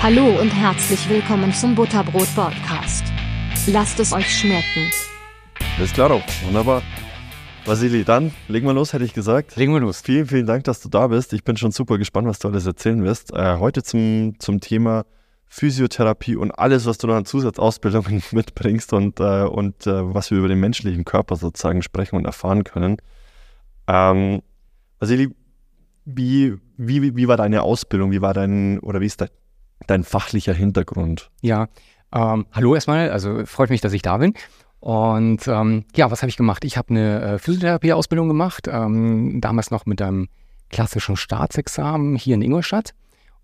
Hallo und herzlich willkommen zum Butterbrot Podcast. Lasst es euch schmecken. Alles klar, wunderbar. Vasili, dann legen wir los, hätte ich gesagt. Legen wir los. Vielen, vielen Dank, dass du da bist. Ich bin schon super gespannt, was du alles erzählen wirst. Äh, heute zum, zum Thema Physiotherapie und alles, was du noch an Zusatzausbildungen mitbringst und, äh, und äh, was wir über den menschlichen Körper sozusagen sprechen und erfahren können. Ähm, Vasili, wie, wie, wie war deine Ausbildung? Wie war dein, oder wie ist dein, dein fachlicher Hintergrund? Ja, ähm, hallo erstmal, also freut mich, dass ich da bin. Und ähm, ja, was habe ich gemacht? Ich habe eine äh, Physiotherapie-Ausbildung gemacht, ähm, damals noch mit einem klassischen Staatsexamen hier in Ingolstadt.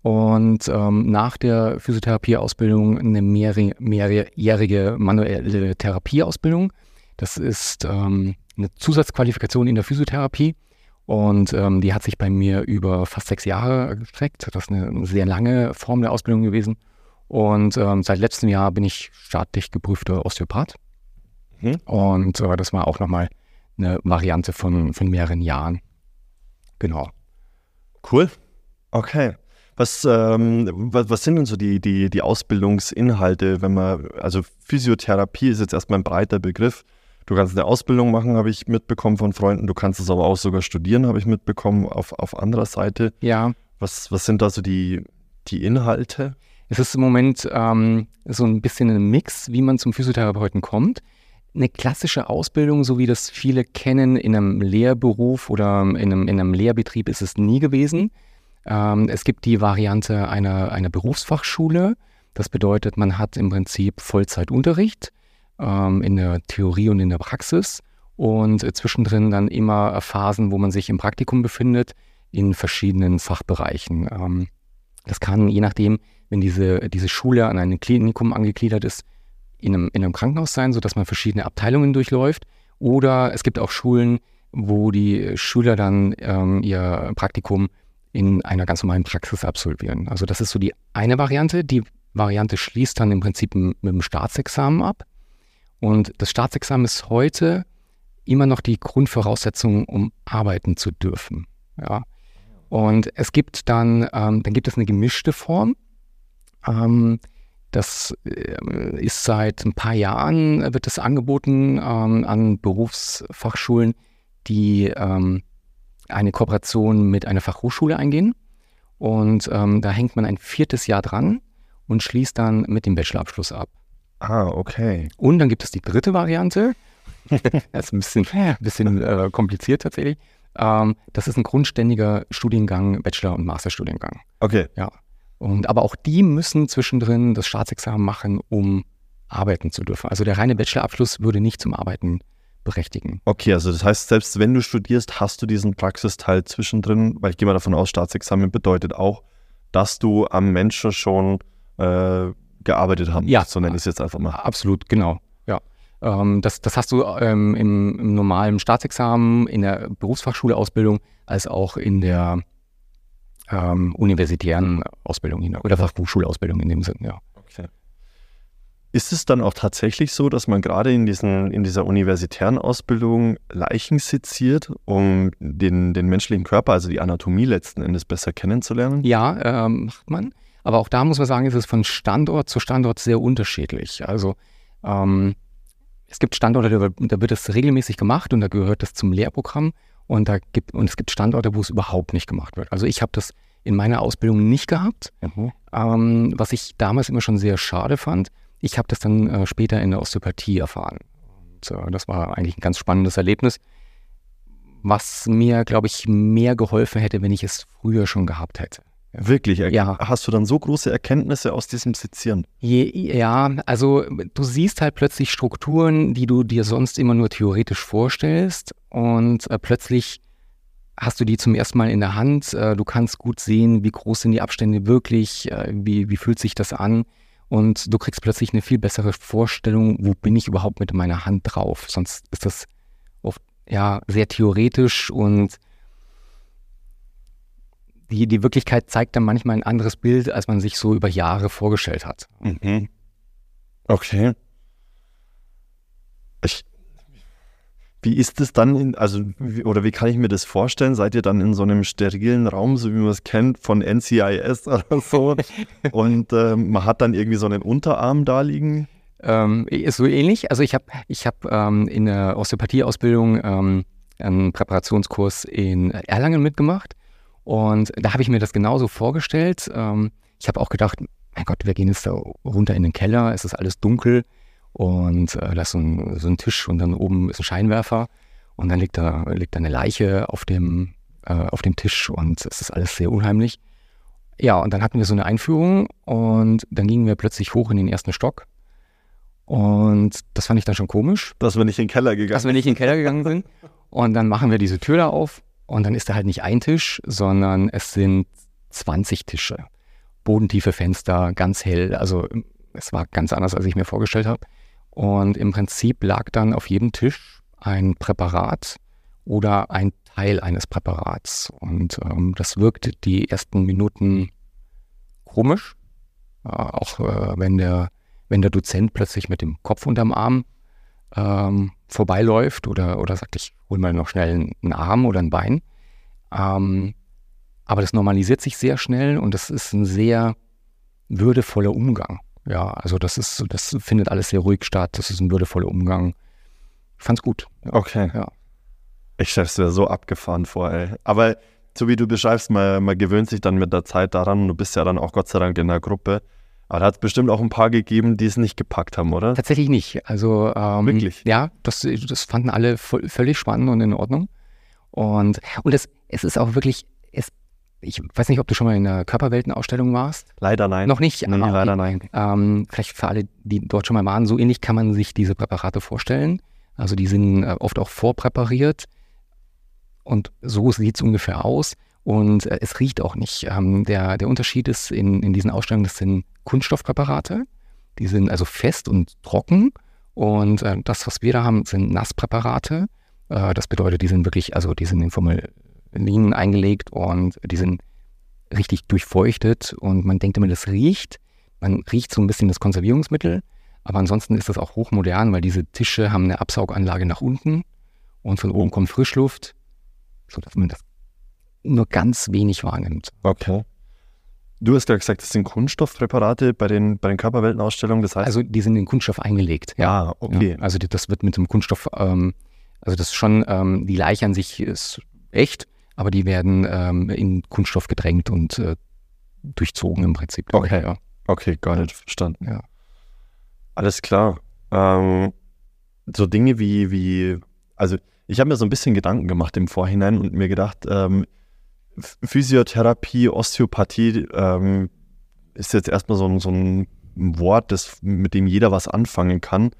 Und ähm, nach der Physiotherapie-Ausbildung eine mehrjährige, mehrjährige manuelle Therapieausbildung. Das ist ähm, eine Zusatzqualifikation in der Physiotherapie. Und ähm, die hat sich bei mir über fast sechs Jahre gestreckt. Das ist eine sehr lange Form der Ausbildung gewesen. Und ähm, seit letztem Jahr bin ich staatlich geprüfter Osteopath. Mhm. Und äh, das war auch nochmal eine Variante von, von mehreren Jahren. Genau. Cool. Okay. Was, ähm, was, was, sind denn so die, die, die Ausbildungsinhalte, wenn man, also Physiotherapie ist jetzt erstmal ein breiter Begriff. Du kannst eine Ausbildung machen, habe ich mitbekommen von Freunden. Du kannst es aber auch sogar studieren, habe ich mitbekommen, auf, auf anderer Seite. Ja. Was, was sind da so die, die Inhalte? Es ist im Moment ähm, so ein bisschen ein Mix, wie man zum Physiotherapeuten kommt eine klassische Ausbildung, so wie das viele kennen, in einem Lehrberuf oder in einem, in einem Lehrbetrieb ist es nie gewesen. Ähm, es gibt die Variante einer, einer Berufsfachschule. Das bedeutet, man hat im Prinzip Vollzeitunterricht ähm, in der Theorie und in der Praxis und äh, zwischendrin dann immer Phasen, wo man sich im Praktikum befindet, in verschiedenen Fachbereichen. Ähm, das kann, je nachdem, wenn diese, diese Schule an ein Klinikum angegliedert ist, in einem, in einem Krankenhaus sein, sodass man verschiedene Abteilungen durchläuft. Oder es gibt auch Schulen, wo die Schüler dann ähm, ihr Praktikum in einer ganz normalen Praxis absolvieren. Also das ist so die eine Variante. Die Variante schließt dann im Prinzip mit dem Staatsexamen ab. Und das Staatsexamen ist heute immer noch die Grundvoraussetzung, um arbeiten zu dürfen. Ja. Und es gibt dann, ähm, dann gibt es eine gemischte Form. Ähm, das äh, ist seit ein paar Jahren, wird das angeboten ähm, an Berufsfachschulen, die ähm, eine Kooperation mit einer Fachhochschule eingehen. Und ähm, da hängt man ein viertes Jahr dran und schließt dann mit dem Bachelorabschluss ab. Ah, okay. Und dann gibt es die dritte Variante. das ist ein bisschen, ein bisschen äh, kompliziert tatsächlich. Ähm, das ist ein grundständiger Studiengang, Bachelor- und Masterstudiengang. Okay. Ja. Und aber auch die müssen zwischendrin das Staatsexamen machen, um arbeiten zu dürfen. Also der reine Bachelorabschluss würde nicht zum Arbeiten berechtigen. Okay, also das heißt, selbst wenn du studierst, hast du diesen Praxisteil zwischendrin, weil ich gehe mal davon aus, Staatsexamen bedeutet auch, dass du am Menschen schon äh, gearbeitet hast. Ja. So nenne ich es jetzt einfach mal. Absolut, genau. Ja. Ähm, das, das hast du ähm, im, im normalen Staatsexamen, in der Berufsfachschuleausbildung, als auch in der ähm, universitären Ausbildung oder Fachhochschulausbildung in dem Sinn, ja. Okay. Ist es dann auch tatsächlich so, dass man gerade in, diesen, in dieser universitären Ausbildung Leichen seziert, um den, den menschlichen Körper, also die Anatomie letzten Endes besser kennenzulernen? Ja, ähm, macht man. Aber auch da muss man sagen, ist es von Standort zu Standort sehr unterschiedlich. Also ähm, es gibt Standorte, da, da wird es regelmäßig gemacht und da gehört das zum Lehrprogramm. Und, da gibt, und es gibt Standorte, wo es überhaupt nicht gemacht wird. Also ich habe das in meiner Ausbildung nicht gehabt, mhm. ähm, was ich damals immer schon sehr schade fand. Ich habe das dann äh, später in der Osteopathie erfahren. Und, äh, das war eigentlich ein ganz spannendes Erlebnis, was mir, glaube ich, mehr geholfen hätte, wenn ich es früher schon gehabt hätte. Wirklich? Ja. Hast du dann so große Erkenntnisse aus diesem Sezieren? Je, ja, also du siehst halt plötzlich Strukturen, die du dir sonst immer nur theoretisch vorstellst und äh, plötzlich hast du die zum ersten Mal in der Hand. Äh, du kannst gut sehen, wie groß sind die Abstände wirklich, äh, wie, wie fühlt sich das an und du kriegst plötzlich eine viel bessere Vorstellung, wo bin ich überhaupt mit meiner Hand drauf. Sonst ist das oft ja sehr theoretisch und die, die Wirklichkeit zeigt dann manchmal ein anderes Bild, als man sich so über Jahre vorgestellt hat. Mhm. Okay. Ich, Wie ist es dann, in, also, wie, oder wie kann ich mir das vorstellen? Seid ihr dann in so einem sterilen Raum, so wie man es kennt, von NCIS oder so? und äh, man hat dann irgendwie so einen Unterarm da liegen? Ähm, ist so ähnlich. Also ich habe ich hab, ähm, in der Osteopathieausbildung ähm, einen Präparationskurs in Erlangen mitgemacht. Und da habe ich mir das genauso vorgestellt. Ähm, ich habe auch gedacht, mein Gott, wir gehen jetzt da runter in den Keller, es ist alles dunkel und äh, da ist so ein, so ein, Tisch und dann oben ist ein Scheinwerfer und dann liegt da, liegt da eine Leiche auf dem, äh, auf dem Tisch und es ist alles sehr unheimlich. Ja, und dann hatten wir so eine Einführung und dann gingen wir plötzlich hoch in den ersten Stock und das fand ich dann schon komisch. Dass wir nicht in den Keller gegangen sind. Dass wir nicht in den Keller gegangen sind. Und dann machen wir diese Tür da auf und dann ist da halt nicht ein Tisch, sondern es sind 20 Tische. Bodentiefe Fenster, ganz hell. Also es war ganz anders, als ich mir vorgestellt habe. Und im Prinzip lag dann auf jedem Tisch ein Präparat oder ein Teil eines Präparats. Und ähm, das wirkte die ersten Minuten komisch. Äh, auch äh, wenn, der, wenn der Dozent plötzlich mit dem Kopf unterm Arm ähm, vorbeiläuft oder, oder sagt, ich hole mal noch schnell einen Arm oder ein Bein. Ähm, aber das normalisiert sich sehr schnell und das ist ein sehr würdevoller Umgang. Ja, also das ist, das findet alles sehr ruhig statt. Das ist ein würdevoller Umgang. Ich fand's gut. Ja. Okay. Ja. Ich stelle es mir so abgefahren vor, ey. Aber so wie du beschreibst, man, man gewöhnt sich dann mit der Zeit daran. Du bist ja dann auch Gott sei Dank in der Gruppe. Aber da hat es bestimmt auch ein paar gegeben, die es nicht gepackt haben, oder? Tatsächlich nicht. Also ähm, wirklich. Ja, das, das fanden alle völlig spannend und in Ordnung. Und, und das, es ist auch wirklich, es ich weiß nicht, ob du schon mal in einer Körperweltenausstellung warst. Leider nein. Noch nicht? Nee, ah, leider nein. Ähm, vielleicht für alle, die dort schon mal waren, so ähnlich kann man sich diese Präparate vorstellen. Also die sind äh, oft auch vorpräpariert und so sieht es ungefähr aus. Und äh, es riecht auch nicht. Ähm, der, der Unterschied ist in, in diesen Ausstellungen, das sind Kunststoffpräparate. Die sind also fest und trocken. Und äh, das, was wir da haben, sind Nasspräparate. Äh, das bedeutet, die sind wirklich, also die sind in Formel Linien eingelegt und die sind richtig durchfeuchtet und man denkt immer, das riecht. Man riecht so ein bisschen das Konservierungsmittel, aber ansonsten ist das auch hochmodern, weil diese Tische haben eine Absauganlage nach unten und von oben kommt Frischluft, sodass man das nur ganz wenig wahrnimmt. Okay. Du hast ja gesagt, das sind Kunststoffpräparate bei den, bei den Körperweltenausstellungen. Das heißt also die sind in Kunststoff eingelegt. Ja, ah, okay. Ja, also das wird mit dem Kunststoff, ähm, also das ist schon, ähm, die Leiche an sich ist echt, aber die werden ähm, in Kunststoff gedrängt und äh, durchzogen im Prinzip. Okay, ja. Okay, gar nicht verstanden. Ja. Alles klar. Ähm, so Dinge wie, wie, also ich habe mir so ein bisschen Gedanken gemacht im Vorhinein und mir gedacht, ähm, Physiotherapie, Osteopathie ähm, ist jetzt erstmal so, so, ein Wort, das, mit dem jeder was anfangen kann.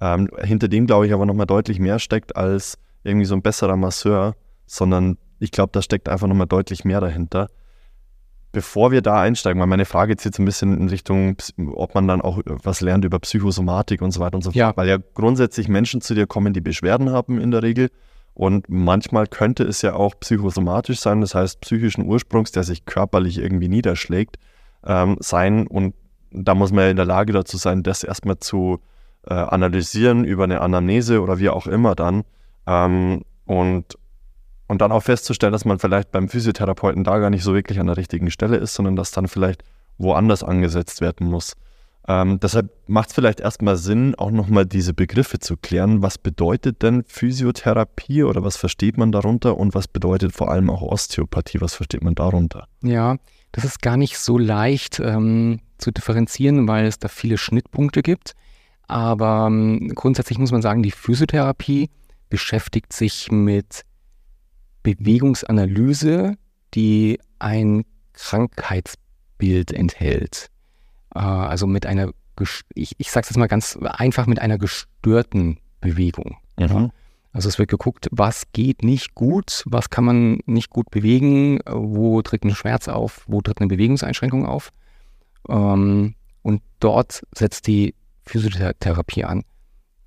Ähm, hinter dem, glaube ich, aber nochmal deutlich mehr steckt als irgendwie so ein besserer Masseur, sondern ich glaube, da steckt einfach nochmal deutlich mehr dahinter. Bevor wir da einsteigen, weil meine Frage jetzt ein bisschen in Richtung, ob man dann auch was lernt über Psychosomatik und so weiter und so fort. Ja. Weil ja grundsätzlich Menschen zu dir kommen, die Beschwerden haben in der Regel. Und manchmal könnte es ja auch psychosomatisch sein, das heißt psychischen Ursprungs, der sich körperlich irgendwie niederschlägt, ähm, sein. Und da muss man ja in der Lage dazu sein, das erstmal zu äh, analysieren über eine Anamnese oder wie auch immer dann. Ähm, und und dann auch festzustellen, dass man vielleicht beim Physiotherapeuten da gar nicht so wirklich an der richtigen Stelle ist, sondern dass dann vielleicht woanders angesetzt werden muss. Ähm, deshalb macht es vielleicht erstmal Sinn, auch nochmal diese Begriffe zu klären. Was bedeutet denn Physiotherapie oder was versteht man darunter und was bedeutet vor allem auch Osteopathie? Was versteht man darunter? Ja, das ist gar nicht so leicht ähm, zu differenzieren, weil es da viele Schnittpunkte gibt. Aber ähm, grundsätzlich muss man sagen, die Physiotherapie beschäftigt sich mit Bewegungsanalyse, die ein Krankheitsbild enthält. Äh, also mit einer, ich, ich sage es jetzt mal ganz einfach, mit einer gestörten Bewegung. Mhm. Also es wird geguckt, was geht nicht gut, was kann man nicht gut bewegen, wo tritt ein Schmerz auf, wo tritt eine Bewegungseinschränkung auf. Ähm, und dort setzt die Physiotherapie an.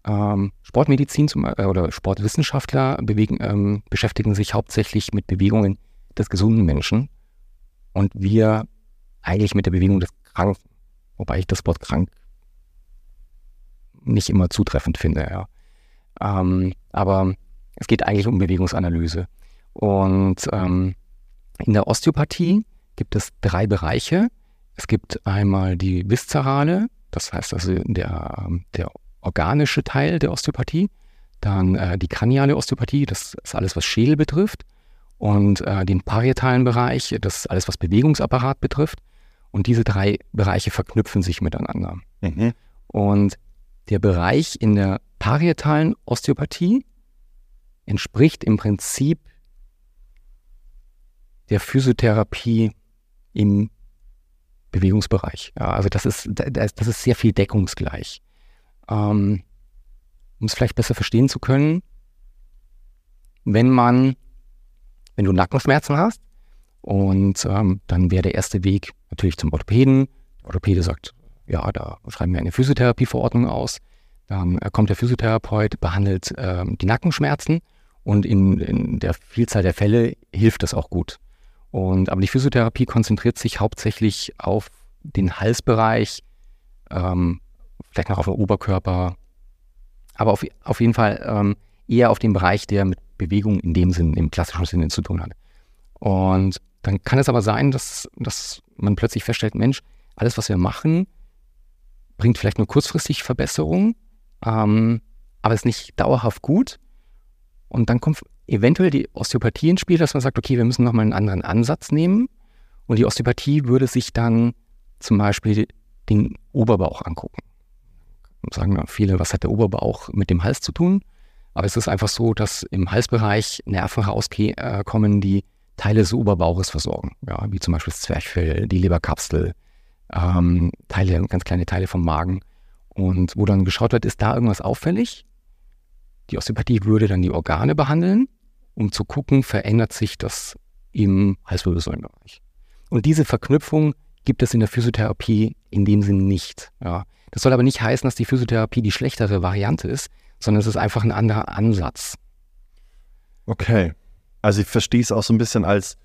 Ähm, Sportmedizin zum, äh, oder Sportwissenschaftler bewegen, ähm, beschäftigen sich hauptsächlich mit Bewegungen des gesunden Menschen und wir eigentlich mit der Bewegung des Kranken, wobei ich das Wort krank nicht immer zutreffend finde. Ja. Ähm, aber es geht eigentlich um Bewegungsanalyse. Und ähm, in der Osteopathie gibt es drei Bereiche. Es gibt einmal die viszerale, das heißt also der, der organische Teil der Osteopathie, dann äh, die kraniale Osteopathie, das ist alles, was Schädel betrifft, und äh, den parietalen Bereich, das ist alles, was Bewegungsapparat betrifft. Und diese drei Bereiche verknüpfen sich miteinander. Mhm. Und der Bereich in der parietalen Osteopathie entspricht im Prinzip der Physiotherapie im Bewegungsbereich. Ja, also das ist, das ist sehr viel deckungsgleich. Ähm, um es vielleicht besser verstehen zu können, wenn man, wenn du Nackenschmerzen hast, und ähm, dann wäre der erste Weg natürlich zum Orthopäden. Der Orthopäde sagt, ja, da schreiben wir eine Physiotherapieverordnung aus. Dann äh, kommt der Physiotherapeut, behandelt ähm, die Nackenschmerzen und in, in der Vielzahl der Fälle hilft das auch gut. Und, aber die Physiotherapie konzentriert sich hauptsächlich auf den Halsbereich, ähm, vielleicht noch auf den Oberkörper, aber auf, auf jeden Fall ähm, eher auf den Bereich, der mit Bewegung in dem Sinn, im klassischen Sinne zu tun hat. Und dann kann es aber sein, dass, dass man plötzlich feststellt, Mensch, alles, was wir machen, bringt vielleicht nur kurzfristig Verbesserung, ähm, aber ist nicht dauerhaft gut. Und dann kommt eventuell die Osteopathie ins Spiel, dass man sagt, okay, wir müssen nochmal einen anderen Ansatz nehmen. Und die Osteopathie würde sich dann zum Beispiel den Oberbauch angucken. Sagen viele, was hat der Oberbauch mit dem Hals zu tun? Aber es ist einfach so, dass im Halsbereich Nerven rauskommen, die Teile des Oberbauches versorgen. Ja, wie zum Beispiel das Zwerchfell, die Leberkapsel, ähm, Teile, ganz kleine Teile vom Magen. Und wo dann geschaut wird, ist da irgendwas auffällig? Die Osteopathie würde dann die Organe behandeln, um zu gucken, verändert sich das im Halswirbelsäulenbereich. Und diese Verknüpfung gibt es in der Physiotherapie in dem Sinn nicht. Ja. Das soll aber nicht heißen, dass die Physiotherapie die schlechtere Variante ist, sondern es ist einfach ein anderer Ansatz. Okay. Also ich verstehe es auch so ein bisschen als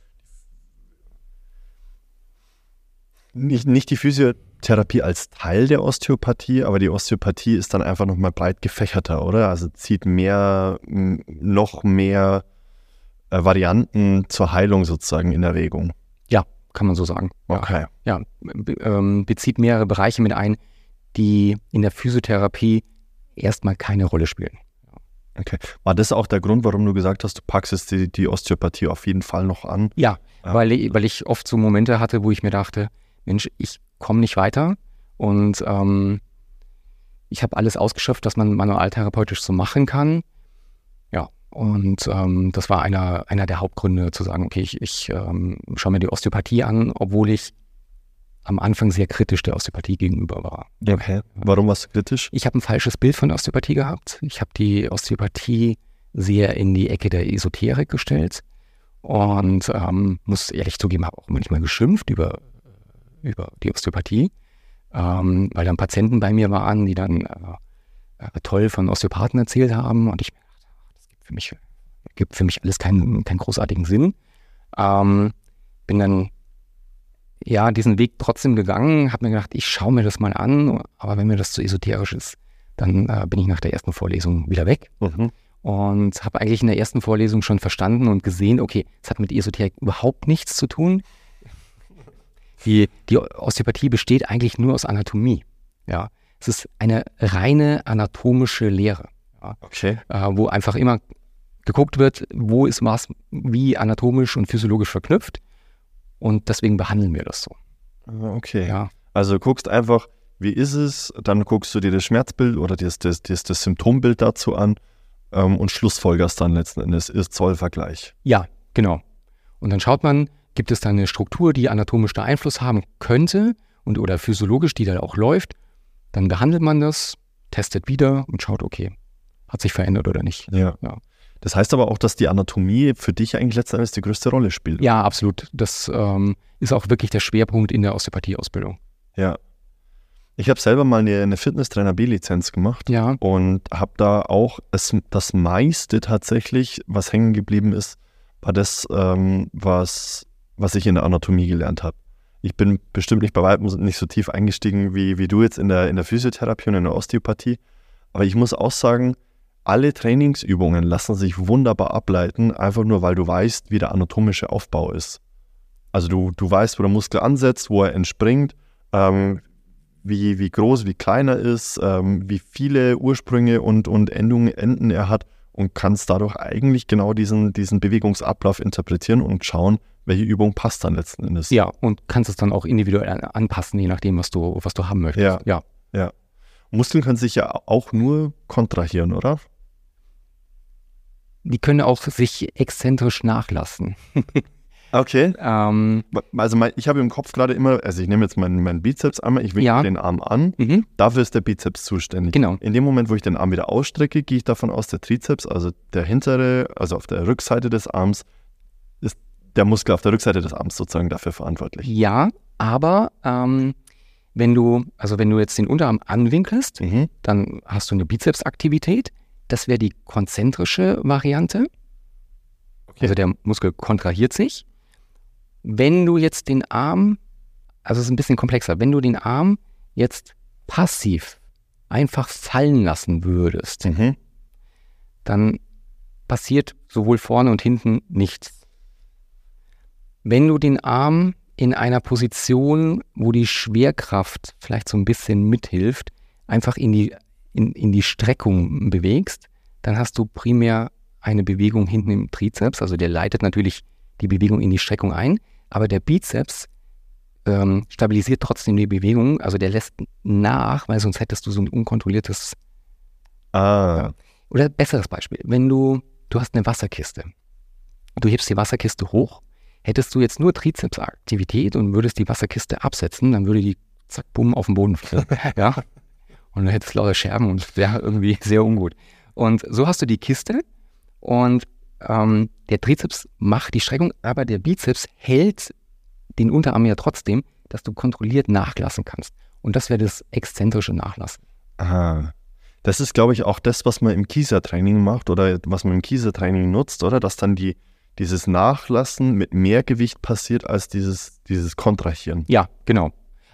nicht, nicht die Physiotherapie als Teil der Osteopathie, aber die Osteopathie ist dann einfach nochmal breit gefächerter, oder? Also zieht mehr, noch mehr äh, Varianten zur Heilung sozusagen in Erwägung. Ja, kann man so sagen. Okay. Ja, be ähm, bezieht mehrere Bereiche mit ein, die in der Physiotherapie erstmal keine Rolle spielen. Okay. War das auch der Grund, warum du gesagt hast, du packst jetzt die, die Osteopathie auf jeden Fall noch an? Ja, ja. Weil, weil ich oft so Momente hatte, wo ich mir dachte, Mensch, ich komme nicht weiter und ähm, ich habe alles ausgeschöpft, was man manualtherapeutisch so machen kann. Ja, und ähm, das war einer, einer der Hauptgründe zu sagen, okay, ich, ich ähm, schaue mir die Osteopathie an, obwohl ich am Anfang sehr kritisch der Osteopathie gegenüber war. Okay. Warum warst du kritisch? Ich habe ein falsches Bild von der Osteopathie gehabt. Ich habe die Osteopathie sehr in die Ecke der Esoterik gestellt und ähm, muss ehrlich zugeben, habe auch manchmal geschimpft über, über die Osteopathie, ähm, weil dann Patienten bei mir waren, die dann äh, äh toll von Osteopathen erzählt haben und ich mir dachte, das gibt für mich, gibt für mich alles keinen, keinen großartigen Sinn. Ähm, bin dann ja, diesen Weg trotzdem gegangen, habe mir gedacht, ich schaue mir das mal an, aber wenn mir das zu esoterisch ist, dann äh, bin ich nach der ersten Vorlesung wieder weg. Mhm. Und habe eigentlich in der ersten Vorlesung schon verstanden und gesehen, okay, es hat mit Esoterik überhaupt nichts zu tun. Die, die Osteopathie besteht eigentlich nur aus Anatomie. Ja, es ist eine reine anatomische Lehre. Ja, okay. Äh, wo einfach immer geguckt wird, wo ist was wie anatomisch und physiologisch verknüpft und deswegen behandeln wir das so. Ah, okay. Ja. Also du guckst einfach, wie ist es, dann guckst du dir das Schmerzbild oder das, das, das, das Symptombild dazu an ähm, und schlussfolgerst dann letzten Endes, ist Zollvergleich. Ja, genau. Und dann schaut man, gibt es da eine Struktur, die anatomisch da Einfluss haben könnte und oder physiologisch, die da auch läuft, dann behandelt man das, testet wieder und schaut, okay, hat sich verändert oder nicht. Ja. ja. Das heißt aber auch, dass die Anatomie für dich eigentlich letztendlich die größte Rolle spielt. Ja, absolut. Das ähm, ist auch wirklich der Schwerpunkt in der Osteopathie-Ausbildung. Ja. Ich habe selber mal eine, eine Fitnesstrainer B-Lizenz gemacht ja. und habe da auch es, das meiste tatsächlich, was hängen geblieben ist, war das, ähm, was, was ich in der Anatomie gelernt habe. Ich bin bestimmt nicht bei weitem nicht so tief eingestiegen wie, wie du jetzt in der, in der Physiotherapie und in der Osteopathie, aber ich muss auch sagen, alle Trainingsübungen lassen sich wunderbar ableiten, einfach nur weil du weißt, wie der anatomische Aufbau ist. Also du, du weißt, wo der Muskel ansetzt, wo er entspringt, ähm, wie, wie groß, wie klein er ist, ähm, wie viele Ursprünge und, und Endungen, Enden er hat und kannst dadurch eigentlich genau diesen, diesen Bewegungsablauf interpretieren und schauen, welche Übung passt dann letzten Endes. Ja, und kannst es dann auch individuell anpassen, je nachdem, was du, was du haben möchtest. Ja. ja. ja. Muskeln können sich ja auch nur kontrahieren, oder? Die können auch sich exzentrisch nachlassen. Okay. Ähm, also mein, ich habe im Kopf gerade immer, also ich nehme jetzt meinen, meinen Bizeps einmal, ich winke ja. den Arm an, mhm. dafür ist der Bizeps zuständig. Genau. In dem Moment, wo ich den Arm wieder ausstrecke, gehe ich davon aus, der Trizeps, also der hintere, also auf der Rückseite des Arms, ist der Muskel auf der Rückseite des Arms sozusagen dafür verantwortlich. Ja, aber ähm, wenn du, also wenn du jetzt den Unterarm anwinkelst, mhm. dann hast du eine Bizepsaktivität. Das wäre die konzentrische Variante. Okay. Also der Muskel kontrahiert sich. Wenn du jetzt den Arm, also es ist ein bisschen komplexer, wenn du den Arm jetzt passiv einfach fallen lassen würdest, mhm. dann passiert sowohl vorne und hinten nichts. Wenn du den Arm in einer Position, wo die Schwerkraft vielleicht so ein bisschen mithilft, einfach in die, in, in die Streckung bewegst, dann hast du primär eine Bewegung hinten im Trizeps, also der leitet natürlich die Bewegung in die Streckung ein aber der Bizeps ähm, stabilisiert trotzdem die Bewegung, also der lässt nach, weil sonst hättest du so ein unkontrolliertes. Ah. Ja. Oder besseres Beispiel, wenn du, du hast eine Wasserkiste, du hebst die Wasserkiste hoch, hättest du jetzt nur Trizepsaktivität und würdest die Wasserkiste absetzen, dann würde die zack, bumm, auf den Boden fallen. ja. Und dann hättest du lauter Scherben und wäre irgendwie sehr ungut. Und so hast du die Kiste und ähm, der Trizeps macht die Streckung, aber der Bizeps hält den Unterarm ja trotzdem, dass du kontrolliert nachlassen kannst. Und das wäre das exzentrische Nachlassen. Aha. Das ist, glaube ich, auch das, was man im Kiesertraining macht oder was man im Kiesertraining nutzt, oder? Dass dann die, dieses Nachlassen mit mehr Gewicht passiert als dieses, dieses Kontrahieren. Ja, genau.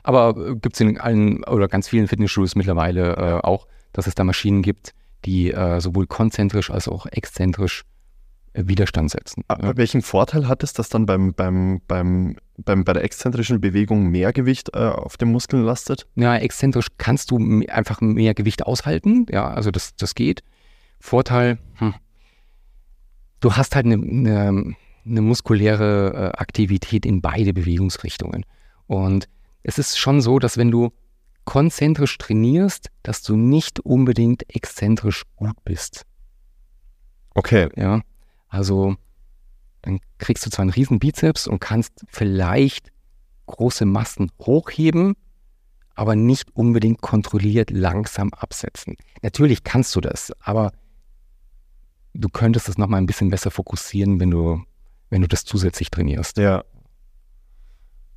Aber äh, gibt es in allen oder ganz vielen Fitnessstudios mittlerweile äh, auch, dass es da Maschinen gibt, die äh, sowohl konzentrisch als auch exzentrisch Widerstand setzen. Aber welchen Vorteil hat es, dass dann beim, beim, beim, beim, bei der exzentrischen Bewegung mehr Gewicht äh, auf den Muskeln lastet? Ja, exzentrisch kannst du einfach mehr Gewicht aushalten. Ja, also das, das geht. Vorteil, hm, du hast halt eine, eine, eine muskuläre äh, Aktivität in beide Bewegungsrichtungen. Und es ist schon so, dass wenn du konzentrisch trainierst, dass du nicht unbedingt exzentrisch gut bist. Okay. Ja. Also dann kriegst du zwar einen riesen Bizeps und kannst vielleicht große Massen hochheben, aber nicht unbedingt kontrolliert langsam absetzen. Natürlich kannst du das, aber du könntest es nochmal ein bisschen besser fokussieren, wenn du, wenn du das zusätzlich trainierst. Ja.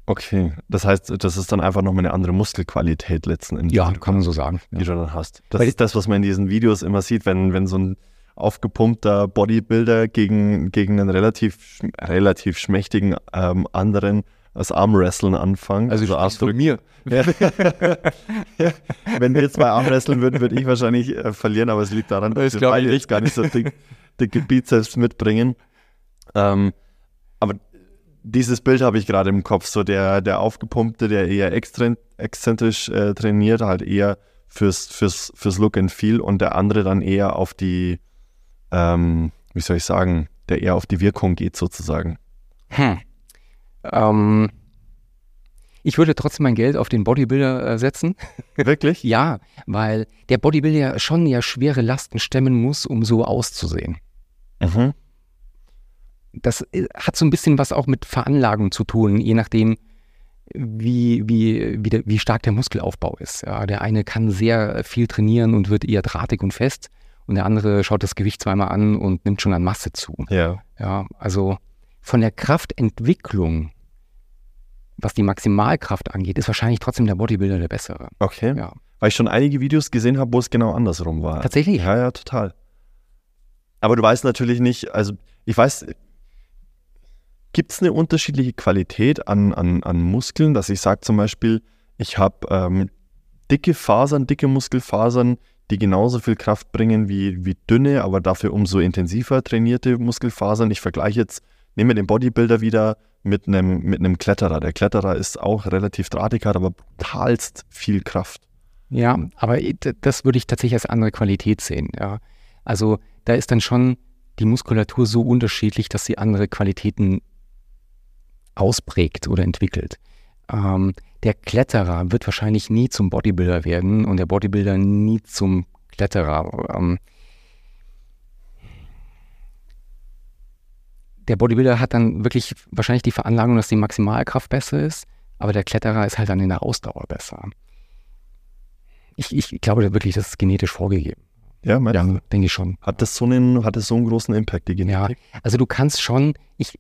Okay, das heißt, das ist dann einfach nochmal eine andere Muskelqualität letzten Endes. Ja, kann man so sagen. Die ja. du dann hast. Das Weil ist das, was man in diesen Videos immer sieht, wenn, wenn so ein aufgepumpter Bodybuilder gegen, gegen einen relativ, relativ schmächtigen ähm, anderen das Armwrestlen anfangen. Also, also du mir. Ja. ja. Wenn wir zwei Armwresteln würden, würde ich wahrscheinlich äh, verlieren, aber es liegt daran, dass wir beide jetzt gar nicht so dick, dicke Bizeps mitbringen. Ähm, dieses Bild habe ich gerade im Kopf, so der, der Aufgepumpte, der eher exzentrisch äh, trainiert, halt eher fürs, fürs, fürs Look and Feel und der andere dann eher auf die, ähm, wie soll ich sagen, der eher auf die Wirkung geht sozusagen? Hm. Ähm, ich würde trotzdem mein Geld auf den Bodybuilder äh, setzen. Wirklich? ja, weil der Bodybuilder schon ja schwere Lasten stemmen muss, um so auszusehen. Mhm. Das äh, hat so ein bisschen was auch mit Veranlagung zu tun, je nachdem, wie, wie, wie, der, wie stark der Muskelaufbau ist. Ja, der eine kann sehr viel trainieren und wird eher drahtig und fest und der andere schaut das Gewicht zweimal an und nimmt schon an Masse zu. Ja. Ja, also von der Kraftentwicklung, was die Maximalkraft angeht, ist wahrscheinlich trotzdem der Bodybuilder der bessere. Okay. Ja. Weil ich schon einige Videos gesehen habe, wo es genau andersrum war. Tatsächlich? Ja, ja, total. Aber du weißt natürlich nicht, also ich weiß, gibt es eine unterschiedliche Qualität an, an, an Muskeln, dass ich sage zum Beispiel, ich habe ähm, dicke Fasern, dicke Muskelfasern, die genauso viel Kraft bringen wie, wie dünne, aber dafür umso intensiver trainierte Muskelfasern. Ich vergleiche jetzt, nehme den Bodybuilder wieder mit einem, mit einem Kletterer. Der Kletterer ist auch relativ drahtig, hat aber brutalst viel Kraft. Ja, aber das würde ich tatsächlich als andere Qualität sehen. Ja. Also da ist dann schon die Muskulatur so unterschiedlich, dass sie andere Qualitäten ausprägt oder entwickelt. Ähm, der Kletterer wird wahrscheinlich nie zum Bodybuilder werden und der Bodybuilder nie zum Kletterer. Ähm, der Bodybuilder hat dann wirklich wahrscheinlich die Veranlagung, dass die Maximalkraft besser ist, aber der Kletterer ist halt dann in der Ausdauer besser. Ich, ich glaube wirklich, das ist genetisch vorgegeben. Ja, ja denke ich schon. Hat das so einen, hat das so einen großen Impact, die Genetik? Ja, also du kannst schon, ich,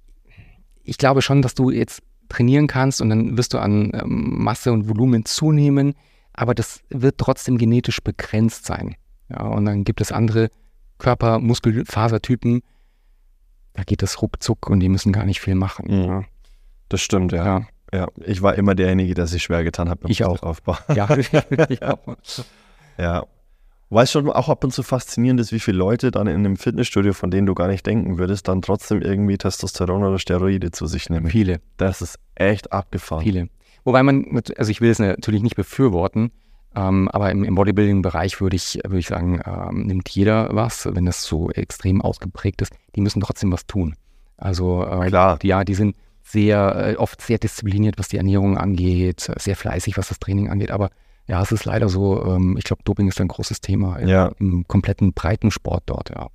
ich glaube schon, dass du jetzt trainieren kannst und dann wirst du an ähm, Masse und Volumen zunehmen, aber das wird trotzdem genetisch begrenzt sein. Ja, und dann gibt es andere Körper-, Muskelfasertypen, da geht das ruckzuck und die müssen gar nicht viel machen. Mhm. Ja. Das stimmt, ja. ja. ja. ich war immer derjenige, der sich schwer getan hat beim ich auch. Aufbau. Ja, ich auch. ja. Weil es schon auch ab und zu faszinierend ist, wie viele Leute dann in einem Fitnessstudio, von denen du gar nicht denken würdest, dann trotzdem irgendwie Testosteron oder Steroide zu sich nehmen. Viele. Das ist echt abgefahren. Viele. Wobei man, also ich will es natürlich nicht befürworten, ähm, aber im, im Bodybuilding-Bereich würde ich, würde ich sagen, ähm, nimmt jeder was, wenn das so extrem ausgeprägt ist. Die müssen trotzdem was tun. Also äh, Klar. Die, ja, die sind sehr, äh, oft sehr diszipliniert, was die Ernährung angeht, sehr fleißig, was das Training angeht, aber ja, es ist leider so, ähm, ich glaube, Doping ist ein großes Thema im, ja. im kompletten Breitensport dort, ja.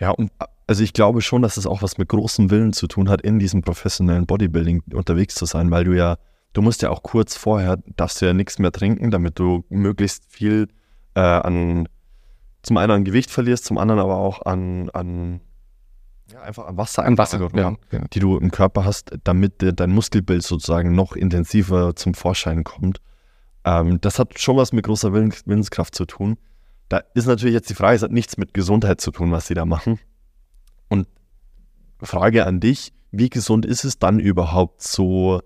Ja, und also ich glaube schon, dass es auch was mit großem Willen zu tun hat, in diesem professionellen Bodybuilding unterwegs zu sein, weil du ja, du musst ja auch kurz vorher, darfst du ja nichts mehr trinken, damit du möglichst viel äh, an, zum einen an Gewicht verlierst, zum anderen aber auch an, an ja, einfach an Wasser, an Wasser ja, ja. die du im Körper hast, damit dein Muskelbild sozusagen noch intensiver zum Vorschein kommt. Ähm, das hat schon was mit großer Willens Willenskraft zu tun. Da ist natürlich jetzt die Frage, es hat nichts mit Gesundheit zu tun, was sie da machen. Und Frage an dich, wie gesund ist es dann überhaupt so,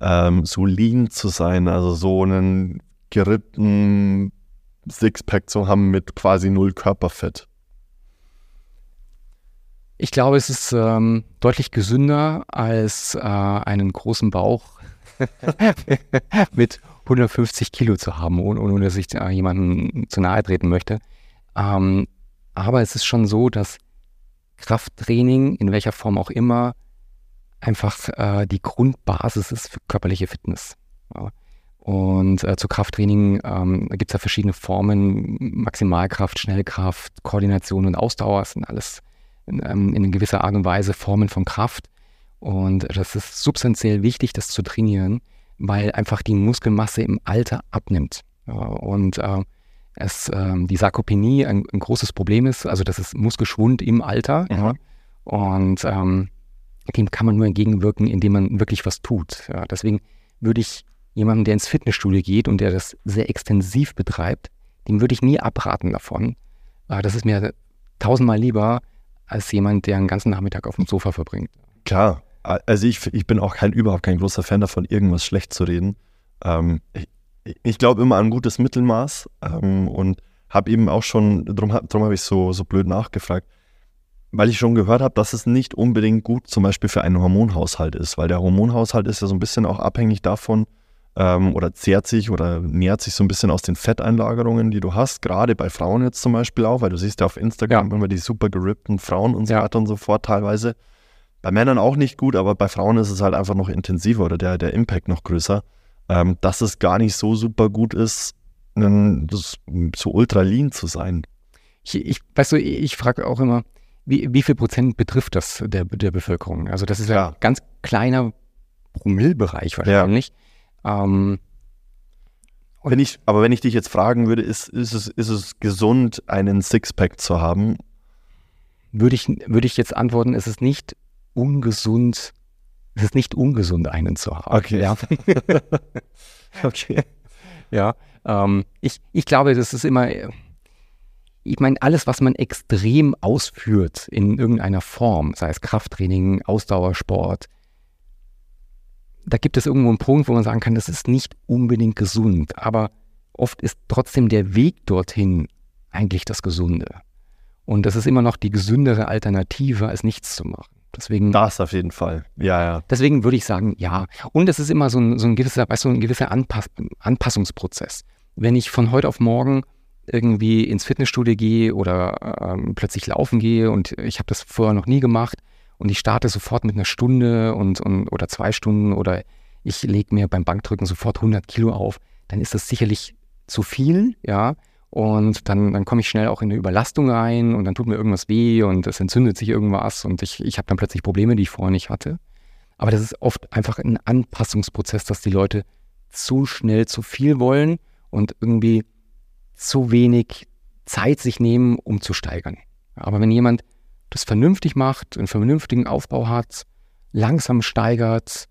ähm, so lean zu sein, also so einen gerippten Sixpack zu haben mit quasi null Körperfett? Ich glaube, es ist ähm, deutlich gesünder als äh, einen großen Bauch mit 150 Kilo zu haben, ohne, ohne dass ich äh, jemandem zu nahe treten möchte. Ähm, aber es ist schon so, dass Krafttraining, in welcher Form auch immer, einfach äh, die Grundbasis ist für körperliche Fitness. Ja. Und äh, zu Krafttraining ähm, gibt es ja verschiedene Formen, Maximalkraft, Schnellkraft, Koordination und Ausdauer, sind alles in, ähm, in gewisser Art und Weise Formen von Kraft. Und das ist substanziell wichtig, das zu trainieren weil einfach die Muskelmasse im Alter abnimmt. Und äh, es, äh, die Sarkopenie ein, ein, großes Problem ist, also das ist Muskelschwund im Alter. Ja. Und ähm, dem kann man nur entgegenwirken, indem man wirklich was tut. Ja, deswegen würde ich jemandem, der ins Fitnessstudio geht und der das sehr extensiv betreibt, dem würde ich nie abraten davon. Äh, das ist mir tausendmal lieber als jemand, der einen ganzen Nachmittag auf dem Sofa verbringt. Klar, also ich, ich bin auch kein, überhaupt kein großer Fan davon, irgendwas schlecht zu reden. Ähm, ich, ich glaube immer an ein gutes Mittelmaß ähm, und habe eben auch schon, darum, darum habe ich so, so blöd nachgefragt, weil ich schon gehört habe, dass es nicht unbedingt gut zum Beispiel für einen Hormonhaushalt ist, weil der Hormonhaushalt ist ja so ein bisschen auch abhängig davon ähm, oder zehrt sich oder nähert sich so ein bisschen aus den Fetteinlagerungen, die du hast, gerade bei Frauen jetzt zum Beispiel auch, weil du siehst ja auf Instagram ja. immer die super gerippten Frauen und so ja. weiter und so fort teilweise. Bei Männern auch nicht gut, aber bei Frauen ist es halt einfach noch intensiver oder der, der Impact noch größer. Ähm, dass es gar nicht so super gut ist, das, so ultra lean zu sein. Ich, ich weißt du, ich frage auch immer, wie, wie viel Prozent betrifft das der, der Bevölkerung? Also das ist ja, ein ganz kleiner Promillbereich wahrscheinlich. Ja. Ähm, wenn ich, aber wenn ich dich jetzt fragen würde, ist, ist, es, ist es gesund, einen Sixpack zu haben? Würde ich, würde ich jetzt antworten, ist es nicht ungesund, es ist nicht ungesund, einen zu haben. Okay. Ja. okay. Ja, ähm, ich, ich glaube, das ist immer, ich meine, alles, was man extrem ausführt in irgendeiner Form, sei es Krafttraining, Ausdauersport, da gibt es irgendwo einen Punkt, wo man sagen kann, das ist nicht unbedingt gesund, aber oft ist trotzdem der Weg dorthin eigentlich das Gesunde. Und das ist immer noch die gesündere Alternative, als nichts zu machen. Deswegen, Das auf jeden Fall. Ja, ja. deswegen würde ich sagen, ja. Und es ist immer so ein, so ein gewisser, weißt du, ein gewisser Anpass Anpassungsprozess. Wenn ich von heute auf morgen irgendwie ins Fitnessstudio gehe oder ähm, plötzlich laufen gehe und ich habe das vorher noch nie gemacht und ich starte sofort mit einer Stunde und, und oder zwei Stunden oder ich lege mir beim Bankdrücken sofort 100 Kilo auf, dann ist das sicherlich zu viel, ja. Und dann, dann komme ich schnell auch in eine Überlastung rein und dann tut mir irgendwas weh und es entzündet sich irgendwas und ich, ich habe dann plötzlich Probleme, die ich vorher nicht hatte. Aber das ist oft einfach ein Anpassungsprozess, dass die Leute zu schnell zu viel wollen und irgendwie zu wenig Zeit sich nehmen, um zu steigern. Aber wenn jemand das vernünftig macht, einen vernünftigen Aufbau hat, langsam steigert,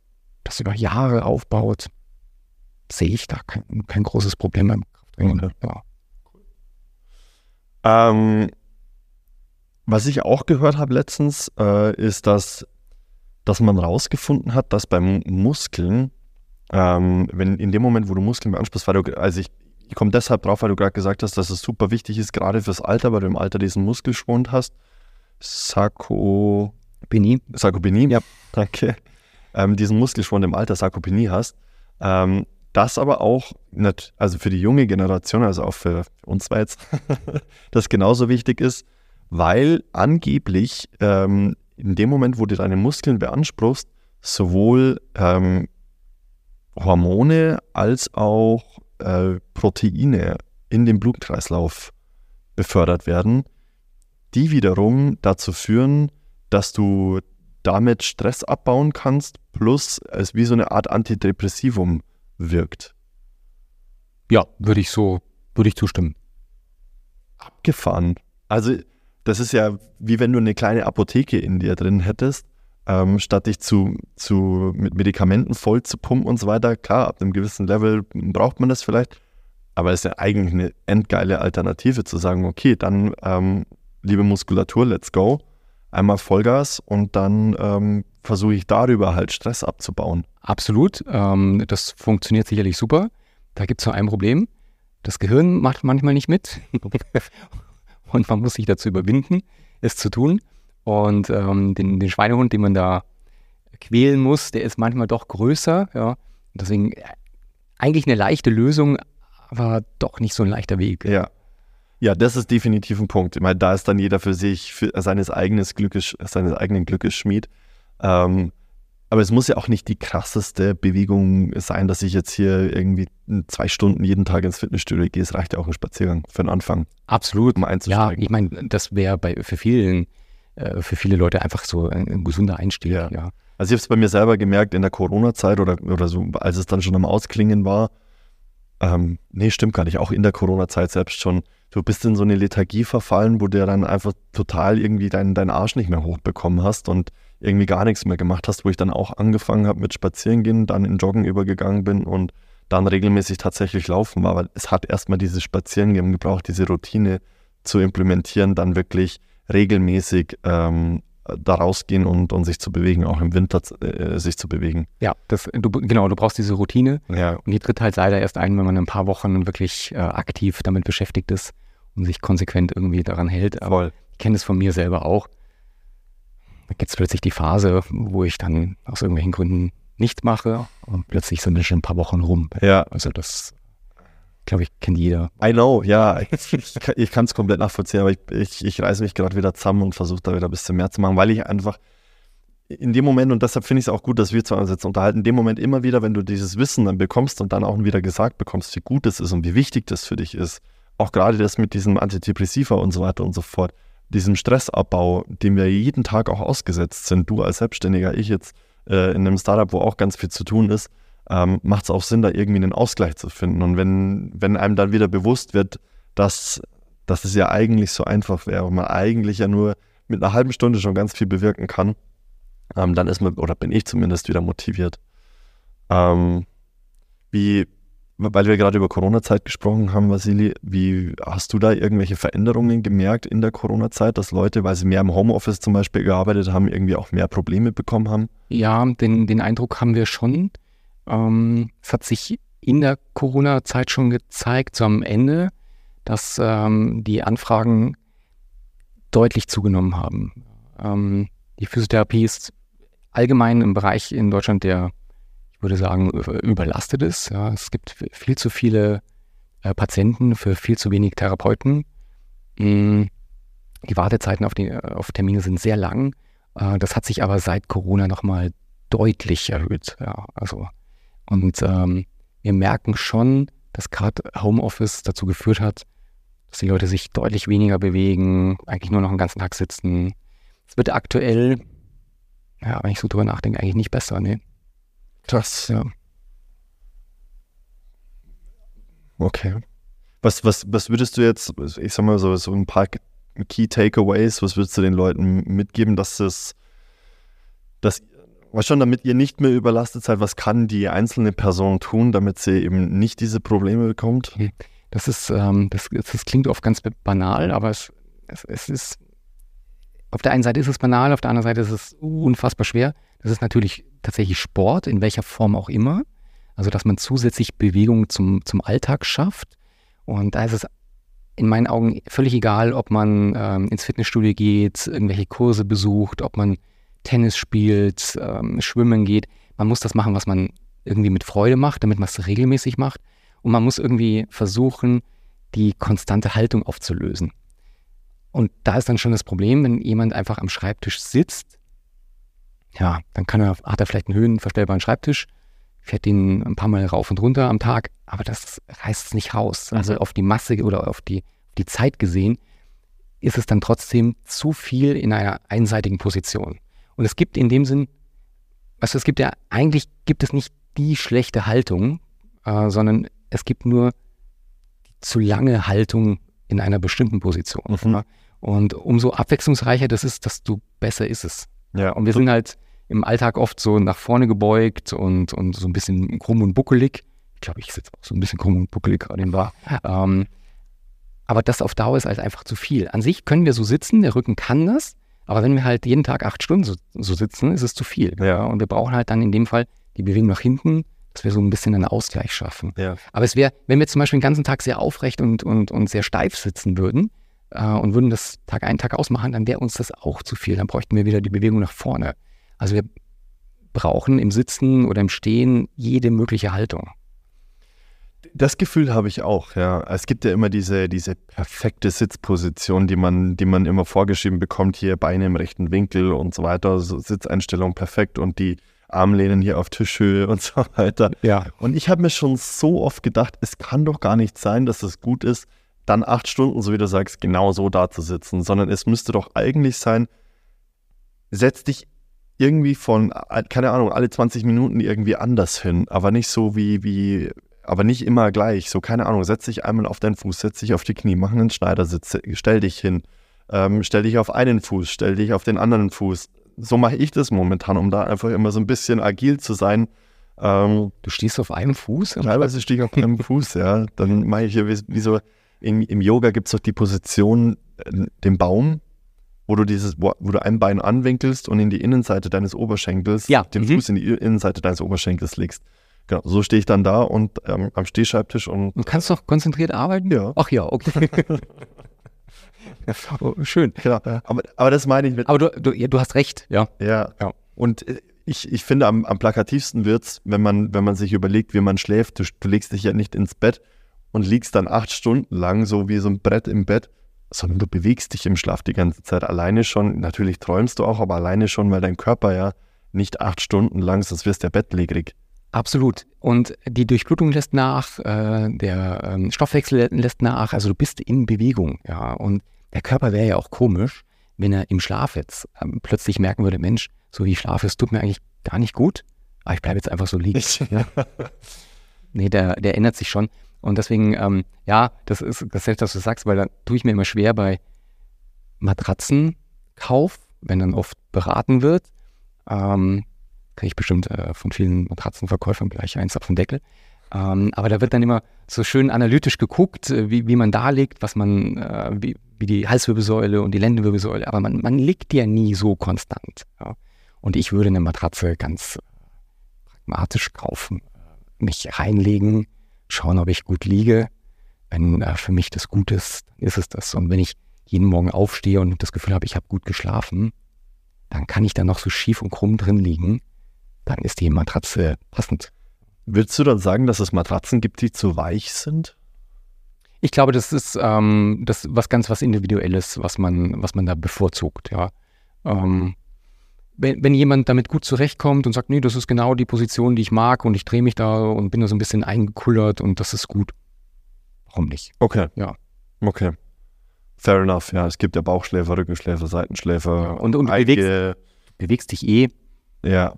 das über Jahre aufbaut, sehe ich da kein, kein großes Problem beim Krafttraining. Okay. Ja. Ähm, was ich auch gehört habe letztens, äh, ist, dass, dass man rausgefunden hat, dass beim Muskeln, ähm, wenn in dem Moment, wo du Muskeln beanspruchst, weil du, also ich, ich komme deshalb drauf, weil du gerade gesagt hast, dass es super wichtig ist, gerade fürs Alter, weil du im Alter diesen Muskelschwund hast. Sarko, Beni, Sarkopenie, Ja. danke, ähm, diesen Muskelschwund im Alter Sarkopenie hast, ähm, das aber auch, nat- also für die junge Generation, also auch für uns zwei jetzt, das genauso wichtig ist, weil angeblich ähm, in dem Moment, wo du deine Muskeln beanspruchst, sowohl ähm, Hormone als auch äh, Proteine in den Blutkreislauf befördert werden, die wiederum dazu führen, dass du damit Stress abbauen kannst, plus es wie so eine Art Antidepressivum wirkt. ja, würde ich so, würde ich zustimmen. Abgefahren. Also, das ist ja wie wenn du eine kleine Apotheke in dir drin hättest, ähm, statt dich zu, zu, mit Medikamenten voll zu pumpen und so weiter. Klar, ab einem gewissen Level braucht man das vielleicht, aber es ist ja eigentlich eine endgeile Alternative zu sagen, okay, dann, ähm, liebe Muskulatur, let's go. Einmal Vollgas und dann ähm, versuche ich darüber halt Stress abzubauen. Absolut. Ähm, das funktioniert sicherlich super. Da gibt es nur ein Problem. Das Gehirn macht manchmal nicht mit. und man muss sich dazu überwinden, es zu tun. Und ähm, den, den Schweinehund, den man da quälen muss, der ist manchmal doch größer. Ja. Deswegen äh, eigentlich eine leichte Lösung, aber doch nicht so ein leichter Weg. Ja. Ja, das ist definitiv ein Punkt. Ich meine, da ist dann jeder für sich, für seines, eigenes Glückes, seines eigenen Glückes Schmied. Ähm, aber es muss ja auch nicht die krasseste Bewegung sein, dass ich jetzt hier irgendwie zwei Stunden jeden Tag ins Fitnessstudio gehe. Es reicht ja auch ein Spaziergang für den Anfang, Absolut. um Ja, einzusteigen. ich meine, das wäre für vielen, äh, für viele Leute einfach so ein, ein gesunder Einstieg. Ja. ja. Also ich habe es bei mir selber gemerkt in der Corona-Zeit oder, oder so, als es dann schon am Ausklingen war. Ähm, nee, stimmt gar nicht. Auch in der Corona-Zeit selbst schon. Du bist in so eine Lethargie verfallen, wo du dann einfach total irgendwie deinen deinen Arsch nicht mehr hochbekommen hast und irgendwie gar nichts mehr gemacht hast, wo ich dann auch angefangen habe mit Spazierengehen, dann in Joggen übergegangen bin und dann regelmäßig tatsächlich laufen war. Aber es hat erstmal dieses Spazierengehen gebraucht, diese Routine zu implementieren, dann wirklich regelmäßig ähm, da rausgehen und, und sich zu bewegen, auch im Winter äh, sich zu bewegen. Ja, das, du, genau, du brauchst diese Routine. Ja, Und die tritt halt leider erst ein, wenn man ein paar Wochen wirklich äh, aktiv damit beschäftigt ist und sich konsequent irgendwie daran hält. Aber voll. ich kenne es von mir selber auch. Gibt es plötzlich die Phase, wo ich dann aus irgendwelchen Gründen nichts mache und plötzlich sind dann schon ein paar Wochen rum. Ja, Also das, glaube ich, kennt jeder. I know, ja, ich, kann- es komplett nachvollziehen, aber ich, ich, ich reiße mich gerade wieder zusammen und versuche da wieder ein bisschen mehr zu machen, weil ich einfach in dem Moment, und deshalb finde ich es auch gut, dass wir zu uns jetzt unterhalten, in dem Moment immer wieder, wenn du dieses Wissen dann bekommst und dann auch wieder gesagt bekommst, wie gut es ist und wie wichtig das für dich ist, auch gerade das mit diesem Antidepressiva und so weiter und so fort, diesem Stressabbau, dem wir jeden Tag auch ausgesetzt sind, du als Selbstständiger, ich jetzt äh, in einem Startup, wo auch ganz viel zu tun ist, ähm, macht es auch Sinn, da irgendwie einen Ausgleich zu finden. Und wenn, wenn einem dann wieder bewusst wird, dass, dass es ja eigentlich so einfach wäre und man eigentlich ja nur mit einer halben Stunde schon ganz viel bewirken kann, ähm, dann ist man, oder bin ich zumindest wieder motiviert. Ähm, wie, weil wir gerade über Corona-Zeit gesprochen haben, Vasili, wie hast du da irgendwelche Veränderungen gemerkt in der Corona-Zeit, dass Leute, weil sie mehr im Homeoffice zum Beispiel gearbeitet haben, irgendwie auch mehr Probleme bekommen haben? Ja, den, den Eindruck haben wir schon. Ähm, es hat sich in der Corona-Zeit schon gezeigt, so am Ende, dass ähm, die Anfragen deutlich zugenommen haben. Ähm, die Physiotherapie ist allgemein im Bereich in Deutschland, der, würde sagen, überlastet ist. Ja, es gibt viel zu viele äh, Patienten für viel zu wenig Therapeuten. Mm, die Wartezeiten auf, die, auf Termine sind sehr lang. Äh, das hat sich aber seit Corona nochmal deutlich erhöht. Ja, also, und ähm, wir merken schon, dass gerade Homeoffice dazu geführt hat, dass die Leute sich deutlich weniger bewegen, eigentlich nur noch den ganzen Tag sitzen. Es wird aktuell, ja, wenn ich so drüber nachdenke, eigentlich nicht besser, ne? Krass. Ja. Okay. Was, was, was würdest du jetzt, ich sag mal so, so ein paar Key Takeaways, was würdest du den Leuten mitgeben, dass es, dass, was schon, damit ihr nicht mehr überlastet seid, was kann die einzelne Person tun, damit sie eben nicht diese Probleme bekommt? Das ist, ähm, das, das klingt oft ganz banal, aber es, es, es ist, auf der einen Seite ist es banal, auf der anderen Seite ist es unfassbar schwer. Das ist natürlich tatsächlich Sport, in welcher Form auch immer. Also, dass man zusätzlich Bewegung zum, zum Alltag schafft. Und da ist es in meinen Augen völlig egal, ob man ähm, ins Fitnessstudio geht, irgendwelche Kurse besucht, ob man Tennis spielt, ähm, schwimmen geht. Man muss das machen, was man irgendwie mit Freude macht, damit man es regelmäßig macht. Und man muss irgendwie versuchen, die konstante Haltung aufzulösen. Und da ist dann schon das Problem, wenn jemand einfach am Schreibtisch sitzt, ja, dann kann er, hat er vielleicht einen höhenverstellbaren Schreibtisch, fährt den ein paar Mal rauf und runter am Tag, aber das reißt es nicht raus. Mhm. Also auf die Masse oder auf die, die Zeit gesehen ist es dann trotzdem zu viel in einer einseitigen Position. Und es gibt in dem Sinn, also es gibt ja, eigentlich gibt es nicht die schlechte Haltung, äh, sondern es gibt nur die zu lange Haltung in einer bestimmten Position. Mhm. Und umso abwechslungsreicher das ist, desto besser ist es. Ja. Und wir sind halt im Alltag oft so nach vorne gebeugt und, und so ein bisschen krumm und buckelig. Ich glaube, ich sitze auch so ein bisschen krumm und buckelig gerade im Bar. Ähm, aber das auf Dauer ist halt einfach zu viel. An sich können wir so sitzen, der Rücken kann das, aber wenn wir halt jeden Tag acht Stunden so, so sitzen, ist es zu viel. Ja. Und wir brauchen halt dann in dem Fall die Bewegung nach hinten, dass wir so ein bisschen einen Ausgleich schaffen. Ja. Aber es wäre, wenn wir zum Beispiel den ganzen Tag sehr aufrecht und, und, und sehr steif sitzen würden äh, und würden das Tag ein, Tag ausmachen, dann wäre uns das auch zu viel. Dann bräuchten wir wieder die Bewegung nach vorne. Also wir brauchen im Sitzen oder im Stehen jede mögliche Haltung. Das Gefühl habe ich auch, ja. Es gibt ja immer diese, diese perfekte Sitzposition, die man, die man immer vorgeschrieben bekommt, hier Beine im rechten Winkel und so weiter, so Sitzeinstellung perfekt und die Armlehnen hier auf Tischhöhe und so weiter. Ja. Und ich habe mir schon so oft gedacht, es kann doch gar nicht sein, dass es gut ist, dann acht Stunden, so wie du sagst, genau so da zu sitzen, sondern es müsste doch eigentlich sein, setz dich irgendwie von, keine Ahnung, alle 20 Minuten irgendwie anders hin, aber nicht so wie, wie, aber nicht immer gleich. So, keine Ahnung, setz dich einmal auf deinen Fuß, setz dich auf die Knie, mach einen Schneidersitz, stell dich hin, ähm, stell dich auf einen Fuß, stell dich auf den anderen Fuß. So mache ich das momentan, um da einfach immer so ein bisschen agil zu sein. Ähm, du stehst auf einem Fuß? Teilweise stehe ich auf einem Fuß, ja. Dann mache ich hier wie, wie so, im, im Yoga gibt es doch die Position, äh, den Baum, wo du dieses, wo, wo, du ein Bein anwinkelst und in die Innenseite deines Oberschenkels, ja. den mhm. Fuß in die Innenseite deines Oberschenkels legst. Genau, so stehe ich dann da und ähm, am Stehschreibtisch und. Du kannst doch konzentriert arbeiten? Ja. Ach ja, okay. oh, schön. Genau. Aber, aber das meine ich mit. Aber du, du, ja, du hast recht, ja. Ja. ja. Und äh, ich, ich finde, am, am plakativsten wird es, wenn man, wenn man sich überlegt, wie man schläft. Du, du legst dich ja nicht ins Bett und liegst dann acht Stunden lang so wie so ein Brett im Bett sondern du bewegst dich im Schlaf die ganze Zeit alleine schon. Natürlich träumst du auch, aber alleine schon, weil dein Körper ja nicht acht Stunden lang, sonst wirst du ja bettlägerig. Absolut. Und die Durchblutung lässt nach, äh, der ähm, Stoffwechsel lässt nach, also du bist in Bewegung, ja. Und der Körper wäre ja auch komisch, wenn er im Schlaf jetzt ähm, plötzlich merken würde, Mensch, so wie ich schlafe, es tut mir eigentlich gar nicht gut, aber ich bleibe jetzt einfach so liegen. ja. Nee, der, der ändert sich schon. Und deswegen, ähm, ja, das ist das selbst, was du sagst, weil da tue ich mir immer schwer bei Matratzenkauf, wenn dann oft beraten wird. Ähm, kriege ich bestimmt äh, von vielen Matratzenverkäufern gleich eins auf den Deckel. Ähm, aber da wird dann immer so schön analytisch geguckt, äh, wie, wie man da liegt, was man, äh, wie, wie die Halswirbelsäule und die Lendenwirbelsäule. Aber man, man liegt ja nie so konstant. Ja. Und ich würde eine Matratze ganz pragmatisch kaufen, mich reinlegen, schauen, ob ich gut liege, wenn äh, für mich das gut ist, ist es das. Und wenn ich jeden Morgen aufstehe und das Gefühl habe, ich habe gut geschlafen, dann kann ich da noch so schief und krumm drin liegen, dann ist die Matratze passend. Würdest du dann sagen, dass es Matratzen gibt, die zu weich sind? Ich glaube, das ist ähm, das was ganz was Individuelles, was man, was man da bevorzugt, ja. Ähm, wenn, wenn jemand damit gut zurechtkommt und sagt, nee, das ist genau die Position, die ich mag und ich drehe mich da und bin da so ein bisschen eingekullert und das ist gut. Warum nicht? Okay. Ja. Okay. Fair enough, ja. Es gibt ja Bauchschläfer, Rückenschläfer, Seitenschläfer. Ja, und- und bewegst- Bewegst dich eh. Ja.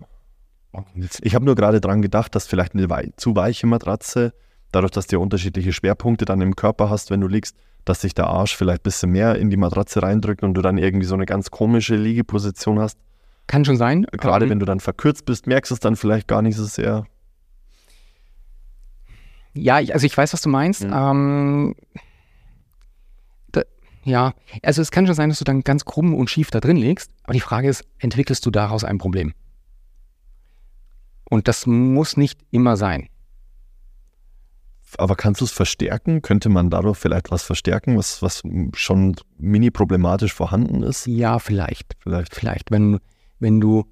Ich habe nur gerade dran gedacht, dass vielleicht eine wei zu weiche Matratze, dadurch, dass du ja unterschiedliche Schwerpunkte dann im Körper hast, wenn du liegst, dass sich der Arsch vielleicht ein bisschen mehr in die Matratze reindrückt und du dann irgendwie so eine ganz komische Liegeposition hast. Kann schon sein. Gerade Ähm, wenn du dann verkürzt bist, merkst du es dann vielleicht gar nicht so sehr. Ja, ich, also ich weiß, was du meinst. Mhm. Ähm, da, ja, also es kann schon sein, dass du dann ganz krumm und schief da drin liegst, aber die Frage ist, entwickelst du daraus ein Problem? Und das muss nicht immer sein. Aber kannst du es verstärken? Könnte man dadurch vielleicht was verstärken, was, was schon mini problematisch vorhanden ist? Ja, vielleicht. Vielleicht. Vielleicht, wenn, wenn du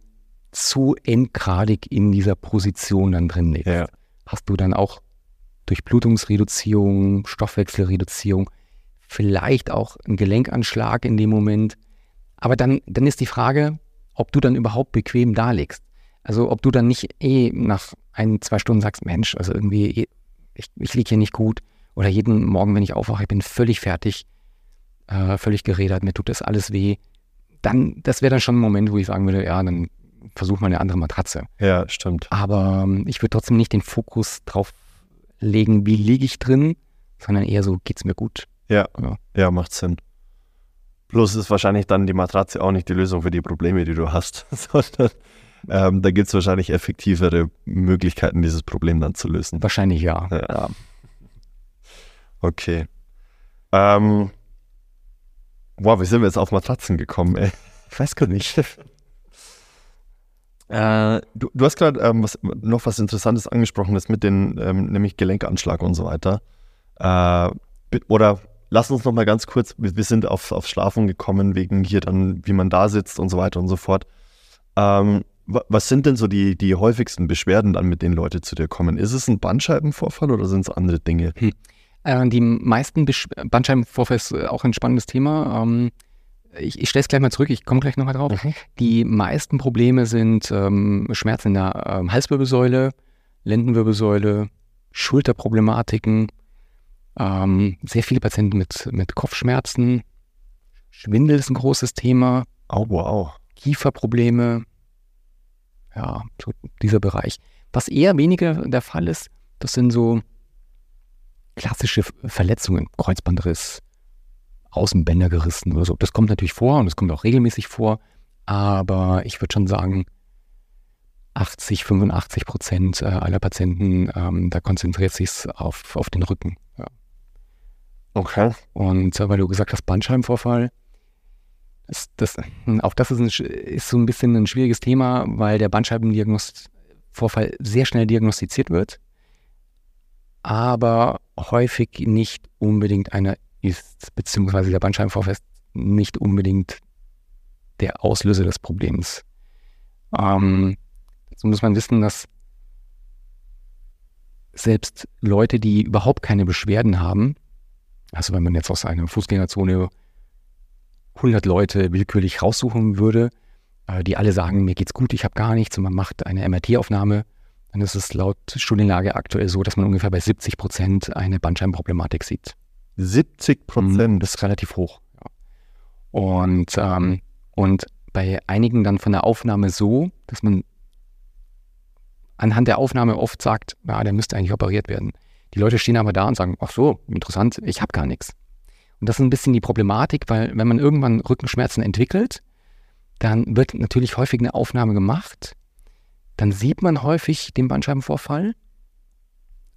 zu endgradig in dieser Position dann drin liegst, Ja. hast du dann auch Durchblutungsreduzierung, Stoffwechselreduzierung, vielleicht auch einen Gelenkanschlag in dem Moment. Aber dann, dann ist die Frage, ob du dann überhaupt bequem da liegst. Also ob du dann nicht eh nach ein, zwei Stunden sagst, Mensch, also irgendwie, ich, ich liege hier nicht gut. Oder jeden Morgen, wenn ich aufwache, ich bin völlig fertig, äh, völlig gerädert, mir tut das alles weh. Dann, das wäre dann schon ein Moment, wo ich sagen würde, ja, dann versuch mal eine andere Matratze. Ja, stimmt. Aber ähm, ich würde trotzdem nicht den Fokus drauf legen, wie liege ich drin, sondern eher so, geht's mir gut. Ja, Ja. ja, macht Sinn. Bloß ist wahrscheinlich dann die Matratze auch nicht die Lösung für die Probleme, die du hast, sondern ähm, da gibt es wahrscheinlich effektivere Möglichkeiten, dieses Problem dann zu lösen. Wahrscheinlich ja. Ja. Okay. Ähm, wow, wie sind wir jetzt auf Matratzen gekommen, ey? Ich weiß gar nicht. Äh, du, du hast gerade ähm, noch was Interessantes angesprochen, das mit den, ähm, nämlich Gelenkanschlag und so weiter. Äh, oder lass uns noch mal ganz kurz, wir, wir sind auf, auf Schlafen gekommen, wegen hier dann, wie man da sitzt und so weiter und so fort. Ähm, wa- was sind denn so die, die häufigsten Beschwerden dann, mit denen Leute zu dir kommen? Ist es ein Bandscheibenvorfall oder sind es andere Dinge? Äh, die meisten Besch Bandscheibenvorfälle ist auch ein spannendes Thema. Ähm, ich ich stelle es gleich mal zurück, ich komme gleich nochmal drauf. Die meisten Probleme sind ähm, Schmerzen in der ähm, Halswirbelsäule, Lendenwirbelsäule, Schulterproblematiken, ähm, sehr viele Patienten mit, mit Kopfschmerzen, Schwindel ist ein großes Thema, Oh, wow. Kieferprobleme, ja, so dieser Bereich. Was eher weniger der Fall ist, das sind so klassische Verletzungen, Kreuzbandriss, Außenbänder gerissen oder so. Das kommt natürlich vor und das kommt auch regelmäßig vor, aber ich würde schon sagen, 80, 85 Prozent äh, aller Patienten, ähm, da konzentriert sich auf, auf den Rücken. Ja. Okay. Und äh, weil du gesagt hast, Bandscheibenvorfall, das, das, auch das ist, ein, ist so ein bisschen ein schwieriges Thema, weil der Bandscheibenvorfall sehr schnell diagnostiziert wird, aber häufig nicht unbedingt einer ist, beziehungsweise der Bandscheibenvorfall ist nicht unbedingt der Auslöser des Problems. Ähm, so muss man wissen, dass selbst Leute, die überhaupt keine Beschwerden haben, also wenn man jetzt aus einer Fußgängerzone 100 Leute willkürlich raussuchen würde, äh, die alle sagen, mir geht's gut, ich habe gar nichts und man macht eine MRT-Aufnahme, dann ist es laut Studienlage aktuell so, dass man ungefähr bei 70 Prozent eine Bandscheibenproblematik sieht. 70 Mhm, Prozent. Das ist relativ hoch. Und, ähm, und bei einigen dann von der Aufnahme so, dass man anhand der Aufnahme oft sagt, ja, der müsste eigentlich operiert werden. Die Leute stehen aber da und sagen, ach so, interessant, ich habe gar nichts. Und das ist ein bisschen die Problematik, weil wenn man irgendwann Rückenschmerzen entwickelt, dann wird natürlich häufig eine Aufnahme gemacht. Dann sieht man häufig den Bandscheibenvorfall.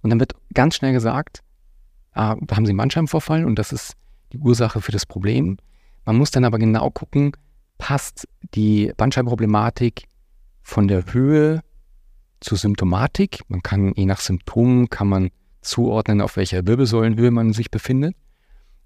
Und dann wird ganz schnell gesagt, ah, da haben Sie einen Bandscheibenvorfall und das ist die Ursache für das Problem. Man muss dann aber genau gucken, passt die Bandscheibenproblematik von der Höhe zur Symptomatik. Man kann je nach Symptomen kann man zuordnen, auf welcher Wirbelsäulenhöhe man sich befindet.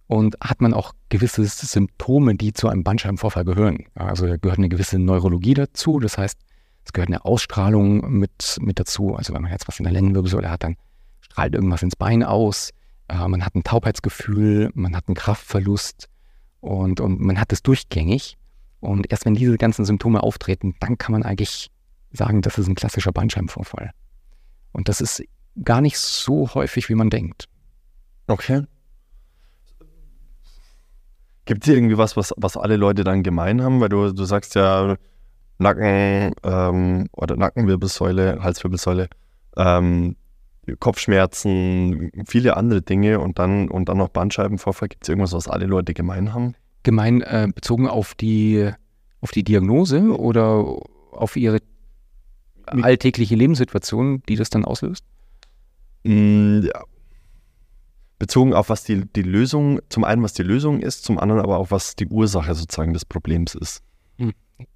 Und hat man auch gewisse Symptome, die zu einem Bandscheibenvorfall gehören. Also da gehört eine gewisse Neurologie dazu. Das heißt, es gehört eine Ausstrahlung mit, mit dazu. Also wenn man jetzt was in der Lendenwirbelsäule hat, dann strahlt irgendwas ins Bein aus. Äh, man hat ein Taubheitsgefühl, man hat einen Kraftverlust und, und man hat es durchgängig. Und erst wenn diese ganzen Symptome auftreten, dann kann man eigentlich sagen, das ist ein klassischer Bandscheibenvorfall. Und das ist gar nicht so häufig, wie man denkt. Okay. Gibt es irgendwie was, was, was alle Leute dann gemein haben? Weil du, du sagst ja Nacken ähm, oder Nackenwirbelsäule, Halswirbelsäule, ähm, Kopfschmerzen, viele andere Dinge und dann, und dann noch Bandscheibenvorfall. Gibt es irgendwas, was alle Leute gemein haben? Gemein äh, bezogen auf die, auf die Diagnose oder auf ihre alltägliche Lebenssituation, die das dann auslöst? Mm, ja. Bezogen auf was die, die Lösung, zum einen was die Lösung ist, zum anderen aber auch was die Ursache sozusagen des Problems ist.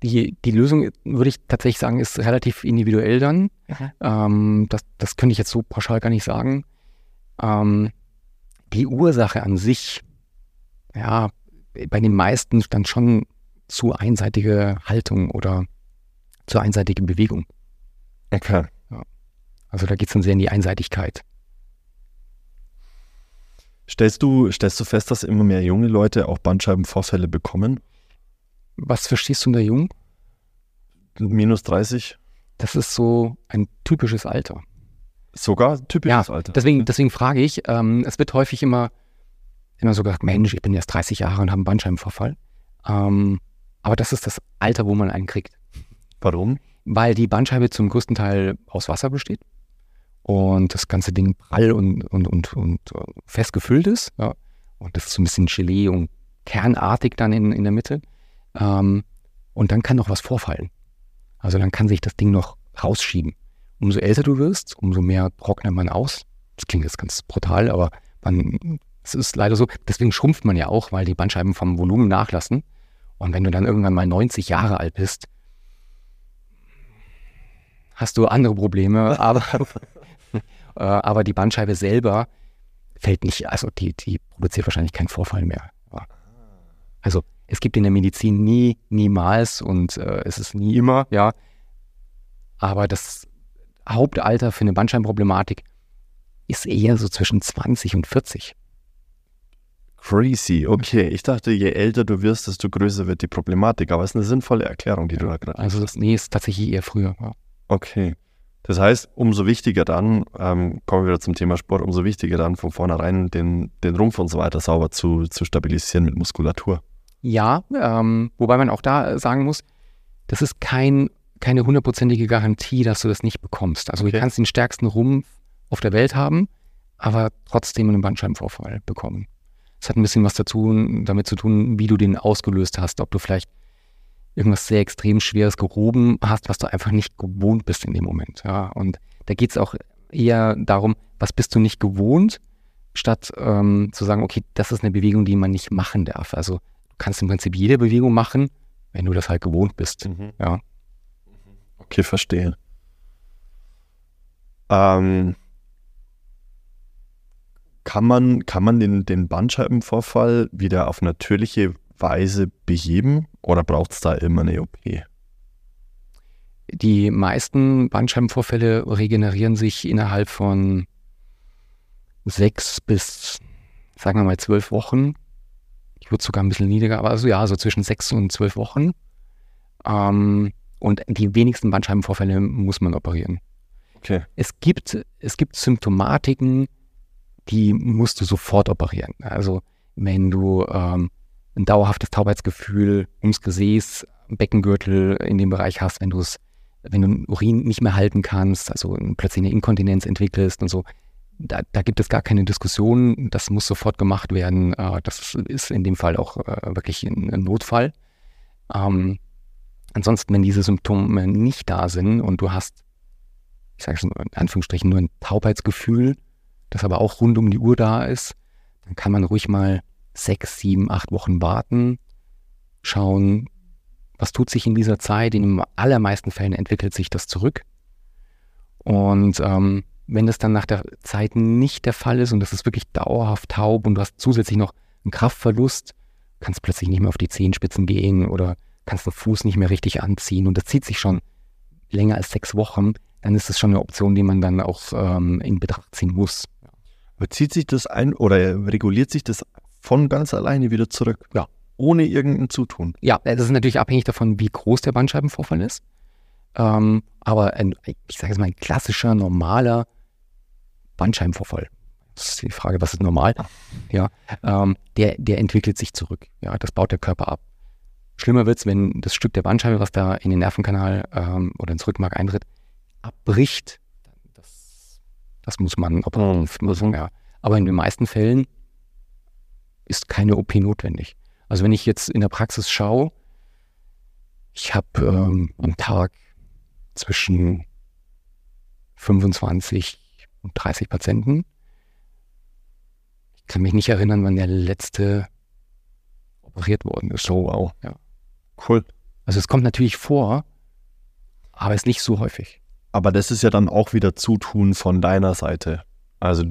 Die, die Lösung, würde ich tatsächlich sagen, ist relativ individuell dann. Ähm, das, das könnte ich jetzt so pauschal gar nicht sagen. Ähm, die Ursache an sich, ja, bei den meisten dann schon zu einseitige Haltung oder zu einseitige Bewegung. Okay. Ja. Also da geht es dann sehr in die Einseitigkeit. Stellst du, stellst du fest, dass immer mehr junge Leute auch Bandscheibenvorfälle bekommen? Was verstehst du unter jung? Minus 30? Das ist so ein typisches Alter. Sogar typisches ja, Alter. Deswegen, deswegen frage ich, ähm, es wird häufig immer, immer so gesagt, Mensch, ich bin erst 30 Jahre und habe einen Bandscheibenvorfall. Ähm, aber das ist das Alter, wo man einen kriegt. Warum? Weil die Bandscheibe zum größten Teil aus Wasser besteht und das ganze Ding prall und, und, und, und äh, fest gefüllt ist. Ja. Und das ist so ein bisschen Gelee und kernartig dann in, in der Mitte. Ähm, und dann kann noch was vorfallen. Also dann kann sich das Ding noch rausschieben. Umso älter du wirst, umso mehr trocknet man aus. Das klingt jetzt ganz brutal, aber man, es ist leider so. Deswegen schrumpft man ja auch, weil die Bandscheiben vom Volumen nachlassen. Und wenn du dann irgendwann mal 90 Jahre alt bist, hast du andere Probleme. Aber, äh, aber die Bandscheibe selber fällt nicht, also die, die produziert wahrscheinlich keinen Vorfall mehr. Also es gibt in der Medizin nie, niemals und äh, es ist nie immer, ja. Aber das Hauptalter für eine Bandscheibenproblematik ist eher so zwischen 20 und 40. Crazy, okay. Ich dachte, je älter du wirst, desto größer wird die Problematik. Aber es ist eine sinnvolle Erklärung, die du da gerade Also das, nee, ist tatsächlich eher früher. Ja. Okay. Das heißt, umso wichtiger dann, ähm, kommen wir wieder zum Thema Sport, umso wichtiger dann von vornherein den, den Rumpf und so weiter sauber zu, zu stabilisieren mit Muskulatur. Ja, ähm, wobei man auch da sagen muss, das ist kein, keine hundertprozentige Garantie, dass du das nicht bekommst. Also okay. du kannst den stärksten Rumpf auf der Welt haben, aber trotzdem einen Bandscheibenvorfall bekommen. Es hat ein bisschen was dazu, damit zu tun, wie du den ausgelöst hast, ob du vielleicht irgendwas sehr extrem Schweres gehoben hast, was du einfach nicht gewohnt bist in dem Moment. Ja, und da geht es auch eher darum, was bist du nicht gewohnt, statt ähm, zu sagen, okay, das ist eine Bewegung, die man nicht machen darf. Also kannst im Prinzip jede Bewegung machen, wenn du das halt gewohnt bist. Mhm. Ja. Okay, verstehe. Ähm, kann man, kann man den, den Bandscheibenvorfall wieder auf natürliche Weise beheben oder braucht es da immer eine OP? Die meisten Bandscheibenvorfälle regenerieren sich innerhalb von sechs bis, sagen wir mal, zwölf Wochen. Ich würde sogar ein bisschen niedriger, aber also ja, so zwischen sechs und zwölf Wochen. Ähm, und die wenigsten Bandscheibenvorfälle muss man operieren. Okay. Es gibt, es gibt Symptomatiken, die musst du sofort operieren. Also wenn du ähm, ein dauerhaftes Taubheitsgefühl ums Gesäß, Beckengürtel in dem Bereich hast, wenn du es, wenn du Urin nicht mehr halten kannst, also plötzlich eine Inkontinenz entwickelst und so, da, da gibt es gar keine Diskussion, das muss sofort gemacht werden. Äh, das ist in dem Fall auch äh, wirklich ein, Notfall. Ähm, ansonsten, wenn diese Symptome nicht da sind und du hast, ich sage es in Anführungsstrichen, nur ein Taubheitsgefühl, das aber auch rund um die Uhr da ist, dann kann man ruhig mal sechs, sieben, acht Wochen warten, schauen, was tut sich in dieser Zeit. In den allermeisten Fällen entwickelt sich das zurück. Und ähm, wenn das dann nach der Zeit nicht der Fall ist und das ist wirklich dauerhaft taub und du hast zusätzlich noch einen Kraftverlust, kannst plötzlich nicht mehr auf die Zehenspitzen gehen oder kannst den Fuß nicht mehr richtig anziehen und das zieht sich schon länger als sechs Wochen, dann ist das schon eine Option, die man dann auch ähm, in Betracht ziehen muss. Bezieht sich das ein oder reguliert sich das von ganz alleine wieder zurück? Ja. Ohne irgendein Zutun? Ja, das ist natürlich abhängig davon, wie groß der Bandscheibenvorfall ist. Ähm, aber ein, ich sage jetzt mal, ein klassischer, normaler Bandscheibenvorfall. Das ist die Frage, was ist normal? Ja, ähm, der, der entwickelt sich zurück. Ja, das baut der Körper ab. Schlimmer wird es, wenn das Stück der Bandscheibe, was da in den Nervenkanal ähm, oder ins Rückenmark eintritt, abbricht. Das, das muss man Mhm. machen. Ja. Aber in den meisten Fällen ist keine OP notwendig. Also wenn ich jetzt in der Praxis schaue, ich habe ähm, am Tag zwischen 25 und 30 Patienten. Ich kann mich nicht erinnern, wann der letzte operiert worden ist. Oh, wow. Ja. Cool. Also es kommt natürlich vor, aber es ist nicht so häufig. Aber das ist ja dann auch wieder Zutun von deiner Seite. Also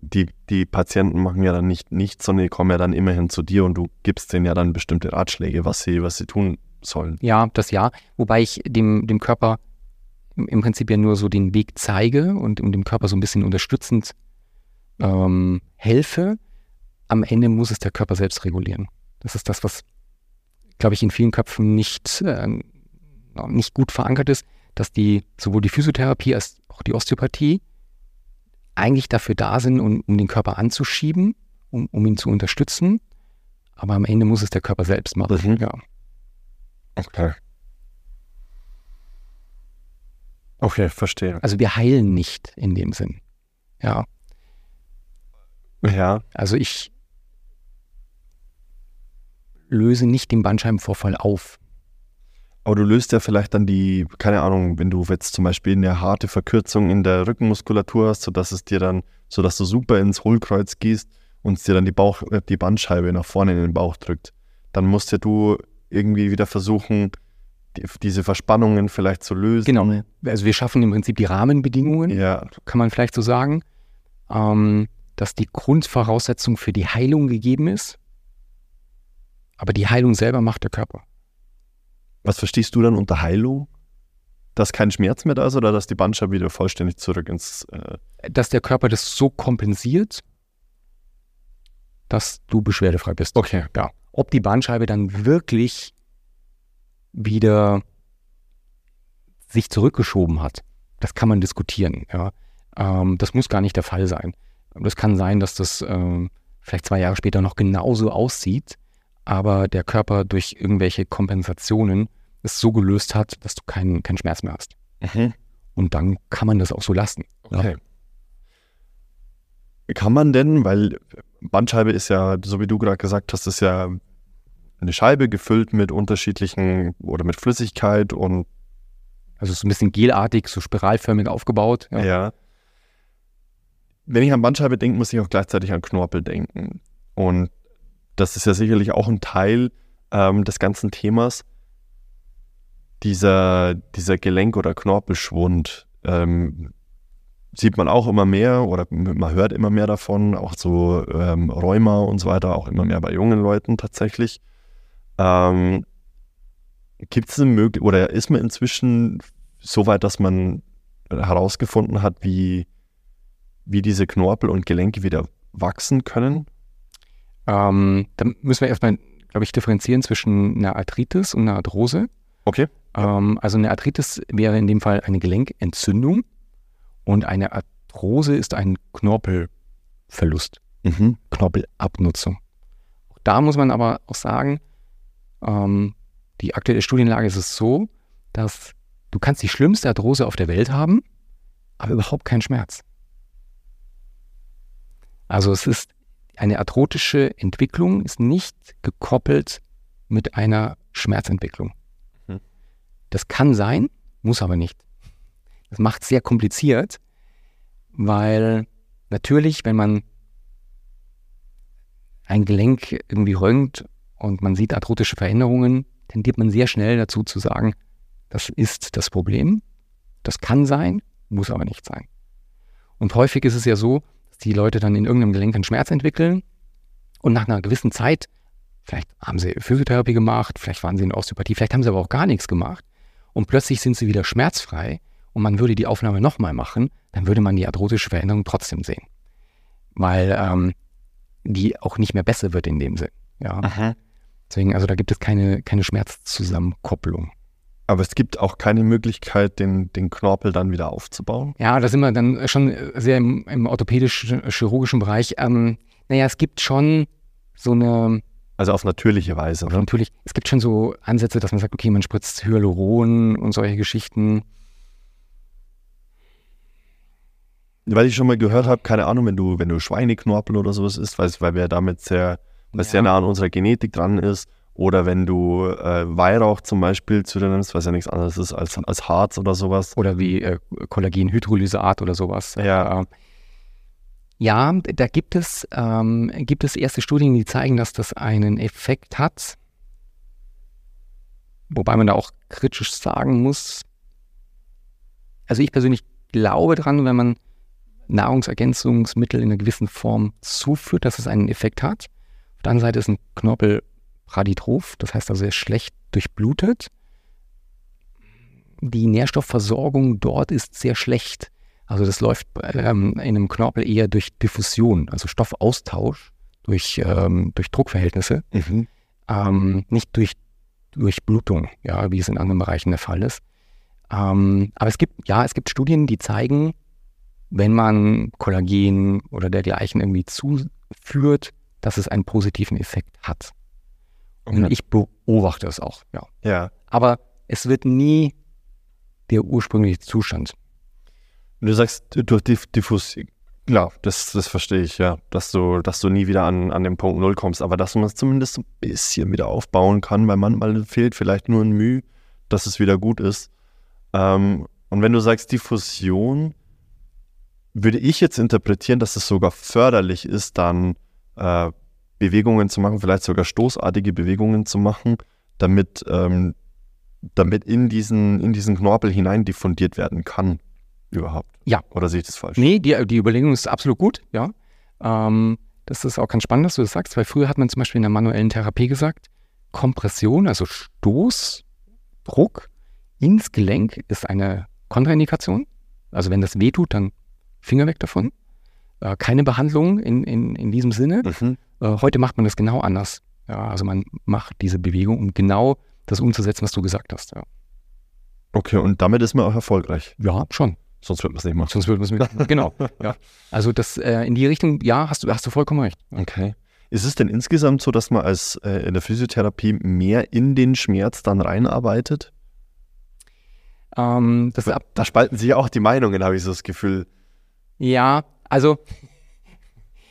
die, die Patienten machen ja dann nicht nichts, sondern die kommen ja dann immerhin zu dir und du gibst denen ja dann bestimmte Ratschläge, was sie, was sie tun sollen. Ja, das ja. Wobei ich dem, dem Körper im, Prinzip ja nur so den Weg zeige und, und dem Körper so ein bisschen unterstützend ähm, helfe. Am Ende muss es der Körper selbst regulieren. Das ist das, was, glaube ich, in vielen Köpfen nicht, äh, nicht gut verankert ist, dass die sowohl die Physiotherapie als auch die Osteopathie eigentlich dafür da sind, um, um den Körper anzuschieben, um, um ihn zu unterstützen. Aber am Ende muss es der Körper selbst machen. Mhm. Ja. Okay. Okay, verstehe. Also wir heilen nicht in dem Sinn. Ja, Ja, also ich löse nicht den Bandscheibenvorfall auf. aber du löst ja vielleicht dann die, keine Ahnung, wenn du jetzt zum Beispiel eine harte Verkürzung in der Rückenmuskulatur hast, sodass es dir dann, sodass du super ins Hohlkreuz gehst und es dir dann die Bauch, äh, die Bandscheibe nach vorne in den Bauch drückt, dann musst ja du irgendwie wieder versuchen, die, diese Verspannungen vielleicht zu lösen. Genau. Also wir schaffen im Prinzip die Rahmenbedingungen, Ja, kann man vielleicht so sagen, ähm, dass die Grundvoraussetzung für die Heilung gegeben ist. Aber die Heilung selber macht der Körper. was verstehst du dann unter Heilung? Dass kein Schmerz mehr da ist oder dass die Bandscheibe wieder vollständig zurück ins. Äh, Dass der Körper das so kompensiert, dass du beschwerdefrei bist. okay. Ja. Ob die Bandscheibe dann wirklich wieder sich zurückgeschoben hat, das kann man diskutieren. Ja. Ähm, das muss gar nicht der Fall sein. Das kann sein, dass das ähm, vielleicht zwei Jahre später noch genauso aussieht, aber der Körper durch irgendwelche Kompensationen es so gelöst hat, dass du keinen keinen Schmerz mehr hast. Mhm. Und dann kann man das auch so lassen. Okay. Kann man denn, weil Bandscheibe ist ja, so wie du gerade gesagt hast, ist ja eine Scheibe gefüllt mit unterschiedlichen oder mit Flüssigkeit und Also so ein bisschen gelartig, so spiralförmig aufgebaut. ja. Ja. Wenn ich an Bandscheibe denke, muss ich auch gleichzeitig an Knorpel denken. Und das ist ja sicherlich auch ein Teil ähm, des ganzen Themas. Dieser, dieser Gelenk- oder Knorpelschwund ähm, sieht man auch immer mehr oder man hört immer mehr davon, auch so ähm, Rheuma und so weiter, auch immer mehr bei jungen Leuten tatsächlich. Ähm, Gibt es eine Möglichkeit, oder ist man inzwischen so weit, dass man herausgefunden hat, wie, wie diese Knorpel und Gelenke wieder wachsen können? Ähm, da müssen wir erstmal, glaube ich, differenzieren zwischen einer Arthritis und einer Arthrose. Okay. Ähm, also eine Arthritis wäre in dem Fall eine Gelenkentzündung und eine Arthrose ist ein Knorpelverlust, Mhm. Knorpelabnutzung. Auch da muss man aber auch sagen, ähm, die aktuelle Studienlage ist es so, dass du kannst die schlimmste Arthrose auf der Welt haben, aber überhaupt keinen Schmerz. Also es ist eine arthrotische Entwicklung ist nicht gekoppelt mit einer Schmerzentwicklung. Mhm. Das kann sein, muss aber nicht. Das macht es sehr kompliziert, weil natürlich, wenn man ein Gelenk irgendwie röntgt und man sieht arthrotische Veränderungen, tendiert man sehr schnell dazu zu sagen, das ist das Problem. Das kann sein, muss aber nicht sein. Und häufig ist es ja so, dass die Leute dann in irgendeinem Gelenk einen Schmerz entwickeln und nach einer gewissen Zeit, vielleicht haben sie Physiotherapie gemacht, vielleicht waren sie in Osteopathie, vielleicht haben sie aber auch gar nichts gemacht und plötzlich sind sie wieder schmerzfrei und man würde die Aufnahme nochmal machen, dann würde man die arthrotische Veränderung trotzdem sehen. Weil ähm, die auch nicht mehr besser wird in dem Sinn. Ja. Aha. Deswegen, also da gibt es keine, keine Schmerzzusammenkopplung. Aber es gibt auch keine Möglichkeit, den, den Knorpel dann wieder aufzubauen. Ja, da sind wir dann schon sehr im, im orthopädisch-chirurgischen Bereich. Ähm, naja, es gibt schon so eine, Also auf natürliche Weise. Ne? natürlich, es gibt schon so Ansätze, dass man sagt, okay, man spritzt Hyaluron und solche Geschichten. Weil ich schon mal gehört habe, keine Ahnung, wenn du, wenn du Schweineknorpel oder sowas isst, weil, weil wir damit sehr, was sehr Ja. nah an unserer Genetik dran ist, oder wenn du äh, Weihrauch zum Beispiel zu dir nimmst, was ja nichts anderes ist als, als Harz oder sowas. Oder wie äh, Kollagenhydrolysat oder sowas. Ja. Äh, ja, da gibt es, ähm, gibt es erste Studien, die zeigen, dass das einen Effekt hat. Wobei man da auch kritisch sagen muss. Also ich persönlich glaube dran, wenn man Nahrungsergänzungsmittel in einer gewissen Form zuführt, dass es einen Effekt hat. Auf der anderen Seite ist ein Knorpel Praditroph, das heißt also, er ist schlecht durchblutet. Die Nährstoffversorgung dort ist sehr schlecht. Also das läuft ähm, in einem Knorpel eher durch Diffusion, also Stoffaustausch durch, ähm, durch Druckverhältnisse, ähm, nicht durch Durchblutung, ja, wie es in anderen Bereichen der Fall ist. Ähm, aber es gibt, ja, es gibt Studien, die zeigen, wenn man Kollagen oder dergleichen irgendwie zuführt, dass es einen positiven Effekt hat. Und ich beobachte es auch, ja. Ja. Aber es wird nie der ursprüngliche Zustand. Und du sagst, durch Diff Diffusion, klar, das, das verstehe ich, ja, dass du, dass du nie wieder an, an den Punkt Null kommst, aber dass man es zumindest ein bisschen wieder aufbauen kann, weil manchmal fehlt vielleicht nur ein Mühe, dass es wieder gut ist. Ähm, und wenn du sagst Diffusion, würde ich jetzt interpretieren, dass es sogar förderlich ist, dann äh, Bewegungen zu machen, vielleicht sogar stoßartige Bewegungen zu machen, damit, ähm, damit in, diesen, in diesen Knorpel hinein diffundiert werden kann überhaupt. Ja. Oder sehe ich das falsch? Nee, die, die Überlegung ist absolut gut, ja. Ähm, das ist auch ganz spannend, dass du das sagst, weil früher hat man zum Beispiel in der manuellen Therapie gesagt, Kompression, also Stoßdruck ins Gelenk ist eine Kontraindikation. Also wenn das wehtut, dann Finger weg davon. Äh, keine Behandlung in, in, in diesem Sinne. Mhm. Äh, heute macht man das genau anders. Ja, also man macht diese Bewegung, um genau das umzusetzen, was du gesagt hast. Ja, Okay, und damit ist man auch erfolgreich. ja schon. Sonst wird man es nicht machen. Sonst würde man es mit. genau. Ja. Also das äh, in die Richtung, ja, hast du, hast du vollkommen recht. Okay. Ist es denn insgesamt so, dass man als äh, in der Physiotherapie mehr in den Schmerz dann reinarbeitet? Ähm, Da spalten sich ja auch die Meinungen, habe ich so das Gefühl. ja, also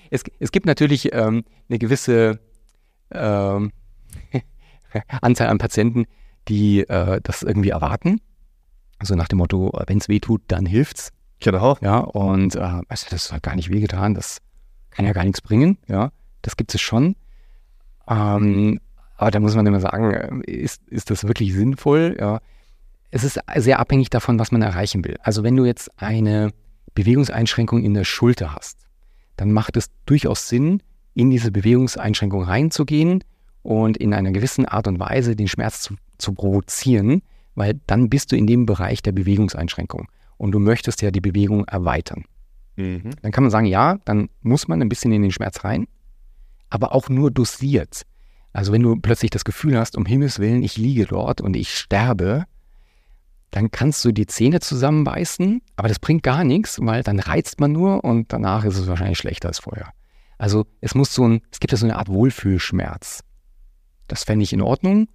es, es gibt natürlich ähm, eine gewisse ähm, Anzahl an Patienten, die äh, das irgendwie erwarten. Also nach dem Motto, wenn es weh tut, dann hilft's. Genau. Ja, und äh, also das hat gar nicht wehgetan, das kann ja gar nichts bringen, ja, das gibt es schon. Ähm, aber da muss man immer sagen, äh, ist, ist das wirklich sinnvoll? Ja. Es ist sehr abhängig davon, was man erreichen will. Also wenn du jetzt eine Bewegungseinschränkung in der Schulter hast, dann macht es durchaus Sinn, in diese Bewegungseinschränkung reinzugehen und in einer gewissen Art und Weise den Schmerz zu, zu provozieren, weil dann bist du in dem Bereich der Bewegungseinschränkung und du möchtest ja die Bewegung erweitern. Mhm. Dann kann man sagen, ja, dann muss man ein bisschen in den Schmerz rein, aber auch nur dosiert. Also wenn du plötzlich das Gefühl hast, um Himmels Willen, ich liege dort und ich sterbe, dann kannst du die Zähne zusammenbeißen, aber das bringt gar nichts, weil dann reizt man nur und danach ist es wahrscheinlich schlechter als vorher. Also es muss so ein, es gibt ja so eine Art Wohlfühlschmerz. Das fände ich in Ordnung,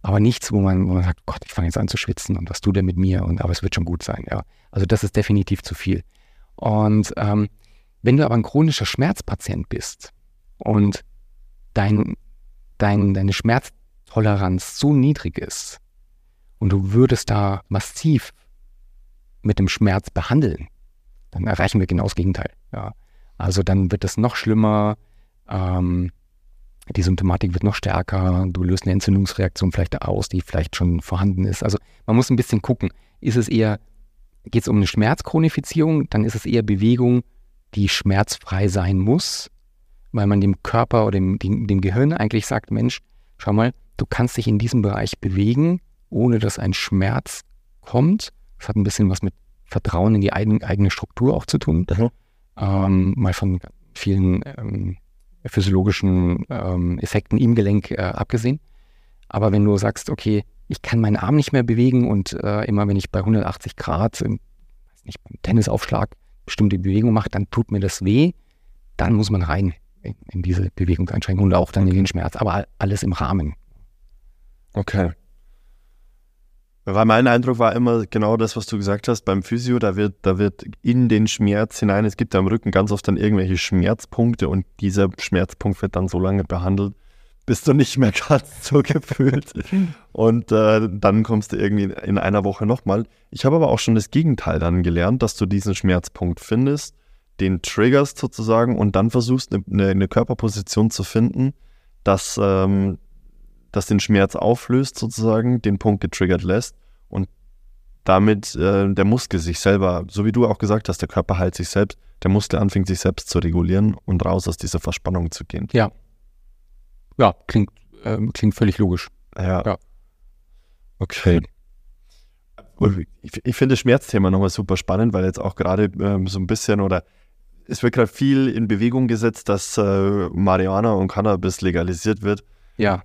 aber nichts, wo man, wo man sagt, Gott, ich fange jetzt an zu schwitzen und was tut er mit mir und aber es wird schon gut sein, ja. Also das ist definitiv zu viel. Und ähm, wenn du aber ein chronischer Schmerzpatient bist und dein, dein, deine Schmerztoleranz so niedrig ist und du würdest da massiv mit dem Schmerz behandeln, dann erreichen wir genau das Gegenteil. Ja. Also dann wird es noch schlimmer, ähm, die Symptomatik wird noch stärker, du löst eine Entzündungsreaktion vielleicht aus, die vielleicht schon vorhanden ist. Also man muss ein bisschen gucken, ist es eher geht es um eine Schmerzchronifizierung, dann ist es eher Bewegung, die schmerzfrei sein muss, weil man dem Körper oder dem, dem, dem Gehirn eigentlich sagt, Mensch, schau mal, du kannst dich in diesem Bereich bewegen, ohne dass ein Schmerz kommt. Das hat ein bisschen was mit Vertrauen in die eigen, eigene Struktur auch zu tun. Mhm. Ähm, mal von vielen ähm, physiologischen ähm, Effekten im Gelenk äh, abgesehen. Aber wenn du sagst, okay, ich kann meinen Arm nicht mehr bewegen und äh, immer wenn ich bei 180 Grad im, nicht, beim Tennisaufschlag bestimmte Bewegung mache, dann tut mir das weh, dann muss man rein in, in diese Bewegungseinschränkung und auch dann in den Schmerz. Aber alles im Rahmen. Okay. Weil mein Eindruck war immer genau das, was du gesagt hast, beim Physio, da wird, da wird in den Schmerz hinein, es gibt da im Rücken ganz oft dann irgendwelche Schmerzpunkte und dieser Schmerzpunkt wird dann so lange behandelt, bis du nicht mehr kannst, so gefühlt. Und äh, dann kommst du irgendwie in einer Woche nochmal. Ich habe aber auch schon das Gegenteil dann gelernt, dass du diesen Schmerzpunkt findest, den triggerst sozusagen und dann versuchst, eine, eine Körperposition zu finden, dass, ähm, das den Schmerz auflöst, sozusagen, den Punkt getriggert lässt und damit äh, der Muskel sich selber, so wie du auch gesagt hast, der Körper heilt sich selbst, der Muskel anfängt sich selbst zu regulieren und raus aus dieser Verspannung zu gehen. Ja. Ja, klingt, äh, klingt völlig logisch. Ja. ja. Okay. Ich, ich finde das Schmerzthema nochmal super spannend, weil jetzt auch gerade ähm, so ein bisschen oder es wird gerade viel in Bewegung gesetzt, dass äh, Marihuana und Cannabis legalisiert wird. Ja.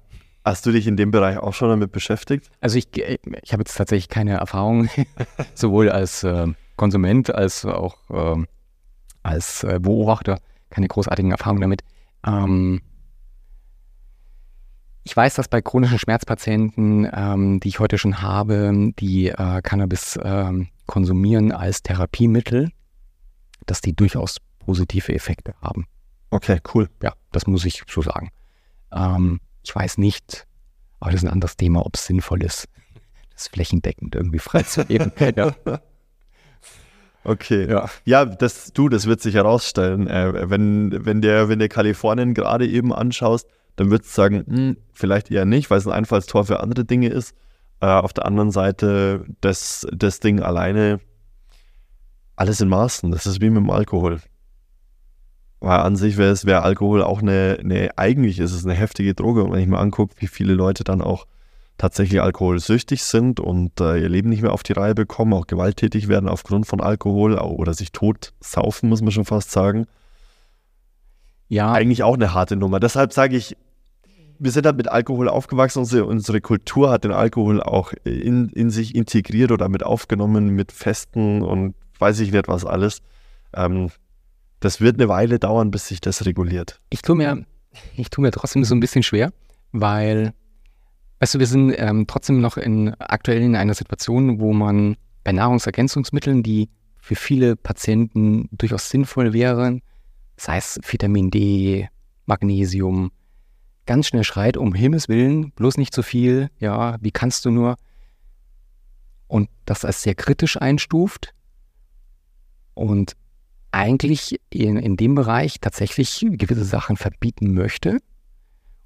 Hast du dich in dem Bereich auch schon damit beschäftigt? Also ich, ich habe jetzt tatsächlich keine Erfahrung, sowohl als äh, Konsument als auch äh, als äh, Beobachter, keine großartigen Erfahrungen damit. Ähm, ich weiß, dass bei chronischen Schmerzpatienten, ähm, die ich heute schon habe, die äh, Cannabis ähm, konsumieren als Therapiemittel, dass die durchaus positive Effekte haben. Okay, cool. Ja, das muss ich so sagen. Ähm, ich weiß nicht, aber das ist ein anderes Thema, ob es sinnvoll ist, das flächendeckend irgendwie freizugeben. ja. Okay. Ja, ja das, du, das wird sich herausstellen. Äh, wenn, wenn, der, wenn der Kalifornien gerade eben anschaust, dann würdest du sagen, hm, vielleicht eher nicht, weil es ein Einfallstor für andere Dinge ist. Äh, auf der anderen Seite, das, das Ding alleine, alles in Maßen. Das ist wie mit dem Alkohol. Weil an sich wäre es wäre Alkohol auch eine, eine, eigentlich ist es eine heftige Droge. Und wenn ich mir angucke, wie viele Leute dann auch tatsächlich alkoholsüchtig sind und äh, ihr Leben nicht mehr auf die Reihe bekommen, auch gewalttätig werden aufgrund von Alkohol oder sich tot saufen, muss man schon fast sagen. Ja. Eigentlich auch eine harte Nummer. Deshalb sage ich, wir sind halt mit Alkohol aufgewachsen. Unsere, unsere Kultur hat den Alkohol auch in, in sich integriert oder mit aufgenommen, mit Festen und weiß ich nicht was alles. Ähm, das wird eine Weile dauern, bis sich das reguliert. Ich tue mir, ich tue mir trotzdem so ein bisschen schwer, weil, weißt du, wir sind ähm, trotzdem noch in, aktuell in einer Situation, wo man bei Nahrungsergänzungsmitteln, die für viele Patienten durchaus sinnvoll wären, sei es Vitamin D, Magnesium, ganz schnell schreit, um Himmels Willen, bloß nicht zu viel, ja, wie kannst du nur? Und das als sehr kritisch einstuft. Und eigentlich in, in dem Bereich tatsächlich gewisse Sachen verbieten möchte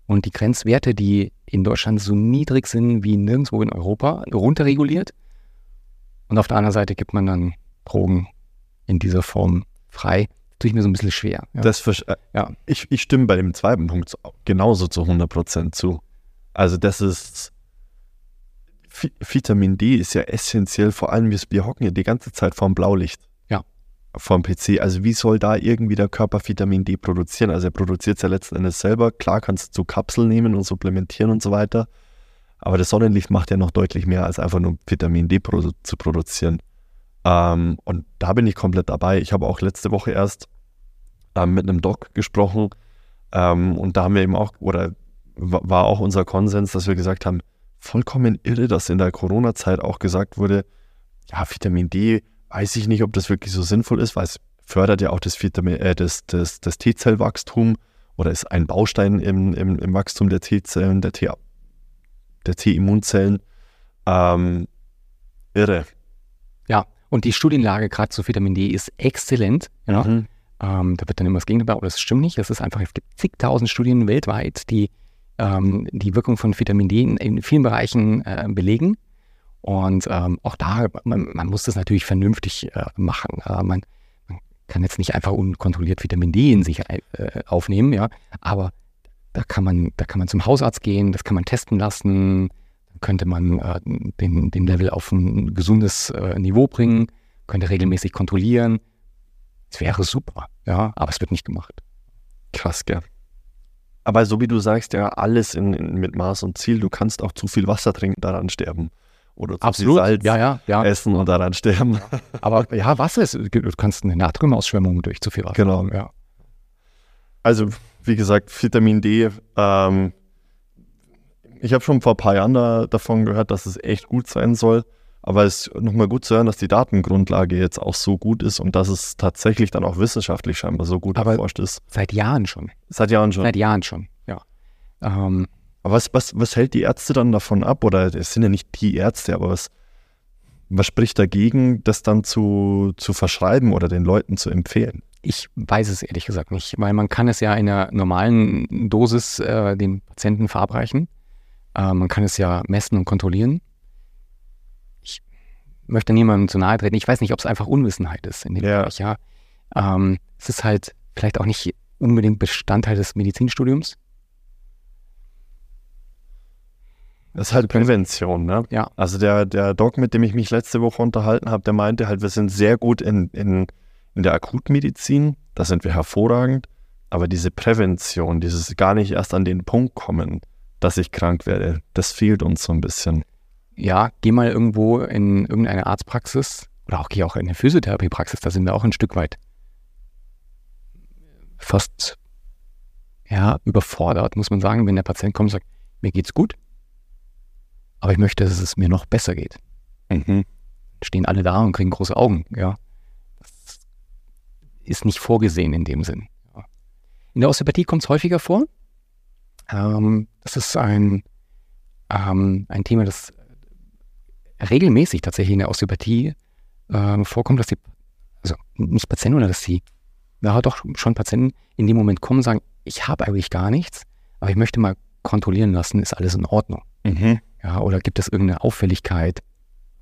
und die Grenzwerte, die in Deutschland so niedrig sind wie nirgendwo in Europa, runterreguliert. Und auf der anderen Seite gibt man dann Drogen in dieser Form frei. Tue ich mir so ein bisschen schwer. Ja. Das äh, ja. ich, ich stimme bei dem zweiten Punkt genauso zu 100% zu. Also das ist Vitamin D ist ja essentiell, vor allem wir hocken ja die ganze Zeit vorm Blaulicht vom PC. Also wie soll da irgendwie der Körper Vitamin D produzieren? Also er produziert es ja letzten Endes selber. Klar kannst du Kapseln nehmen und supplementieren und so weiter. Aber das Sonnenlicht macht ja noch deutlich mehr, als einfach nur Vitamin D produ zu produzieren. Ähm, und da bin ich komplett dabei. Ich habe auch letzte Woche erst ähm, mit einem Doc gesprochen. Ähm, und da haben wir eben auch, oder war auch unser Konsens, dass wir gesagt haben, vollkommen irre, dass in der Corona-Zeit auch gesagt wurde, ja, Vitamin D weiß ich nicht, ob das wirklich so sinnvoll ist, weil es fördert ja auch das, äh, das, das, das T-Zellwachstum oder ist ein Baustein im, im, im Wachstum der T-Zellen, der T-Immunzellen. Ähm, irre. Ja, und die Studienlage gerade zu Vitamin D ist exzellent. Genau. Mhm. Ähm, da wird dann immer das Gegenteil, aber das stimmt nicht. Es ist einfach, es gibt zigtausend Studien weltweit, die ähm, die Wirkung von Vitamin D in, in vielen Bereichen äh, belegen. Und ähm, auch da, man, man, muss das natürlich vernünftig äh, machen. Äh, man, man, kann jetzt nicht einfach unkontrolliert Vitamin D in sich äh, aufnehmen, ja. Aber da kann man, da kann man zum Hausarzt gehen, das kann man testen lassen, könnte man äh, den, den Level auf ein gesundes äh, Niveau bringen, könnte regelmäßig kontrollieren. Es wäre super, ja, aber es wird nicht gemacht. Krass, gell. Aber so wie du sagst, ja, alles in, in, mit Maß und Ziel. Du kannst auch zu viel Wasser trinken, daran sterben. Oder zu Absolut. Salz ja, ja, ja. essen und daran sterben. Aber ja, Wasser ist, du kannst eine Natriumausschwemmung durch zu viel Wasser Genau. haben, ja. Also, wie gesagt, Vitamin D. Ähm, ich habe schon vor ein paar Jahren da, davon gehört, dass es echt gut sein soll. Aber es ist nochmal gut zu hören, dass die Datengrundlage jetzt auch so gut ist und dass es tatsächlich dann auch wissenschaftlich scheinbar so gut Aber- erforscht ist. Seit Jahren schon. Seit Jahren schon. Seit Jahren schon, ja. Ähm, Aber was, was, was hält die Ärzte dann davon ab? Oder es sind ja nicht die Ärzte, aber was, was spricht dagegen, das dann zu, zu verschreiben oder den Leuten zu empfehlen? Ich weiß es ehrlich gesagt nicht, weil man kann es ja in einer normalen Dosis äh, den Patienten verabreichen. Äh, man kann es ja messen und kontrollieren. Ich möchte niemandem zu nahe treten. Ich weiß nicht, ob es einfach Unwissenheit ist in dem Ja. Bereich. Ja. Ähm, es ist halt vielleicht auch nicht unbedingt Bestandteil des Medizinstudiums. Das ist halt Prävention, ne? Ja. Also der, der Doc, mit dem ich mich letzte Woche unterhalten habe, der meinte halt, wir sind sehr gut in, in, in der Akutmedizin, da sind wir hervorragend, aber diese Prävention, dieses gar nicht erst an den Punkt kommen, dass ich krank werde, das fehlt uns so ein bisschen. Ja, geh mal irgendwo in irgendeine Arztpraxis oder auch geh auch in eine Physiotherapiepraxis, da sind wir auch ein Stück weit fast ja, überfordert, muss man sagen, wenn der Patient kommt und sagt, mir geht's gut, aber ich möchte, dass es mir noch besser geht. Stehen alle da und kriegen große Augen, ja. Das ist nicht vorgesehen in dem Sinn. In der Osteopathie kommt es häufiger vor. Ähm, das ist ein, ähm, ein Thema, das regelmäßig tatsächlich in der Osteopathie ähm, vorkommt, dass die, also nicht Patienten oder dass die, ja doch schon Patienten in dem Moment kommen und sagen, ich habe eigentlich gar nichts, aber ich möchte mal kontrollieren lassen, ist alles in Ordnung. Ja, oder gibt es irgendeine Auffälligkeit?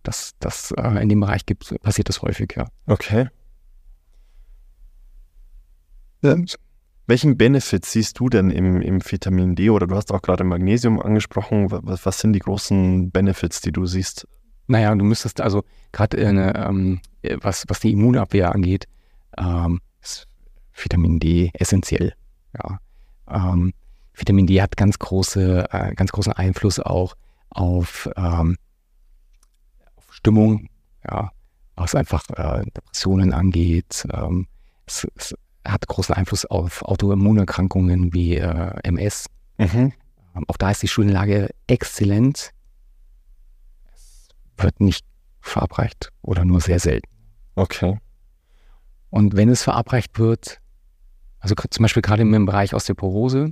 Das, das äh, in dem Bereich gibt, passiert das häufig, ja. Okay. Welchen Benefit siehst du denn im, im Vitamin D oder du hast auch gerade Magnesium angesprochen? Was, was sind die großen Benefits, die du siehst? Naja, du müsstest also gerade ähm, was, was die Immunabwehr angeht, ähm, ist Vitamin D essentiell. Ja. Ähm, Vitamin D hat ganz große, äh, ganz großen Einfluss auch auf, ähm, auf Stimmung, ja, was einfach äh, Depressionen angeht. Ähm, es, es hat großen Einfluss auf Autoimmunerkrankungen wie äh, MS. Ähm, auch da ist die Studienlage exzellent. Es wird nicht verabreicht oder nur sehr selten. Okay. Und wenn es verabreicht wird, also zum Beispiel gerade im Bereich Osteoporose,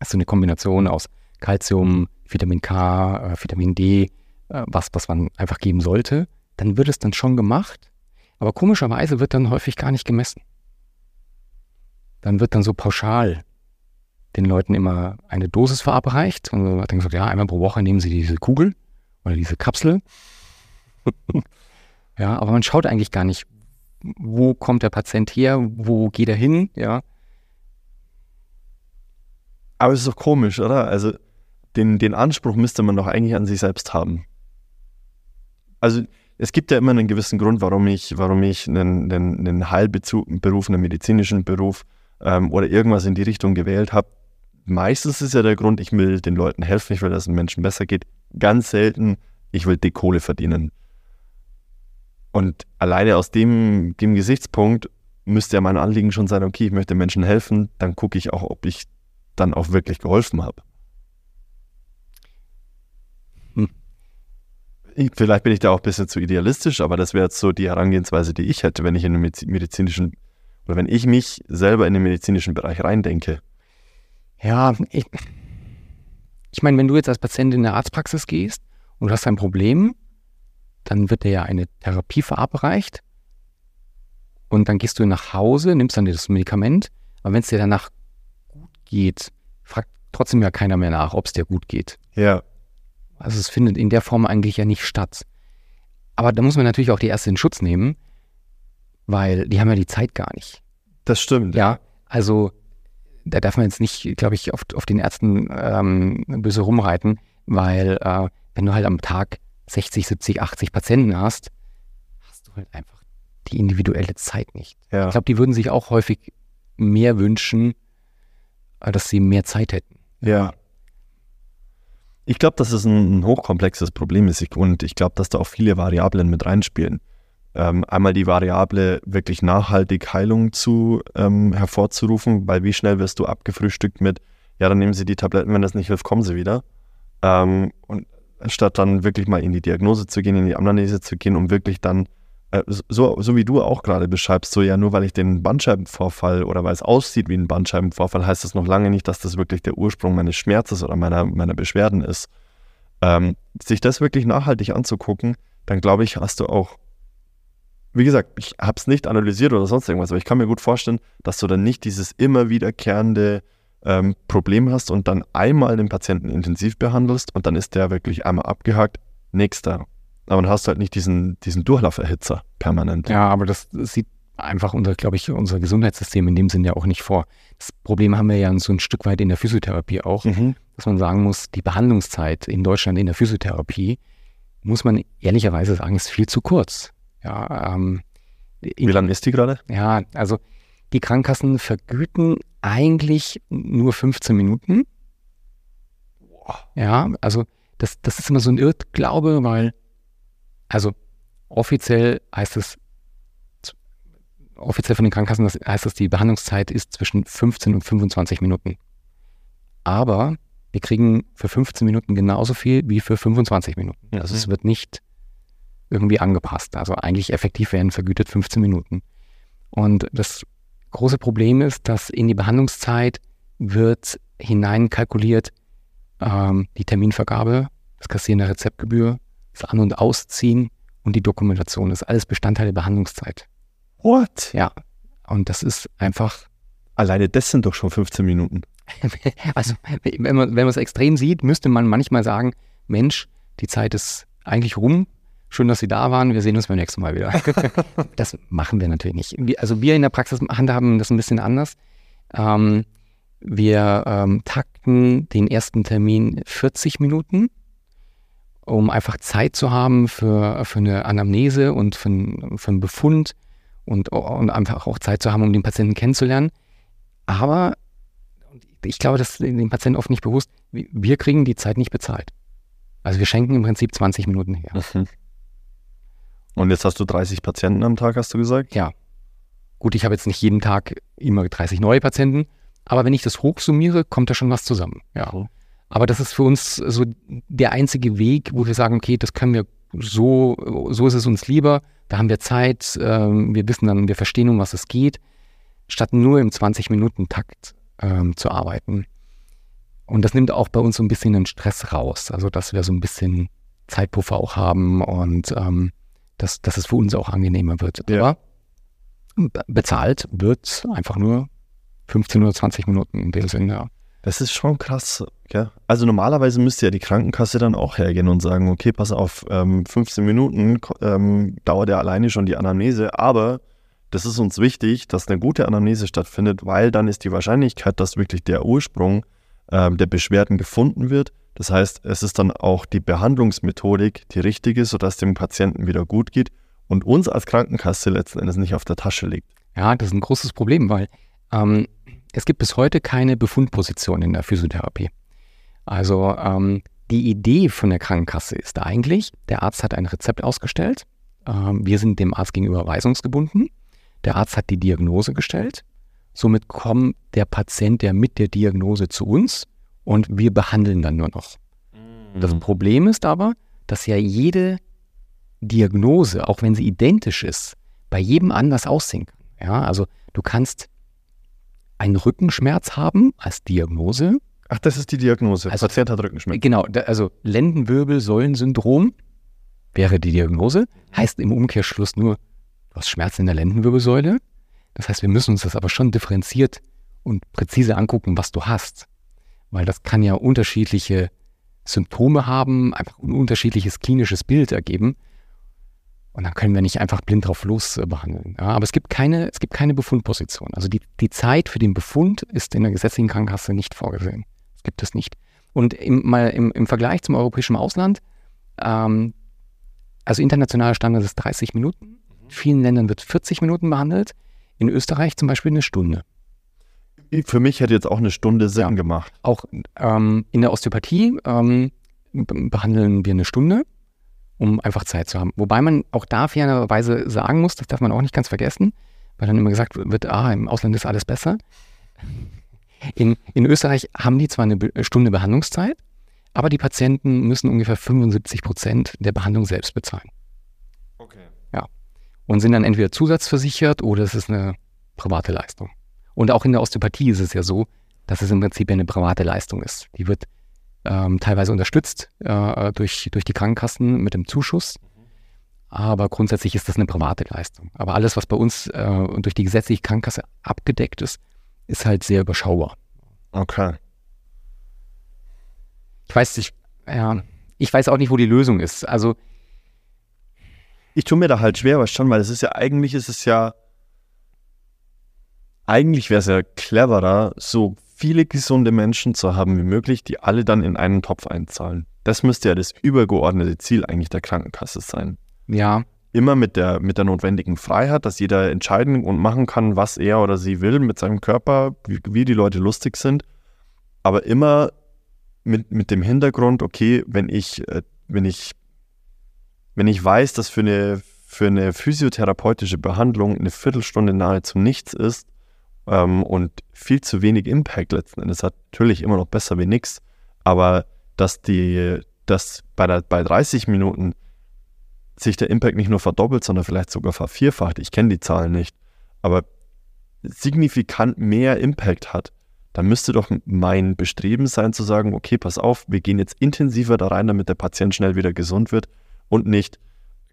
ist so eine Kombination aus Calcium, Vitamin K, äh, Vitamin D, äh, was, was man einfach geben sollte, dann wird es dann schon gemacht, aber komischerweise wird dann häufig gar nicht gemessen. Dann wird dann so pauschal den Leuten immer eine Dosis verabreicht und man hat dann gesagt, ja, einmal pro Woche nehmen sie diese Kugel oder diese Kapsel. ja, aber man schaut eigentlich gar nicht, wo kommt der Patient her, wo geht er hin, ja. Aber es ist doch komisch, oder? Also den, den Anspruch müsste man doch eigentlich an sich selbst haben. Also es gibt ja immer einen gewissen Grund, warum ich, warum ich einen, einen, einen Heilberuf, einen medizinischen Beruf ähm, oder irgendwas in die Richtung gewählt habe. Meistens ist ja der Grund, ich will den Leuten helfen, ich will, dass es den Menschen besser geht. Ganz selten, ich will die Kohle verdienen. Und alleine aus dem, dem Gesichtspunkt müsste ja mein Anliegen schon sein, okay, ich möchte Menschen helfen, dann gucke ich auch, ob ich dann auch wirklich geholfen habe. Hm. Ich- Vielleicht bin ich da auch ein bisschen zu idealistisch, aber das wäre jetzt so die Herangehensweise, die ich hätte, wenn ich in den Mediz- medizinischen oder wenn ich mich selber in den medizinischen Bereich reindenke. Ja, ich, ich meine, wenn du jetzt als Patient in eine Arztpraxis gehst und du hast ein Problem, dann wird dir ja eine Therapie verabreicht und dann gehst du nach Hause, nimmst dann das Medikament, aber wenn es dir danach gut geht, fragt trotzdem ja keiner mehr nach, ob es dir gut geht. Ja, Also es findet in der Form eigentlich ja nicht statt. Aber da muss man natürlich auch die Ärzte in Schutz nehmen, weil die haben ja die Zeit gar nicht. Das stimmt. Ja, also da darf man jetzt nicht, glaube ich, auf, auf den Ärzten ähm, böse rumreiten, weil äh, wenn du halt am Tag 60, 70, 80 Patienten hast, hast du halt einfach die individuelle Zeit nicht. Ja. Ich glaube, die würden sich auch häufig mehr wünschen, äh, dass sie mehr Zeit hätten. Ja. Ich glaube, dass es ein, ein hochkomplexes Problem ist und ich glaube, dass da auch viele Variablen mit reinspielen. Ähm, einmal die Variable, wirklich nachhaltig Heilung zu ähm, hervorzurufen, weil wie schnell wirst du abgefrühstückt mit, ja, dann nehmen Sie die Tabletten, wenn das nicht hilft, kommen Sie wieder. Ähm, und anstatt dann wirklich mal in die Diagnose zu gehen, in die Anamnese zu gehen, um wirklich dann, so, so wie du auch gerade beschreibst, so ja, nur weil ich den Bandscheibenvorfall oder weil es aussieht wie ein Bandscheibenvorfall, heißt das noch lange nicht, dass das wirklich der Ursprung meines Schmerzes oder meiner, meiner Beschwerden ist. Ähm, sich das wirklich nachhaltig anzugucken, dann glaube ich, hast du auch, wie gesagt, ich habe es nicht analysiert oder sonst irgendwas, aber ich kann mir gut vorstellen, dass du dann nicht dieses immer wiederkehrende ähm, Problem hast und dann einmal den Patienten intensiv behandelst und dann ist der wirklich einmal abgehakt, nächster. Aber dann hast du halt nicht diesen, diesen Durchlauferhitzer permanent. Ja, aber das sieht einfach unser, glaube ich, unser Gesundheitssystem in dem Sinne ja auch nicht vor. Das Problem haben wir ja so ein Stück weit in der Physiotherapie auch, Mhm. dass man sagen muss, die Behandlungszeit in Deutschland in der Physiotherapie, muss man ehrlicherweise sagen, ist viel zu kurz. Ja, ähm, Wie lange ist die gerade? ja, also die Krankenkassen vergüten eigentlich nur 15 Minuten. Ja, also das, das ist immer so ein Irrglaube, weil, also offiziell heißt es, offiziell von den Krankenkassen das heißt es, die Behandlungszeit ist zwischen 15 und 25 Minuten. Aber wir kriegen für 15 Minuten genauso viel wie für 25 Minuten. Also es Mhm. wird nicht irgendwie angepasst. Also eigentlich effektiv werden vergütet 15 Minuten. Und das große Problem ist, dass in die Behandlungszeit wird hineinkalkuliert ähm, die Terminvergabe, das Kassieren der Rezeptgebühr, das An- und Ausziehen und die Dokumentation. Das ist alles Bestandteil der Behandlungszeit. What? Ja. Und das ist einfach, Alleine das sind doch schon 15 Minuten. also wenn man, wenn man es extrem sieht, müsste man manchmal sagen, Mensch, die Zeit ist eigentlich rum. Schön, dass Sie da waren. Wir sehen uns beim nächsten Mal wieder. das machen wir natürlich nicht. Also wir in der Praxis handhaben das ein bisschen anders. Ähm, wir ähm, takten den ersten Termin 40 Minuten, um einfach Zeit zu haben für, für eine Anamnese und für, einen- für einen Befund und, und einfach auch Zeit zu haben, um den Patienten kennenzulernen. Aber ich glaube, das ist den Patienten oft nicht bewusst, wir- kriegen die Zeit nicht bezahlt. Also wir schenken im Prinzip 20 Minuten her. Und jetzt hast du 30 Patienten am Tag, hast du gesagt? Ja. Gut, ich habe jetzt nicht jeden Tag immer 30 neue Patienten, aber wenn ich das hochsummiere, kommt da schon was zusammen. Ja. Mhm. Aber das ist für uns so der einzige Weg, wo wir sagen, okay, das können wir so, so ist es uns lieber, da haben wir Zeit, ähm, wir wissen dann, wir verstehen, um was es geht, statt nur im 20-Minuten-Takt ähm, zu arbeiten. Und das nimmt auch bei uns so ein bisschen den Stress raus, also dass wir so ein bisschen Zeitpuffer auch haben und ähm, dass, dass es für uns auch angenehmer wird. Ja. Aber be- bezahlt wird einfach nur 15 oder 20 Minuten in dem Sinne. Ja. Das ist schon krass. Ja? Also normalerweise müsste ja die Krankenkasse dann auch hergehen und sagen, okay, pass auf, ähm, 15 Minuten ähm, dauert ja alleine schon die Anamnese, aber das ist uns wichtig, dass eine gute Anamnese stattfindet, weil dann ist die Wahrscheinlichkeit, dass wirklich der Ursprung ähm, der Beschwerden gefunden wird. Das heißt, es ist dann auch die Behandlungsmethodik die richtige, sodass dem Patienten wieder gut geht und uns als Krankenkasse letzten Endes nicht auf der Tasche liegt. Ja, das ist ein großes Problem, weil ähm, es gibt bis heute keine Befundposition in der Physiotherapie. Also ähm, die Idee von der Krankenkasse ist eigentlich, der Arzt hat ein Rezept ausgestellt, ähm, wir sind dem Arzt gegenüber weisungsgebunden, der Arzt hat die Diagnose gestellt, somit kommt der Patient ja mit der Diagnose zu uns und wir behandeln dann nur noch. Das Problem ist aber, dass ja jede Diagnose, auch wenn sie identisch ist, bei jedem anders aussehen kann. Ja, also du kannst einen Rückenschmerz haben als Diagnose. Ach, das ist die Diagnose. Also- Patient hat Rückenschmerzen. Genau, also Lendenwirbelsäulensyndrom wäre die Diagnose, heißt im Umkehrschluss nur, du hast Schmerzen in der Lendenwirbelsäule. Das heißt, wir müssen uns das aber schon differenziert und präzise angucken, was du hast. Weil das kann ja unterschiedliche Symptome haben, einfach ein unterschiedliches klinisches Bild ergeben. Und dann können wir nicht einfach blind drauf los äh, behandeln. Ja, aber es gibt keine, es gibt keine Befundposition. Also die, die Zeit für den Befund ist in der gesetzlichen Krankenkasse nicht vorgesehen. Das gibt es nicht. Und im, mal im, im Vergleich zum europäischen Ausland, ähm, also internationaler Standard ist 30 Minuten. In vielen Ländern wird 40 Minuten behandelt. In Österreich zum Beispiel eine Stunde. Für mich hätte jetzt auch eine Stunde Sinn Ja. gemacht. Auch ähm, in der Osteopathie ähm, be- behandeln wir eine Stunde, um einfach Zeit zu haben. Wobei man auch da fairerweise sagen muss, das darf man auch nicht ganz vergessen, weil dann immer gesagt wird, ah, im Ausland ist alles besser. In, in Österreich haben die zwar eine Be Stunde Behandlungszeit, aber die Patienten müssen ungefähr 75 Prozent der Behandlung selbst bezahlen Okay. und sind dann entweder zusatzversichert oder es ist eine private Leistung. Und auch in der Osteopathie ist es ja so, dass es im Prinzip ja eine private Leistung ist. Die wird ähm, teilweise unterstützt äh, durch, durch die Krankenkassen mit dem Zuschuss. Aber grundsätzlich ist das eine private Leistung. Aber alles, was bei uns äh, durch die gesetzliche Krankenkasse abgedeckt ist, ist halt sehr überschaubar. Okay. Ich weiß nicht, ja, ich weiß auch nicht, wo die Lösung ist. Also Ich tue mir da halt schwer, weißt schon, weil es ist ja eigentlich ist es ja eigentlich wäre es ja cleverer, so viele gesunde Menschen zu haben wie möglich, die alle dann in einen Topf einzahlen. Das müsste ja das übergeordnete Ziel eigentlich der Krankenkasse sein. ja, Immer mit der, mit der notwendigen Freiheit, dass jeder entscheiden und machen kann, was er oder sie will mit seinem Körper, wie, wie die Leute lustig sind. Aber immer mit, mit dem Hintergrund, okay, wenn ich, äh, wenn ich, wenn ich weiß, dass für eine, für eine physiotherapeutische Behandlung eine Viertelstunde nahezu nichts ist ähm, und viel zu wenig Impact letzten Endes hat, natürlich immer noch besser wie nichts, aber dass die, dass bei, der, bei 30 Minuten sich der Impact nicht nur verdoppelt, sondern vielleicht sogar vervierfacht, ich kenne die Zahlen nicht, aber signifikant mehr Impact hat, dann müsste doch mein Bestreben sein zu sagen, okay, pass auf, wir gehen jetzt intensiver da rein, damit der Patient schnell wieder gesund wird und nicht,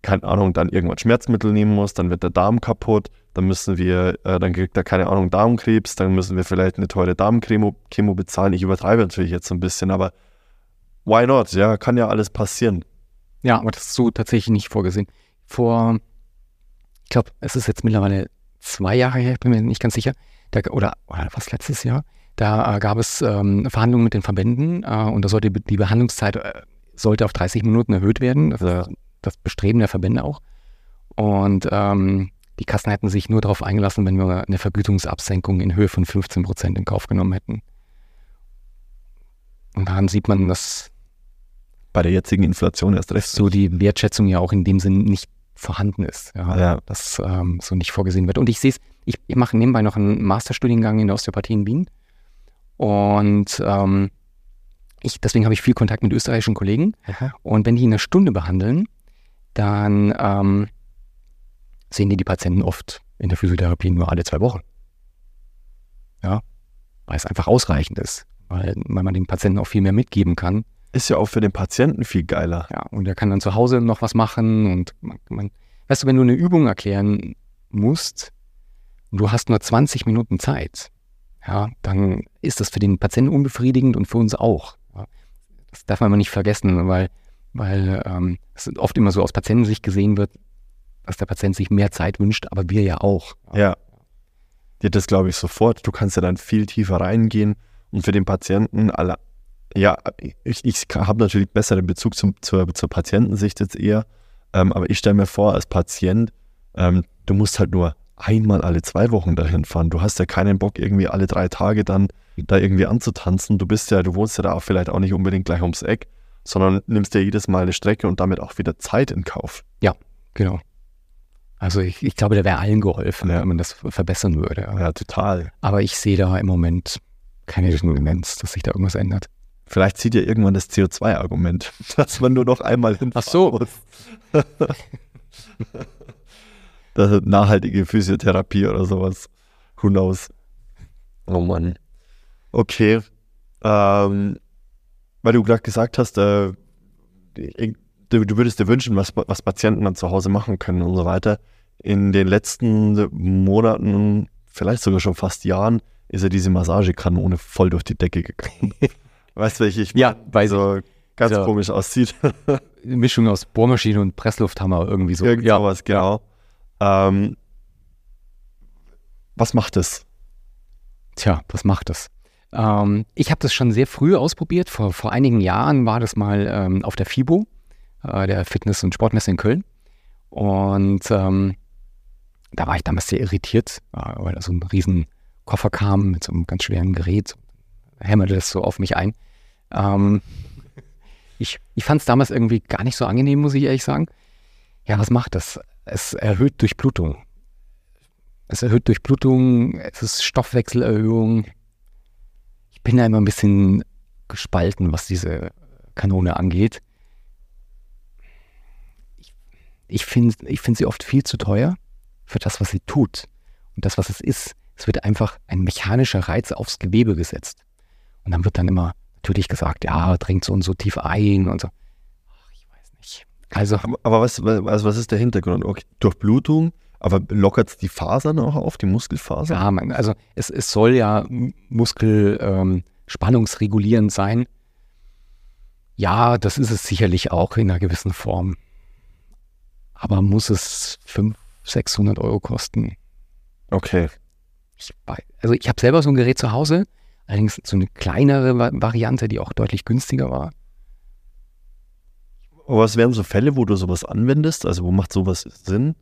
keine Ahnung, dann irgendwann Schmerzmittel nehmen muss, dann wird der Darm kaputt, dann müssen wir, äh, dann kriegt er, keine Ahnung, Darmkrebs, dann müssen wir vielleicht eine teure Darmchemo Chemo bezahlen. Ich übertreibe natürlich jetzt so ein bisschen, aber why not? Ja, kann ja alles passieren. Ja, aber das ist so tatsächlich nicht vorgesehen. Vor, ich glaube, es ist jetzt mittlerweile zwei Jahre her, ich bin mir nicht ganz sicher, da, oder, oder was letztes Jahr, da äh, gab es ähm, Verhandlungen mit den Verbänden äh, und da sollte die die Behandlungszeit äh, sollte auf 30 Minuten erhöht werden. Das ist das Bestreben der Verbände auch. Und ähm, die Kassen hätten sich nur darauf eingelassen, wenn wir eine Vergütungsabsenkung in Höhe von 15 Prozent in Kauf genommen hätten. Und daran sieht man, dass Bei der jetzigen Inflation erst recht. so die Wertschätzung ja auch in dem Sinn nicht vorhanden ist. Ja, Ja. Dass ähm, so nicht vorgesehen wird. Und ich sehe es, ich, ich mache nebenbei noch einen Masterstudiengang in der Osteopathie in Wien. Und ähm, ich, deswegen habe ich viel Kontakt mit österreichischen Kollegen. Und wenn die in einer Stunde behandeln, dann ähm, sehen die die Patienten oft in der Physiotherapie nur alle zwei Wochen. Ja, weil es einfach ausreichend ist, weil, weil man dem Patienten auch viel mehr mitgeben kann. Ist ja auch für den Patienten viel geiler. Ja, und er kann dann zu Hause noch was machen und man, man weißt du, wenn du eine Übung erklären musst und du hast nur 20 Minuten Zeit, ja, dann ist das für den Patienten unbefriedigend und für uns auch. Ja. Das darf man aber nicht vergessen, weil, weil ähm, es oft immer so aus Patientensicht gesehen wird, dass der Patient sich mehr Zeit wünscht, aber wir ja auch. Ja. Ja, das glaube ich sofort. Du kannst ja dann viel tiefer reingehen und für den Patienten alle. Ja, ich, ich habe natürlich besseren Bezug zum, zur, zur Patientensicht jetzt eher, ähm, aber ich stelle mir vor, als Patient, ähm, du musst halt nur einmal alle zwei Wochen dahin fahren. Du hast ja keinen Bock, irgendwie alle drei Tage dann da irgendwie anzutanzen. Du bist ja, du wohnst ja da auch vielleicht auch nicht unbedingt gleich ums Eck, sondern nimmst dir jedes Mal eine Strecke und damit auch wieder Zeit in Kauf. Genau. Also ich, ich glaube, da wäre allen geholfen, Ja. wenn man das verbessern würde. Ja. Total. Aber ich sehe da im Moment keine Tendenz, dass sich da irgendwas ändert. Vielleicht zieht ja irgendwann das CO2-Argument, dass man nur noch einmal hinfahren Ach so. muss. das ist nachhaltige Physiotherapie oder sowas. Who knows? Oh Mann. Okay. Ähm, weil du gerade gesagt hast, äh, ich- du, du würdest dir wünschen, was, was Patienten dann zu Hause machen können und so weiter. In den letzten Monaten, vielleicht sogar schon fast Jahren, ist ja diese Massagekanone voll durch die Decke gegangen. weißt du, welche ich Ja, weiß so ganz Ja. komisch aussieht. Eine Mischung aus Bohrmaschine und Presslufthammer irgendwie so. Irgend ja. sowas, genau. Ähm, was macht es? Tja, was macht das? Ähm, ich habe das schon sehr früh ausprobiert. Vor, vor einigen Jahren war das mal ähm, auf der FIBO, äh, der Fitness- und Sportmesse in Köln. Und ähm, da war ich damals sehr irritiert, äh, weil da so ein riesen Koffer kam mit so einem ganz schweren Gerät. Hämmerte das so auf mich ein. Ähm, ich ich fand es damals irgendwie gar nicht so angenehm, muss ich ehrlich sagen. Ja, was macht das? Es erhöht Durchblutung. Es erhöht Durchblutung, es ist Stoffwechselerhöhung. Ich bin da immer ein bisschen gespalten, was diese Kanone angeht. Ich, ich finde ich find sie oft viel zu teuer für das, was sie tut. Und das, was es ist, es wird einfach ein mechanischer Reiz aufs Gewebe gesetzt. Und dann wird dann immer natürlich gesagt, ja, dringt so und so tief ein und so. Ach, ich weiß nicht. Also, Aber- Aber was, also was ist der Hintergrund? Okay, Durchblutung, aber lockert es die Fasern auch auf, die Muskelfasern? Ja, man, also es, es soll ja Muskel ähm, sein. Ja, das ist es sicherlich auch in einer gewissen Form. Aber muss es 500, 600 Euro kosten? Okay. Ich, also ich habe selber so ein Gerät zu Hause, allerdings so eine kleinere Va- Variante, die auch deutlich günstiger war. Aber was wären so Fälle, wo du sowas anwendest? Also wo macht sowas Sinn?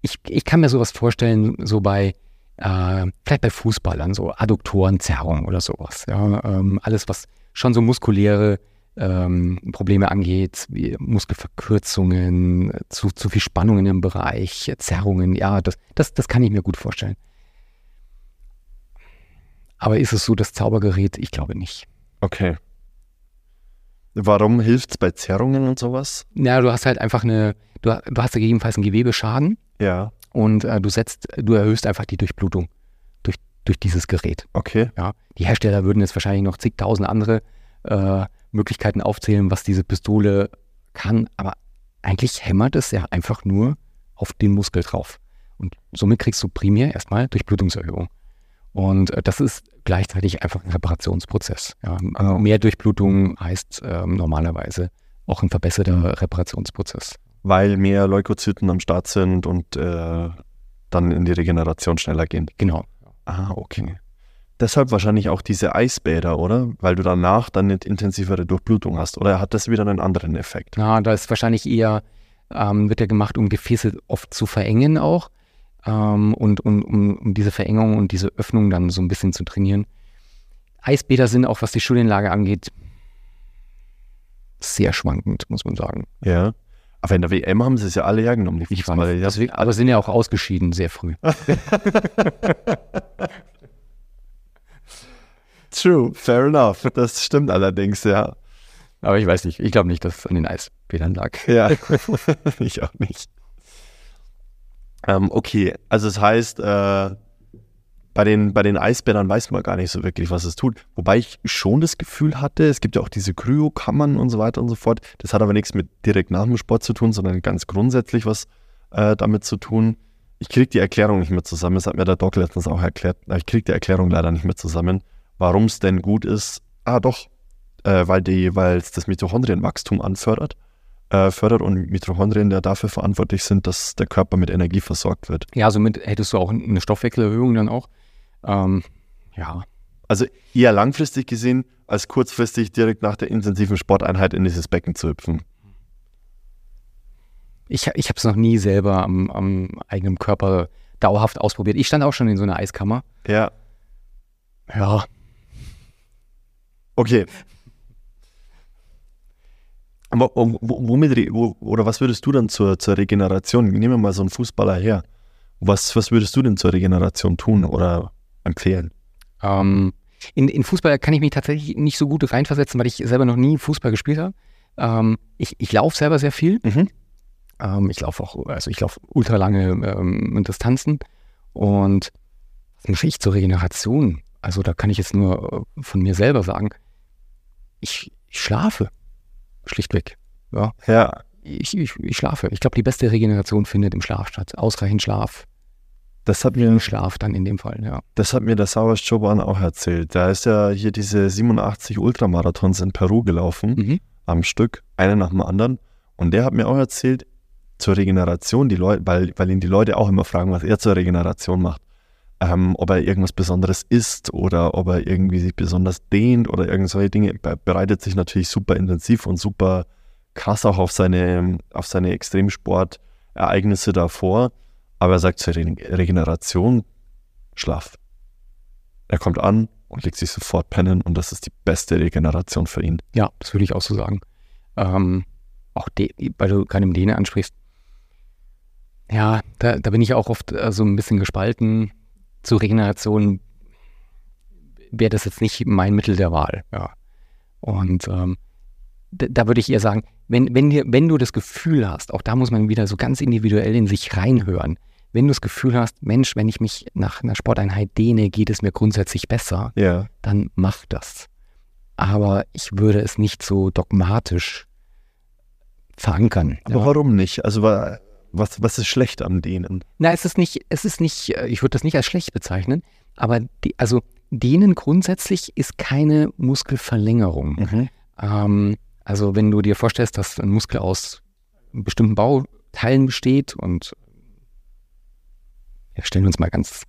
Ich, ich kann mir sowas vorstellen, so bei, äh, vielleicht bei Fußballern, so Adduktorenzerrung oder sowas. Ja, ähm, alles, was schon so muskuläre ähm, Probleme angeht, wie Muskelverkürzungen, zu, zu viel Spannungen im Bereich, Zerrungen, ja, das, das, das kann ich mir gut vorstellen. Aber ist es so das Zaubergerät? Ich glaube nicht. Okay. Warum hilft es bei Zerrungen und sowas? Na, du hast halt einfach eine, du, du hast ja gegebenenfalls einen Gewebeschaden Ja. und äh, du setzt, du erhöhst einfach die Durchblutung durch, durch dieses Gerät. Okay. Ja, die Hersteller würden jetzt wahrscheinlich noch zigtausend andere äh, Möglichkeiten aufzählen, was diese Pistole kann, aber eigentlich hämmert es ja einfach nur auf den Muskel drauf. Und somit kriegst du primär erstmal Durchblutungserhöhung. Und äh, das ist gleichzeitig einfach ein Reparationsprozess. Ja. Ah. Mehr Durchblutung heißt ähm, normalerweise auch ein verbesserter Reparationsprozess. Weil mehr Leukozyten am Start sind und äh, dann in die Regeneration schneller gehen. Genau. Ah, okay. Deshalb wahrscheinlich auch diese Eisbäder, oder? Weil du danach dann eine intensivere Durchblutung hast. Oder hat das wieder einen anderen Effekt? Na, da ist wahrscheinlich eher, ähm, wird ja gemacht, um Gefäße oft zu verengen auch. Ähm, und und um, um diese Verengung und diese Öffnung dann so ein bisschen zu trainieren. Eisbäder sind auch, was die Studienlage angeht, sehr schwankend, muss man sagen. Ja. Aber in der WM haben sie es ja alle hergenommen, Ich weiß, Die deswegen, aber sind ja auch ausgeschieden sehr früh. True, fair enough. Das stimmt allerdings, ja. Aber ich weiß nicht, ich glaube nicht, dass es an den Eisbädern lag. Ja, ich auch nicht. Ähm, okay, also das heißt, äh, bei, den, bei den Eisbädern weiß man gar nicht so wirklich, was es tut. Wobei ich schon das Gefühl hatte, es gibt ja auch diese Kryokammern und so weiter und so fort. Das hat aber nichts mit direkt nach dem Sport zu tun, sondern ganz grundsätzlich was äh, damit zu tun. Ich kriege die Erklärung nicht mehr zusammen. Das hat mir der Doc letztens auch erklärt. Ich kriege die Erklärung leider nicht mehr zusammen, warum es denn gut ist. Ah, doch, äh, weil es das Mitochondrienwachstum anfördert äh, fördert und Mitochondrien ja dafür verantwortlich sind, dass der Körper mit Energie versorgt wird. Ja, somit hättest du auch eine Stoffwechselerhöhung dann auch. Ähm, ja, Also eher langfristig gesehen, als kurzfristig direkt nach der intensiven Sporteinheit in dieses Becken zu hüpfen. Ich, ich habe es noch nie selber am, am eigenen Körper dauerhaft ausprobiert. Ich stand auch schon in so einer Eiskammer. Ja, Ja, okay. Aber wo- wo- womit, oder was würdest du dann zur, zur Regeneration? Nehmen wir mal so einen Fußballer her. Was, was würdest du denn zur Regeneration tun oder empfehlen? ähm, in, in Fußball kann ich mich tatsächlich nicht so gut reinversetzen, weil ich selber noch nie Fußball gespielt habe. Ähm, ich ich laufe selber sehr viel. Mhm. Ähm, ich laufe auch, also ich laufe ultralange ähm, Distanzen. Und was mache ich zur Regeneration? Also da kann ich jetzt nur äh, von mir selber sagen, ich, ich schlafe. Schlichtweg. Ja, Ja, ich, ich, ich schlafe. Ich glaube, die beste Regeneration findet im Schlaf statt. Ausreichend Schlaf. das hat mir, Schlaf dann in dem Fall, ja. Das hat mir der Sauers Choban auch erzählt. Da ist ja hier diese 87 Ultramarathons in Peru gelaufen. Mhm. am Stück, einen nach dem anderen. Und der hat mir auch erzählt, zur Regeneration, die Leute, weil, weil ihn die Leute auch immer fragen, was er zur Regeneration macht. Ähm, ob er irgendwas Besonderes isst oder ob er irgendwie sich besonders dehnt oder irgendwelche Dinge, er bereitet sich natürlich super intensiv und super krass auch auf seine, auf seine Extremsportereignisse davor. Aber er sagt zur Re Regeneration, Schlaf. Er kommt an und legt sich sofort pennen und das ist die beste Regeneration für ihn. Ja, das würde ich auch so sagen. Ähm, auch weil du gerade im Dehne ansprichst. Ja, da, da bin ich auch oft äh, so ein bisschen gespalten. Zur Regeneration wäre das jetzt nicht mein Mittel der Wahl. Ja. Und ähm, da, würde ich eher sagen, wenn, wenn, dir, wenn du das Gefühl hast, auch da muss man wieder so ganz individuell in sich reinhören, wenn du das Gefühl hast, Mensch, wenn ich mich nach einer Sporteinheit dehne, geht es mir grundsätzlich besser, ja. dann mach das. Aber ich würde es nicht so dogmatisch verankern. Aber ja. warum nicht? Also was, was ist schlecht am Dehnen? Na, es ist nicht, es ist nicht, äh, ich würde das nicht als schlecht bezeichnen, aber die, also Dehnen grundsätzlich ist keine Muskelverlängerung. Mhm. Ähm, also wenn du dir vorstellst, dass ein Muskel aus bestimmten Bauteilen besteht und ja, stellen wir uns mal ganz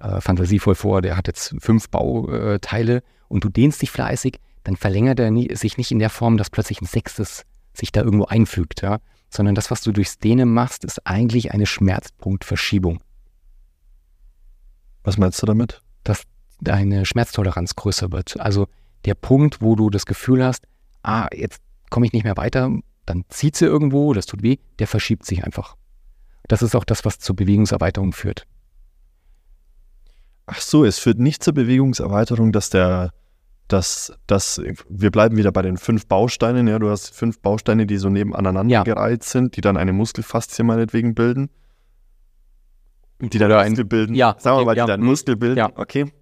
äh, fantasievoll vor, der hat jetzt fünf Bauteile und du dehnst dich fleißig, dann verlängert er nie, sich nicht in der Form, dass plötzlich ein sechstes sich da irgendwo einfügt, ja, sondern das, was du durchs Dehnen machst, ist eigentlich eine Schmerzpunktverschiebung. Was meinst du damit? Dass deine Schmerztoleranz größer wird. Also der Punkt, wo du das Gefühl hast, ah, jetzt komme ich nicht mehr weiter, dann zieht sie irgendwo, das tut weh, der verschiebt sich einfach. Das ist auch das, was zur Bewegungserweiterung führt. Ach so, es führt nicht zur Bewegungserweiterung, dass der, dass, dass wir bleiben wieder bei den fünf Bausteinen, ja, du hast fünf Bausteine, die so nebeneinander ja. gereiht sind, die dann eine Muskelfaszie meinetwegen bilden. Die dann Oder Muskel bilden. Ja, sagen wir mal, ja. die dann Muskel bilden. Ja. Okay.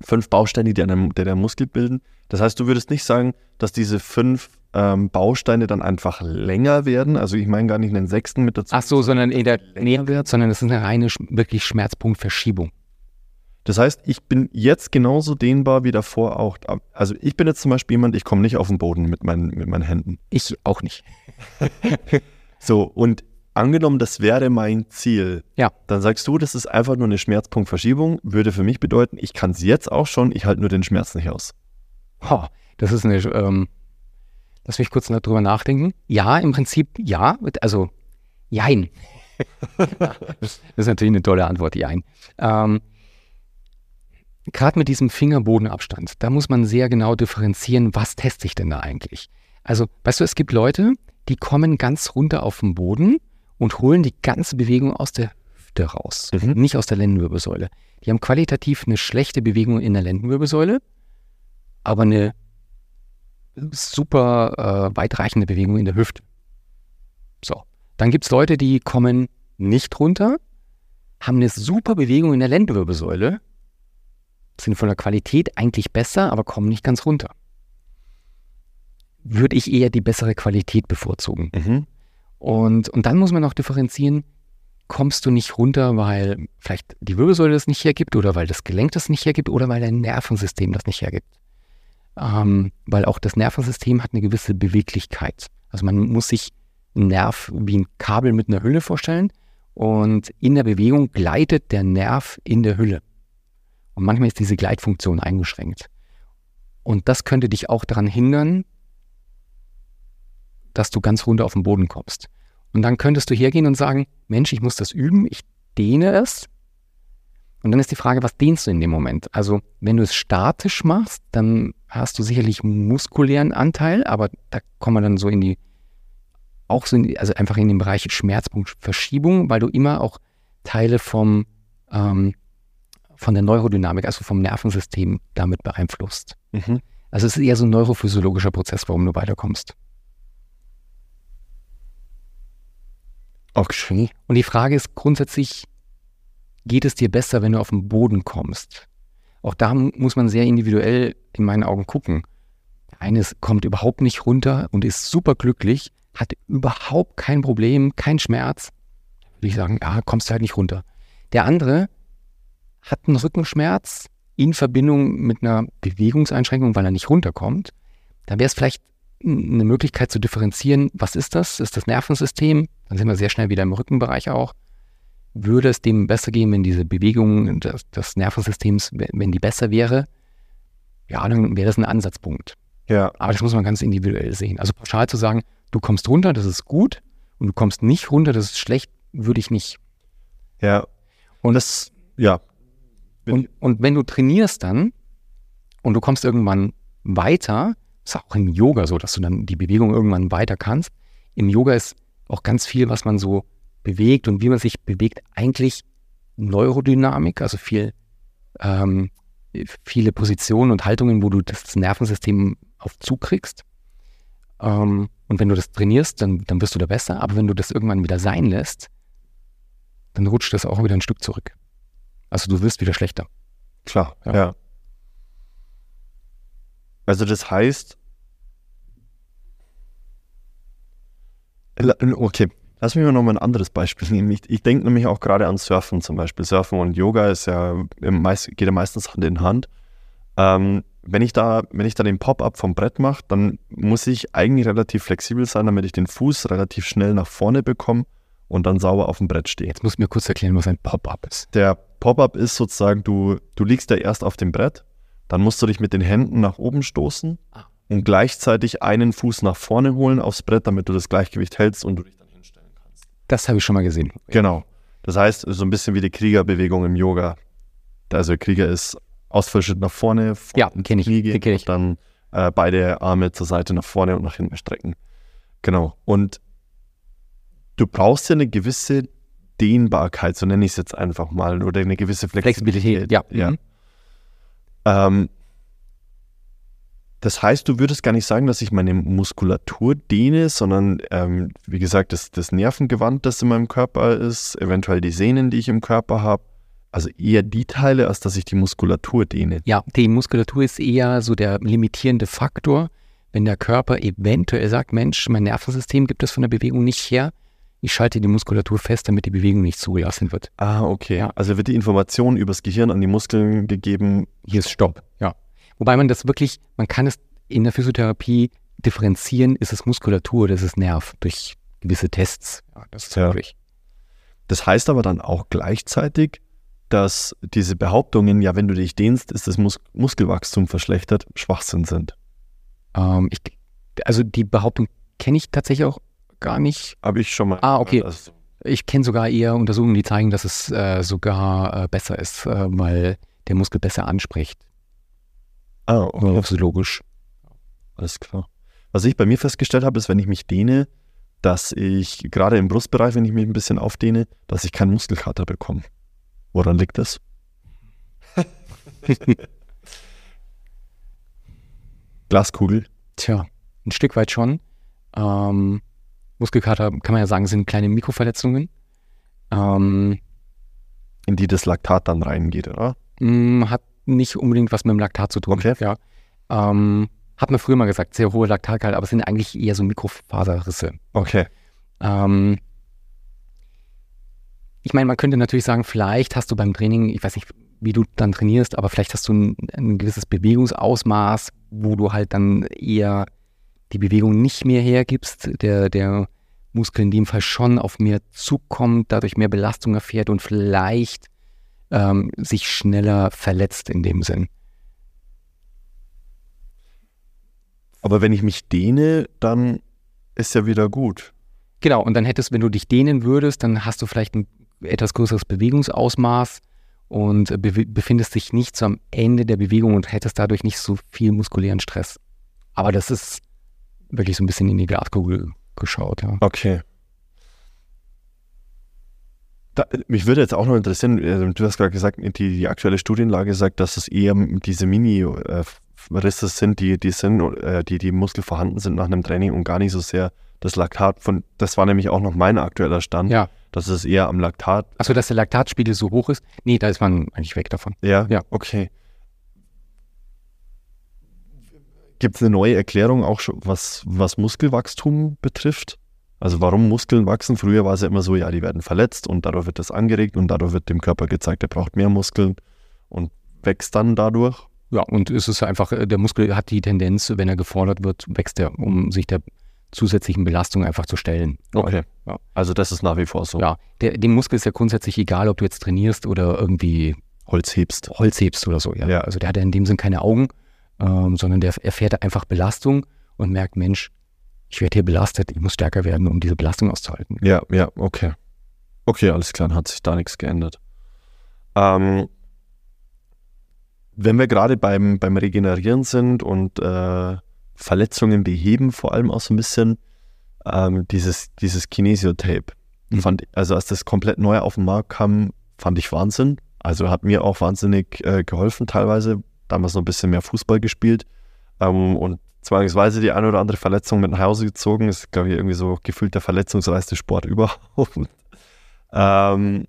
Fünf Bausteine, die einen, die den Muskel bilden. Das heißt, du würdest nicht sagen, dass diese fünf ähm, Bausteine dann einfach länger werden. Also ich meine gar nicht einen sechsten mit dazu. Ach so, sondern in der Nähe wird, sondern es ist eine reine wirklich Schmerzpunktverschiebung. Das heißt, ich bin jetzt genauso dehnbar wie davor auch. Also ich bin jetzt zum Beispiel jemand, ich komme nicht auf den Boden mit meinen, mit meinen Händen. Ich auch nicht. so, und angenommen, das wäre mein Ziel, ja. dann sagst du, das ist einfach nur eine Schmerzpunktverschiebung, würde für mich bedeuten, ich kann es jetzt auch schon, ich halte nur den Schmerz nicht aus. Oh, das ist eine, ähm, lass mich kurz darüber nachdenken. Ja, im Prinzip ja, also jein. das ist natürlich eine tolle Antwort, jein. Ähm, Gerade mit diesem Fingerbodenabstand, da muss man sehr genau differenzieren, was teste ich denn da eigentlich? Also, weißt du, es gibt Leute, die kommen ganz runter auf den Boden und holen die ganze Bewegung aus der Hüfte raus, mhm. nicht aus der Lendenwirbelsäule. Die haben qualitativ eine schlechte Bewegung in der Lendenwirbelsäule, aber eine super äh, weitreichende Bewegung in der Hüfte. So, dann gibt es Leute, die kommen nicht runter, haben eine super Bewegung in der Lendenwirbelsäule, sind von der Qualität eigentlich besser, aber kommen nicht ganz runter. Würde ich eher die bessere Qualität bevorzugen. Mhm. Und, und dann muss man noch differenzieren, kommst du nicht runter, weil vielleicht die Wirbelsäule das nicht hergibt oder weil das Gelenk das nicht hergibt oder weil dein Nervensystem das nicht hergibt. Ähm, weil auch das Nervensystem hat eine gewisse Beweglichkeit. Also man muss sich einen Nerv wie ein Kabel mit einer Hülle vorstellen und in der Bewegung gleitet der Nerv in der Hülle. Und manchmal ist diese Gleitfunktion eingeschränkt. Und das könnte dich auch daran hindern, dass du ganz runter auf den Boden kommst. Und dann könntest du hergehen und sagen, Mensch, ich muss das üben, ich dehne es. Und dann ist die Frage, was dehnst du in dem Moment? Also, wenn du es statisch machst, dann hast du sicherlich muskulären Anteil, aber da kommen wir dann so in die, auch so in die, also einfach in den Bereich Schmerzpunktverschiebung, weil du immer auch Teile vom, ähm, von der Neurodynamik, also vom Nervensystem damit beeinflusst. Mhm. Also es ist eher so ein neurophysiologischer Prozess, warum du weiterkommst. Okay. Und die Frage ist grundsätzlich, geht es dir besser, wenn du auf den Boden kommst? Auch da muss man sehr individuell in meinen Augen gucken. Eines kommt überhaupt nicht runter und ist super glücklich, hat überhaupt kein Problem, kein Schmerz. Würde ich sagen, ja, kommst du halt nicht runter. Der andere hat einen Rückenschmerz in Verbindung mit einer Bewegungseinschränkung, weil er nicht runterkommt. Dann wäre es vielleicht eine Möglichkeit zu differenzieren, was ist das? Ist das Nervensystem? Dann sind wir sehr schnell wieder im Rückenbereich auch. Würde es dem besser gehen, wenn diese Bewegung des, des Nervensystems, wenn die besser wäre? Ja, dann wäre das ein Ansatzpunkt. Ja. Aber das muss man ganz individuell sehen. Also pauschal zu sagen, du kommst runter, das ist gut, und du kommst nicht runter, das ist schlecht, würde ich nicht. Ja. Und das, ja. Und, und wenn du trainierst dann und du kommst irgendwann weiter, ist auch im Yoga so, dass du dann die Bewegung irgendwann weiter kannst. Im Yoga ist auch ganz viel, was man so bewegt und wie man sich bewegt, eigentlich Neurodynamik, also viel, ähm, viele Positionen und Haltungen, wo du das Nervensystem auf Zug kriegst. Ähm, und wenn du das trainierst, dann, dann wirst du da besser. Aber wenn du das irgendwann wieder sein lässt, dann rutscht das auch wieder ein Stück zurück. Also du wirst wieder schlechter. Klar, Ja. ja. Also das heißt, okay, lass mich mal noch mal ein anderes Beispiel nehmen. Ich, ich denke nämlich auch gerade an Surfen zum Beispiel. Surfen und Yoga ist ja im meist, geht ja meistens Hand in Hand. Ähm, wenn ich da, wenn ich da den Pop-up vom Brett mache, dann muss ich eigentlich relativ flexibel sein, damit ich den Fuß relativ schnell nach vorne bekomme und dann sauber auf dem Brett stehe. Jetzt musst du mir kurz erklären, was ein Pop-up ist. Der Pop-up ist sozusagen, du, du liegst ja erst auf dem Brett, dann musst du dich mit den Händen nach oben stoßen Ah. und gleichzeitig einen Fuß nach vorne holen aufs Brett, damit du das Gleichgewicht hältst und du dich dann hinstellen kannst. Das habe ich schon mal gesehen. Genau. Das heißt, so ein bisschen wie die Kriegerbewegung im Yoga. Also Krieger ist Ausfallschritt nach vorne, vor Ja, ins kenn ich, Knie kenn ich. dann äh, beide Arme zur Seite nach vorne und nach hinten strecken. Genau. Und du brauchst ja eine gewisse Dehnbarkeit, so nenne ich es jetzt einfach mal, oder eine gewisse Flexibilität. Flexibilität, ja. ja. Mhm. Ähm, das heißt, du würdest gar nicht sagen, dass ich meine Muskulatur dehne, sondern ähm, wie gesagt, das, das Nervengewand, das in meinem Körper ist, eventuell die Sehnen, die ich im Körper habe. Also eher die Teile, als dass ich die Muskulatur dehne. Ja, die Muskulatur ist eher so der limitierende Faktor, wenn der Körper eventuell sagt, Mensch, mein Nervensystem gibt es von der Bewegung nicht her. Ich schalte die Muskulatur fest, damit die Bewegung nicht zugelassen wird. Ah, okay. Ja. Also wird die Information übers Gehirn an die Muskeln gegeben. Hier ist Stopp. Ja. Wobei man das wirklich, man kann es in der Physiotherapie differenzieren, ist es Muskulatur oder ist es Nerv durch gewisse Tests. Ja, das ist Ja. möglich. Das heißt aber dann auch gleichzeitig, dass diese Behauptungen, ja, wenn du dich dehnst, ist das Mus Muskelwachstum verschlechtert, Schwachsinn sind. Ähm, ich, also die Behauptung kenne ich tatsächlich auch gar nicht. Habe ich schon mal. Ah, okay. Also, Ich kenne sogar eher Untersuchungen, die zeigen, dass es äh, sogar äh, besser ist, äh, weil der Muskel besser anspricht. ah, okay. Physiologisch. Alles klar. Was ich bei mir festgestellt habe, ist, wenn ich mich dehne, dass ich gerade im Brustbereich, wenn ich mich ein bisschen aufdehne, dass ich keinen Muskelkater bekomme. Woran liegt das? Glaskugel. Tja, ein Stück weit schon. Ähm, Muskelkater, kann man ja sagen, sind kleine Mikroverletzungen. Ähm, in die das Laktat dann reingeht, oder? mh, hat nicht unbedingt was mit dem Laktat zu tun. Okay. Ja. Ähm, hat man früher mal gesagt, sehr hohe Laktatgehalt, aber es sind eigentlich eher so Mikrofaserrisse. Okay. Ähm, ich meine, man könnte natürlich sagen, vielleicht hast du beim Training, ich weiß nicht, wie du dann trainierst, aber vielleicht hast du ein, ein gewisses Bewegungsausmaß, wo du halt dann eher die Bewegung nicht mehr hergibst, der, der Muskel in dem Fall schon auf mehr Zug kommt, dadurch mehr Belastung erfährt und vielleicht ähm, sich schneller verletzt in dem Sinn. Aber wenn ich mich dehne, dann ist ja wieder gut. Genau, und dann hättest, wenn du dich dehnen würdest, dann hast du vielleicht ein etwas größeres Bewegungsausmaß und be befindest dich nicht so am Ende der Bewegung und hättest dadurch nicht so viel muskulären Stress. Aber das ist wirklich so ein bisschen in die Glaskugel geschaut, ja. Okay. Da, mich würde jetzt auch noch interessieren, äh, du hast gerade gesagt, die, die aktuelle Studienlage sagt, dass es eher diese Mini-Risse sind, die, die sind, äh, die, die Muskel vorhanden sind nach einem Training und gar nicht so sehr das Laktat von, das war nämlich auch noch mein aktueller Stand, Ja. dass es eher am Laktat, Achso, dass der Laktatspiegel so hoch ist? Nee, da ist man eigentlich weg davon. ja, Ja. okay. Gibt es eine neue Erklärung auch schon, was, was Muskelwachstum betrifft? Also warum Muskeln wachsen? Früher war es ja immer so, ja, die werden verletzt und dadurch wird das angeregt und dadurch wird dem Körper gezeigt, er braucht mehr Muskeln und wächst dann dadurch. Ja, und es ist einfach, äh, der Muskel hat die Tendenz, wenn er gefordert wird, wächst er, um sich der zusätzlichen Belastung einfach zu stellen. Okay. Ja. Also das ist nach wie vor so. Ja, der, dem Muskel ist ja grundsätzlich egal, ob du jetzt trainierst oder irgendwie Holz hebst. Holz hebst oder so. Ja. Ja. Also der hat ja in dem Sinn keine Augen, ähm, sondern der erfährt einfach Belastung und merkt, Mensch, ich werde hier belastet, ich muss stärker werden, um diese Belastung auszuhalten. Ja, ja, okay. Okay, alles klar, dann hat sich da nichts geändert. Ähm, wenn wir gerade beim, beim Regenerieren sind und äh, Verletzungen beheben, vor allem auch so ein bisschen, ähm, dieses, dieses Kinesiotape. Mhm. Fand, also als das komplett neu auf den Markt kam, fand ich Wahnsinn. Also hat mir auch wahnsinnig äh, geholfen teilweise. Damals noch ein bisschen mehr Fußball gespielt ähm, und zwangsweise die eine oder andere Verletzung mit nach Hause gezogen. Das ist, glaube ich, irgendwie so gefühlt der verletzungsreichste Sport überhaupt. ähm,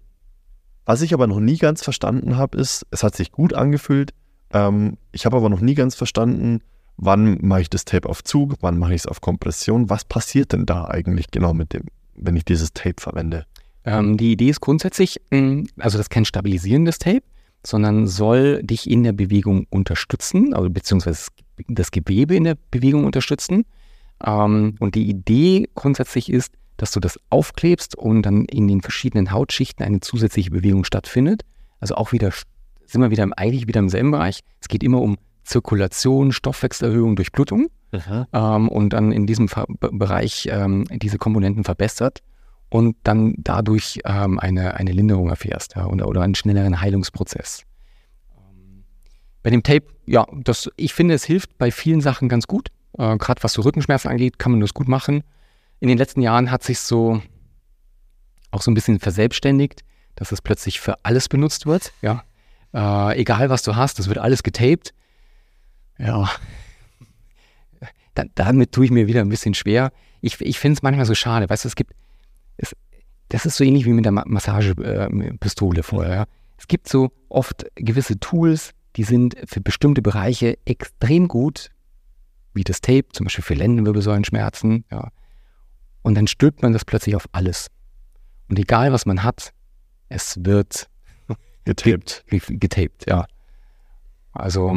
was ich aber noch nie ganz verstanden habe, ist, es hat sich gut angefühlt. Ähm, ich habe aber noch nie ganz verstanden, wann mache ich das Tape auf Zug, wann mache ich es auf Kompression. Was passiert denn da eigentlich genau mit dem, wenn ich dieses Tape verwende? Ähm, die Idee ist grundsätzlich, mh, also das ist kein stabilisierendes Tape, sondern soll dich in der Bewegung unterstützen, also beziehungsweise das Gewebe in der Bewegung unterstützen. Ähm, und die Idee grundsätzlich ist, dass du das aufklebst und dann in den verschiedenen Hautschichten eine zusätzliche Bewegung stattfindet. Also auch wieder, sind wir wieder im, eigentlich wieder im selben Bereich. Es geht immer um Zirkulation, Stoffwechselerhöhung, Durchblutung ähm, und dann in diesem Ver Be- Bereich ähm, diese Komponenten verbessert und dann dadurch ähm, eine, eine Linderung erfährst ja, oder, oder einen schnelleren Heilungsprozess. Ähm, Bei dem Tape, ja, das, ich finde, es hilft bei vielen Sachen ganz gut. Äh, Gerade was so Rückenschmerzen angeht, kann man das gut machen. In den letzten Jahren hat sich so auch so ein bisschen verselbstständigt, dass es plötzlich für alles benutzt wird. Ja, äh, egal was du hast, das wird alles getaped. Ja, da, damit tue ich mir wieder ein bisschen schwer. Ich, ich finde es manchmal so schade. Weißt du, es gibt, es, das ist so ähnlich wie mit der Ma Massagepistole vorher. Ja. Es gibt so oft gewisse Tools, die sind für bestimmte Bereiche extrem gut, wie das Tape, zum Beispiel für Lendenwirbelsäulenschmerzen. Ja. Und dann stülpt man das plötzlich auf alles. Und egal, was man hat, es wird Getaped. ge- getaped, ja. Also,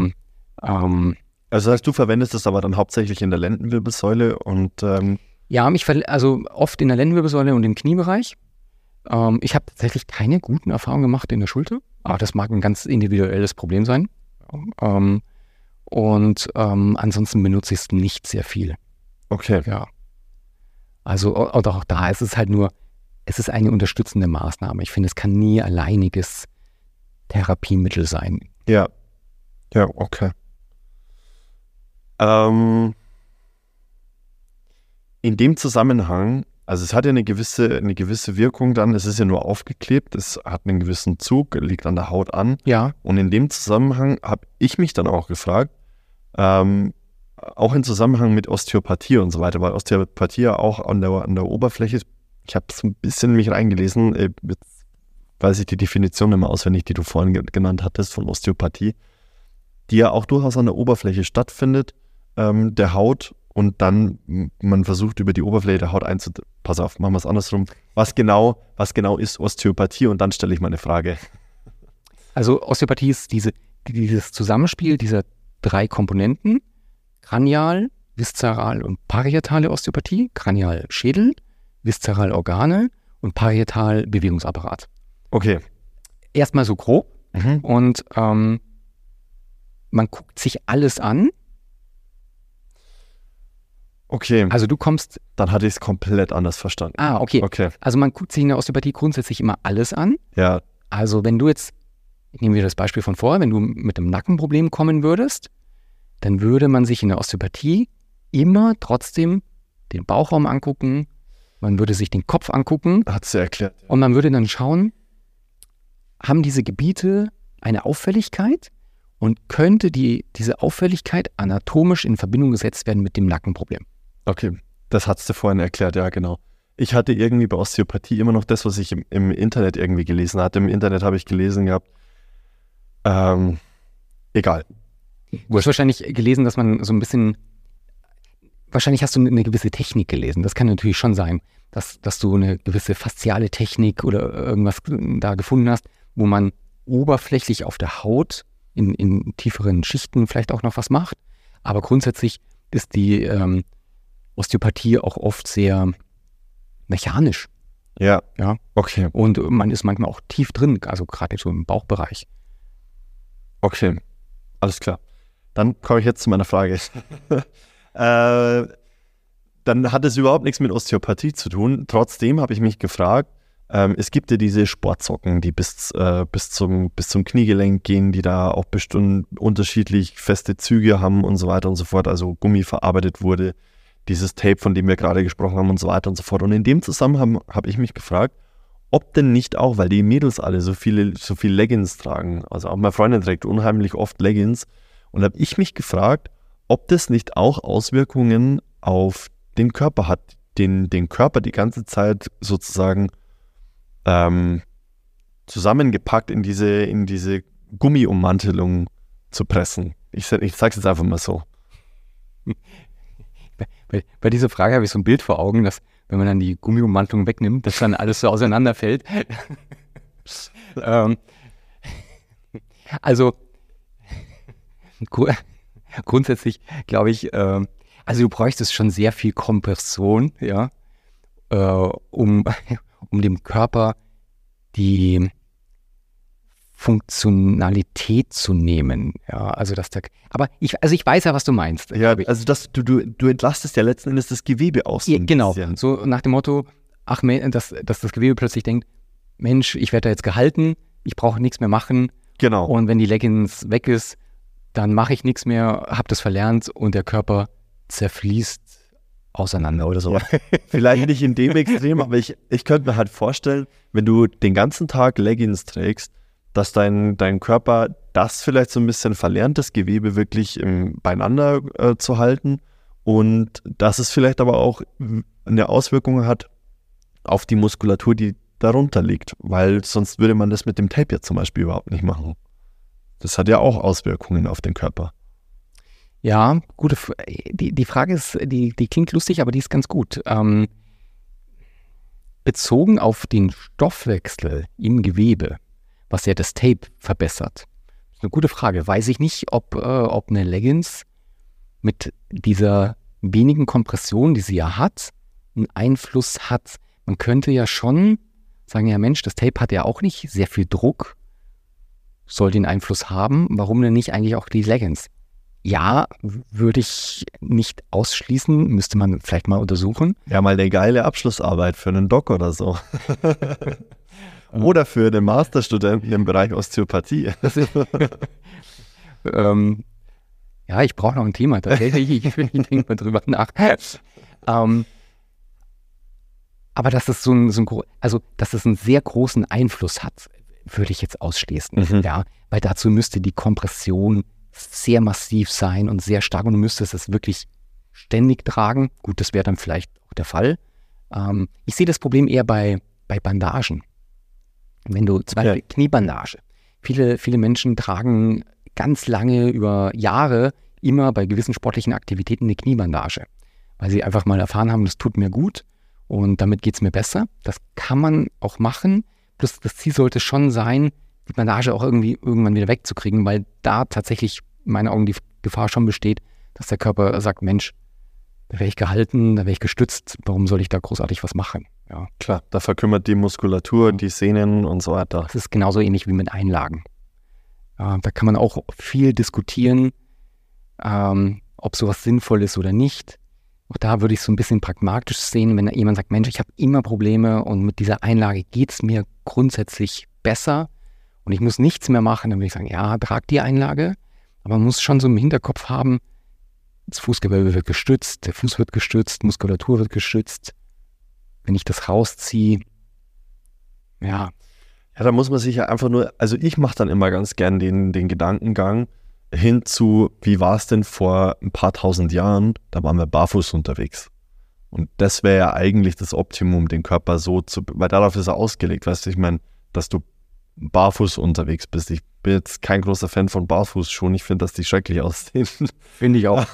ähm, Also das heißt, du verwendest es aber dann hauptsächlich in der Lendenwirbelsäule und ähm, Ja, mich also oft in der Lendenwirbelsäule und im Kniebereich. Ähm, ich habe tatsächlich keine guten Erfahrungen gemacht in der Schulter, aber das mag ein ganz individuelles Problem sein. Ähm, und ähm, ansonsten benutze ich es nicht sehr viel. okay. Ja. Also und auch da ist es halt nur, es ist eine unterstützende Maßnahme. Ich finde, es kann nie alleiniges Therapiemittel sein. Ja. Ja, okay. Ähm, in dem Zusammenhang, also es hat ja eine gewisse, eine gewisse Wirkung dann, es ist ja nur aufgeklebt, es hat einen gewissen Zug, liegt an der Haut an. Ja, Und in dem Zusammenhang habe ich mich dann auch gefragt, ähm, auch im Zusammenhang mit Osteopathie und so weiter, weil Osteopathie ja auch an der, an der Oberfläche, ich habe so ein bisschen mich reingelesen, äh, jetzt weiß ich die Definition nicht mehr auswendig, die du vorhin ge- genannt hattest von Osteopathie, die ja auch durchaus an der Oberfläche stattfindet, ähm, der Haut und dann man versucht über die Oberfläche der Haut einzu... Pass auf, machen wir es andersrum. Was genau, was genau ist Osteopathie? Und dann stelle ich mal eine Frage. Also Osteopathie ist diese, dieses Zusammenspiel dieser drei Komponenten, Kranial, Viszeral und Parietale Osteopathie, Kranial Schädel, Viszeral Organe und Parietal Bewegungsapparat. Okay. Erstmal so grob und ähm, man guckt sich alles an. Okay, Also du kommst, dann hatte ich es komplett anders verstanden. ah okay, Okay, also man guckt sich in der Osteopathie grundsätzlich immer alles an. ja, Also wenn du jetzt, nehmen wir das Beispiel von vorher, wenn du mit einem Nackenproblem kommen würdest, dann würde man sich in der Osteopathie immer trotzdem den Bauchraum angucken, man würde sich den Kopf angucken hat sie erklärt. und man würde dann schauen, haben diese Gebiete eine Auffälligkeit und könnte die, diese Auffälligkeit anatomisch in Verbindung gesetzt werden mit dem Nackenproblem. Okay, das hast du vorhin erklärt, ja, genau. Ich hatte irgendwie bei Osteopathie immer noch das, was ich im, im Internet irgendwie gelesen hatte. Im Internet habe ich gelesen gehabt, ähm, egal. Du hast wahrscheinlich gelesen, dass man so ein bisschen, wahrscheinlich hast du eine gewisse Technik gelesen. Das kann natürlich schon sein, dass, dass du eine gewisse fasziale Technik oder irgendwas da gefunden hast, wo man oberflächlich auf der Haut in, in tieferen Schichten vielleicht auch noch was macht. Aber grundsätzlich ist die ähm, Osteopathie auch oft sehr mechanisch. Ja. Ja. Okay. Und man ist manchmal auch tief drin, also gerade so im Bauchbereich. Okay. Alles klar. Dann komme ich jetzt zu meiner Frage. äh, dann hat es überhaupt nichts mit Osteopathie zu tun. Trotzdem habe ich mich gefragt, ähm, es gibt ja diese Sportsocken, die bis, äh, bis, zum, bis zum Kniegelenk gehen, die da auch bestimmt unterschiedlich feste Züge haben und so weiter und so fort, also Gummi verarbeitet wurde, dieses Tape, von dem wir gerade gesprochen haben und so weiter und so fort. Und in dem Zusammenhang habe ich mich gefragt, ob denn nicht auch, weil die Mädels alle so viele, so viel Leggings tragen, also auch meine Freundin trägt unheimlich oft Leggings, und habe ich mich gefragt, ob das nicht auch Auswirkungen auf den Körper hat, den, den Körper die ganze Zeit sozusagen ähm, zusammengepackt in diese, in diese Gummiummantelung zu pressen. Ich, ich sage es jetzt einfach mal so. Bei, bei dieser Frage habe ich so ein Bild vor Augen, dass wenn man dann die Gummiummantelung wegnimmt, dass dann alles so auseinanderfällt. ähm, also grundsätzlich glaube ich, äh, also du bräuchtest schon sehr viel Kompression, ja, äh, um, um dem Körper die Funktionalität zu nehmen. Ja, also dass der, aber ich, also ich weiß ja, was du meinst. Ja, also dass du, du, du entlastest ja letzten Endes das Gewebe aus. Ja, genau. So nach dem Motto, ach, dass, dass das Gewebe plötzlich denkt, Mensch, ich werde da jetzt gehalten, ich brauche nichts mehr machen. Genau. Und wenn die Leggings weg ist, dann mache ich nichts mehr, habe das verlernt und der Körper zerfließt auseinander oder so. Ja, vielleicht nicht in dem Extrem, aber ich, ich könnte mir halt vorstellen, wenn du den ganzen Tag Leggings trägst, dass dein, dein Körper das vielleicht so ein bisschen verlernt, das Gewebe wirklich im, beieinander äh, zu halten und dass es vielleicht aber auch eine Auswirkung hat auf die Muskulatur, die darunter liegt, weil sonst würde man das mit dem Tape jetzt zum Beispiel überhaupt nicht machen. Das hat ja auch Auswirkungen auf den Körper. Ja, gute. F die, die Frage ist, die, die klingt lustig, aber die ist ganz gut. Ähm, bezogen auf den Stoffwechsel im Gewebe, was ja das Tape verbessert, ist eine gute Frage. Weiß ich nicht, ob, äh, ob eine Leggings mit dieser wenigen Kompression, die sie ja hat, einen Einfluss hat. Man könnte ja schon sagen, ja Mensch, das Tape hat ja auch nicht sehr viel Druck soll den Einfluss haben. Warum denn nicht eigentlich auch die Leggings? Ja, würde ich nicht ausschließen, müsste man vielleicht mal untersuchen. Ja, mal eine geile Abschlussarbeit für einen Doc oder so. oder für den Masterstudenten im Bereich Osteopathie. ähm, ja, ich brauche noch ein Thema, tatsächlich. ich, ich denke mal drüber nach. Ähm, aber dass es so ein, so ein, also dass es einen sehr großen Einfluss hat würde ich jetzt ausschließen. Mhm. Ja, weil dazu müsste die Kompression sehr massiv sein und sehr stark und du müsstest es wirklich ständig tragen. Gut, das wäre dann vielleicht auch der Fall. Ähm, ich sehe das Problem eher bei, bei Bandagen. Wenn du zum Beispiel ja. Kniebandage. Viele, viele Menschen tragen ganz lange über Jahre immer bei gewissen sportlichen Aktivitäten eine Kniebandage, weil sie einfach mal erfahren haben, das tut mir gut und damit geht es mir besser. Das kann man auch machen. Plus das Ziel sollte schon sein, die Bandage auch irgendwie irgendwann wieder wegzukriegen, weil da tatsächlich in meinen Augen die Gefahr schon besteht, dass der Körper sagt, Mensch, da wäre ich gehalten, da wäre ich gestützt, warum soll ich da großartig was machen? Ja. Klar, da verkümmert die Muskulatur, die Sehnen und so weiter. Das ist genauso ähnlich wie mit Einlagen. Da kann man auch viel diskutieren, ähm, ob sowas sinnvoll ist oder nicht. Auch da würde ich so ein bisschen pragmatisch sehen, wenn jemand sagt, Mensch, ich habe immer Probleme und mit dieser Einlage geht es mir grundsätzlich besser und ich muss nichts mehr machen, dann würde ich sagen, ja, trag die Einlage. Aber man muss schon so im Hinterkopf haben, das Fußgewölbe wird gestützt, der Fuß wird gestützt, Muskulatur wird gestützt. Wenn ich das rausziehe, ja. Ja, da muss man sich ja einfach nur, also ich mache dann immer ganz gern den, den Gedankengang, hin zu, wie war es denn vor ein paar tausend Jahren, da waren wir barfuß unterwegs. Und das wäre ja eigentlich das Optimum, den Körper so zu, weil darauf ist er ausgelegt, weißt du, ich meine, dass du barfuß unterwegs bist. Ich bin jetzt kein großer Fan von Barfußschuhen, ich finde, dass die schrecklich aussehen. Finde ich auch.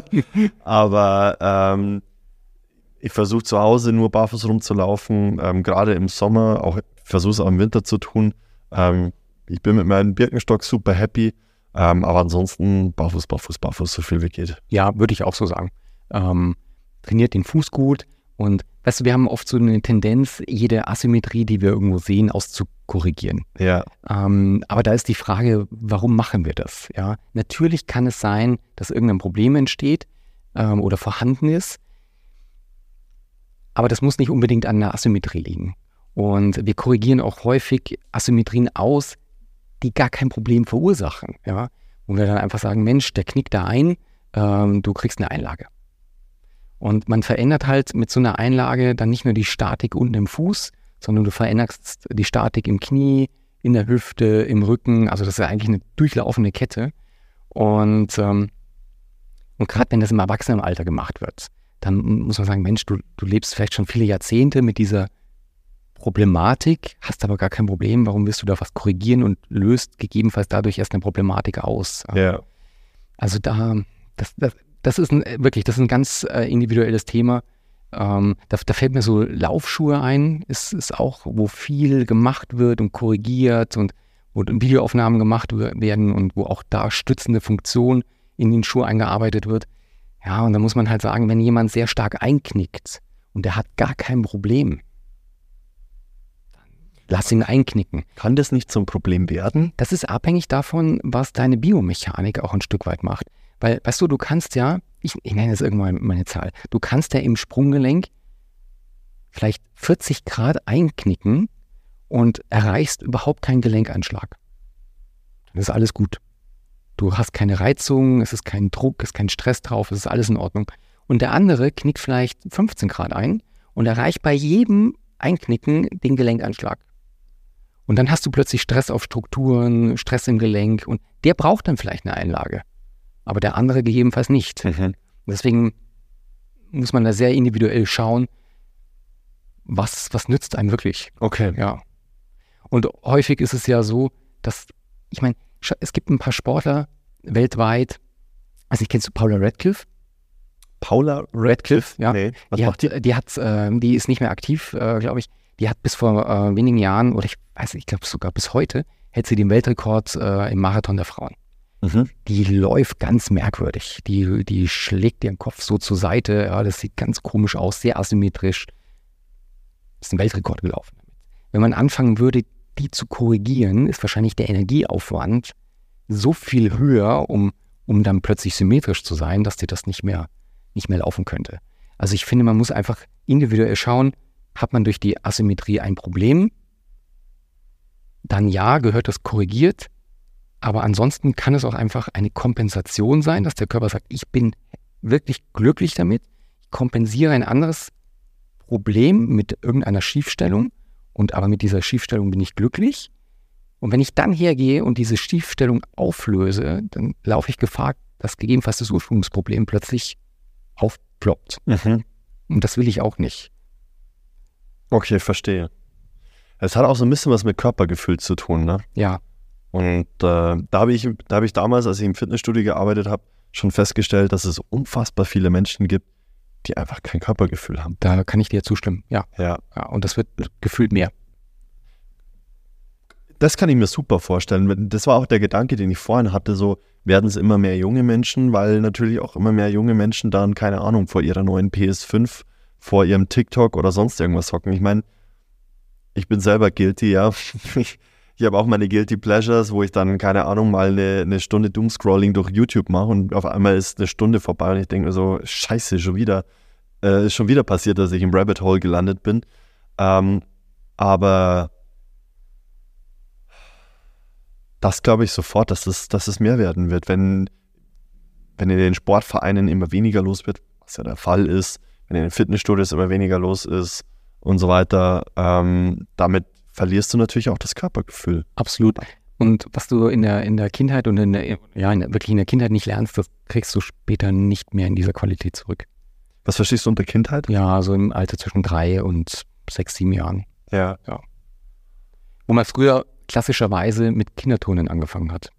Aber ähm, ich versuche zu Hause nur barfuß rumzulaufen, ähm, gerade im Sommer, auch versuche es auch im Winter zu tun. Ähm, ich bin mit meinem Birkenstock super happy Ähm, aber ansonsten barfuß, barfuß, barfuß, so viel wie geht. Ja, würde ich auch so sagen. Ähm, trainiert den Fuß gut und weißt du, wir haben oft so eine Tendenz, jede Asymmetrie, die wir irgendwo sehen, auszukorrigieren. Ja. Ähm, aber da ist die Frage, warum machen wir das? Ja, natürlich kann es sein, dass irgendein Problem entsteht ähm, oder vorhanden ist, aber das muss nicht unbedingt an der Asymmetrie liegen. Und wir korrigieren auch häufig Asymmetrien aus, die gar kein Problem verursachen. Ja? Wo wir dann einfach sagen, Mensch, der knickt da ein, ähm, du kriegst eine Einlage. Und man verändert halt mit so einer Einlage dann nicht nur die Statik unten im Fuß, sondern du veränderst die Statik im Knie, in der Hüfte, im Rücken. Also das ist eigentlich eine durchlaufende Kette. Und, ähm, und gerade wenn das im Erwachsenenalter gemacht wird, dann muss man sagen, Mensch, du, du lebst vielleicht schon viele Jahrzehnte mit dieser Problematik, hast aber gar kein Problem, warum willst du da was korrigieren und löst gegebenenfalls dadurch erst eine Problematik aus? Ja. Also da, das, das, das ist ein, wirklich, das ist ein ganz äh, individuelles Thema. Ähm, da, da, fällt mir so Laufschuhe ein, ist, ist auch, wo viel gemacht wird und korrigiert und wo Videoaufnahmen gemacht werden und wo auch da stützende Funktion in den Schuh eingearbeitet wird. Ja, und da muss man halt sagen, wenn jemand sehr stark einknickt und der hat gar kein Problem, lass ihn einknicken. Kann das nicht zum Problem werden? Das ist abhängig davon, was deine Biomechanik auch ein Stück weit macht. Weil, weißt du, du kannst ja, ich, ich nenne jetzt irgendwann meine Zahl, du kannst ja im Sprunggelenk vielleicht 40 Grad einknicken und erreichst überhaupt keinen Gelenkanschlag. Dann ist alles gut. Du hast keine Reizung, es ist kein Druck, es ist kein Stress drauf, es ist alles in Ordnung. Und der andere knickt vielleicht 15 Grad ein und erreicht bei jedem Einknicken den Gelenkanschlag. Und dann hast du plötzlich Stress auf Strukturen, Stress im Gelenk und der braucht dann vielleicht eine Einlage. Aber der andere gegebenenfalls nicht. Mhm. Deswegen muss man da sehr individuell schauen, was, was nützt einem wirklich. Okay. Ja. Und häufig ist es ja so, dass, ich meine, es gibt ein paar Sportler weltweit, also ich kennst du Paula Radcliffe? Paula Radcliffe? Ja. Nee, was die macht die? Hat, die, hat, äh, die ist nicht mehr aktiv, äh, glaube ich. Die hat bis vor äh, wenigen Jahren, oder ich weiß nicht, ich glaube sogar bis heute, hält sie den Weltrekord äh, im Marathon der Frauen. Mhm. Die läuft ganz merkwürdig. Die, die schlägt ihren Kopf so zur Seite. Ja, das sieht ganz komisch aus, sehr asymmetrisch. Ist ein Weltrekord gelaufen. Wenn man anfangen würde, die zu korrigieren, ist wahrscheinlich der Energieaufwand so viel höher, um, um dann plötzlich symmetrisch zu sein, dass dir das nicht mehr, nicht mehr laufen könnte. Also ich finde, man muss einfach individuell schauen, hat man durch die Asymmetrie ein Problem? Dann ja, gehört das korrigiert. Aber ansonsten kann es auch einfach eine Kompensation sein, dass der Körper sagt, ich bin wirklich glücklich damit, ich kompensiere ein anderes Problem mit irgendeiner Schiefstellung und aber mit dieser Schiefstellung bin ich glücklich. Und wenn ich dann hergehe und diese Schiefstellung auflöse, dann laufe ich Gefahr, dass gegebenenfalls das Ursprungsproblem plötzlich aufploppt. Mhm. Und das will ich auch nicht. Okay, verstehe. Es hat auch so ein bisschen was mit Körpergefühl zu tun, ne? Ja. Und äh, da habe ich, hab ich damals, als ich im Fitnessstudio gearbeitet habe, schon festgestellt, dass es unfassbar viele Menschen gibt, die einfach kein Körpergefühl haben. Da kann ich dir zustimmen, ja. Ja. ja und das wird gefühlt mehr. Das kann ich mir super vorstellen. Das war auch der Gedanke, den ich vorhin hatte, so werden es immer mehr junge Menschen, weil natürlich auch immer mehr junge Menschen dann, keine Ahnung, vor ihrer neuen PS5 vor ihrem TikTok oder sonst irgendwas hocken. Ich meine, ich bin selber guilty, ja. Ich, habe auch meine Guilty Pleasures, wo ich dann, keine Ahnung, mal eine, eine Stunde Doomscrolling durch YouTube mache und auf einmal ist eine Stunde vorbei und ich denke mir so, scheiße, schon wieder, äh, ist schon wieder passiert, dass ich im Rabbit Hole gelandet bin. Ähm, aber das glaube ich sofort, dass es, dass es mehr werden wird, wenn, wenn in den Sportvereinen immer weniger los wird, was ja der Fall ist, wenn in den Fitnessstudios immer weniger los ist und so weiter, ähm, damit verlierst du natürlich auch das Körpergefühl. Absolut. Und was du in der, in der Kindheit und in der, ja, in der, wirklich in der Kindheit nicht lernst, das kriegst du später nicht mehr in dieser Qualität zurück. Was verstehst du unter Kindheit? Ja, so im Alter zwischen drei und sechs, sieben Jahren. Ja. ja. Wo man früher klassischerweise mit Kinderturnen angefangen hat.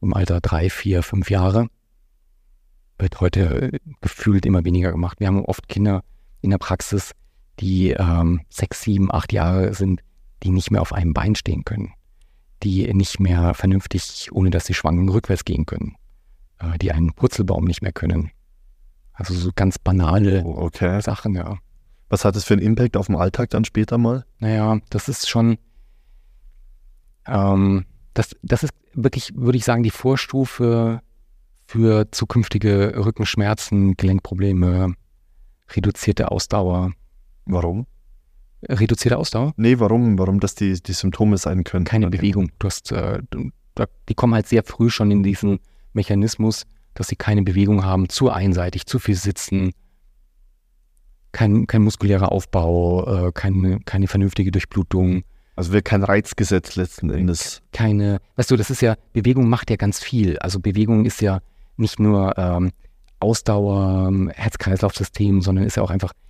Im Alter drei, vier, fünf Jahre wird heute äh, gefühlt immer weniger gemacht. Wir haben oft Kinder in der Praxis, die ähm, sechs, sieben, acht Jahre sind, die nicht mehr auf einem Bein stehen können, die nicht mehr vernünftig, ohne dass sie schwanken, rückwärts gehen können, äh, die einen Purzelbaum nicht mehr können. Also so ganz banale Oh, okay. Sachen, ja. Was hat das für einen Impact auf den Alltag dann später mal? Naja, das ist schon, ähm, das, das ist wirklich, würde ich sagen, die Vorstufe für zukünftige Rückenschmerzen, Gelenkprobleme, reduzierte Ausdauer. Warum? Reduzierte Ausdauer? Nee, warum? Warum das die, die Symptome sein können? Keine Okay. Bewegung. Du hast, äh, du, die kommen halt sehr früh schon in diesen Mechanismus, dass sie keine Bewegung haben, zu einseitig, zu viel sitzen, kein, kein muskulärer Aufbau, äh, keine, keine vernünftige Durchblutung. Also wird kein Reizgesetz letzten Endes. keine, weißt du, das ist ja, Bewegung macht ja ganz viel. Also Bewegung ist ja nicht nur ähm, Ausdauer, ähm, Herz-Kreislauf-System, sondern ist ja auch einfach äh,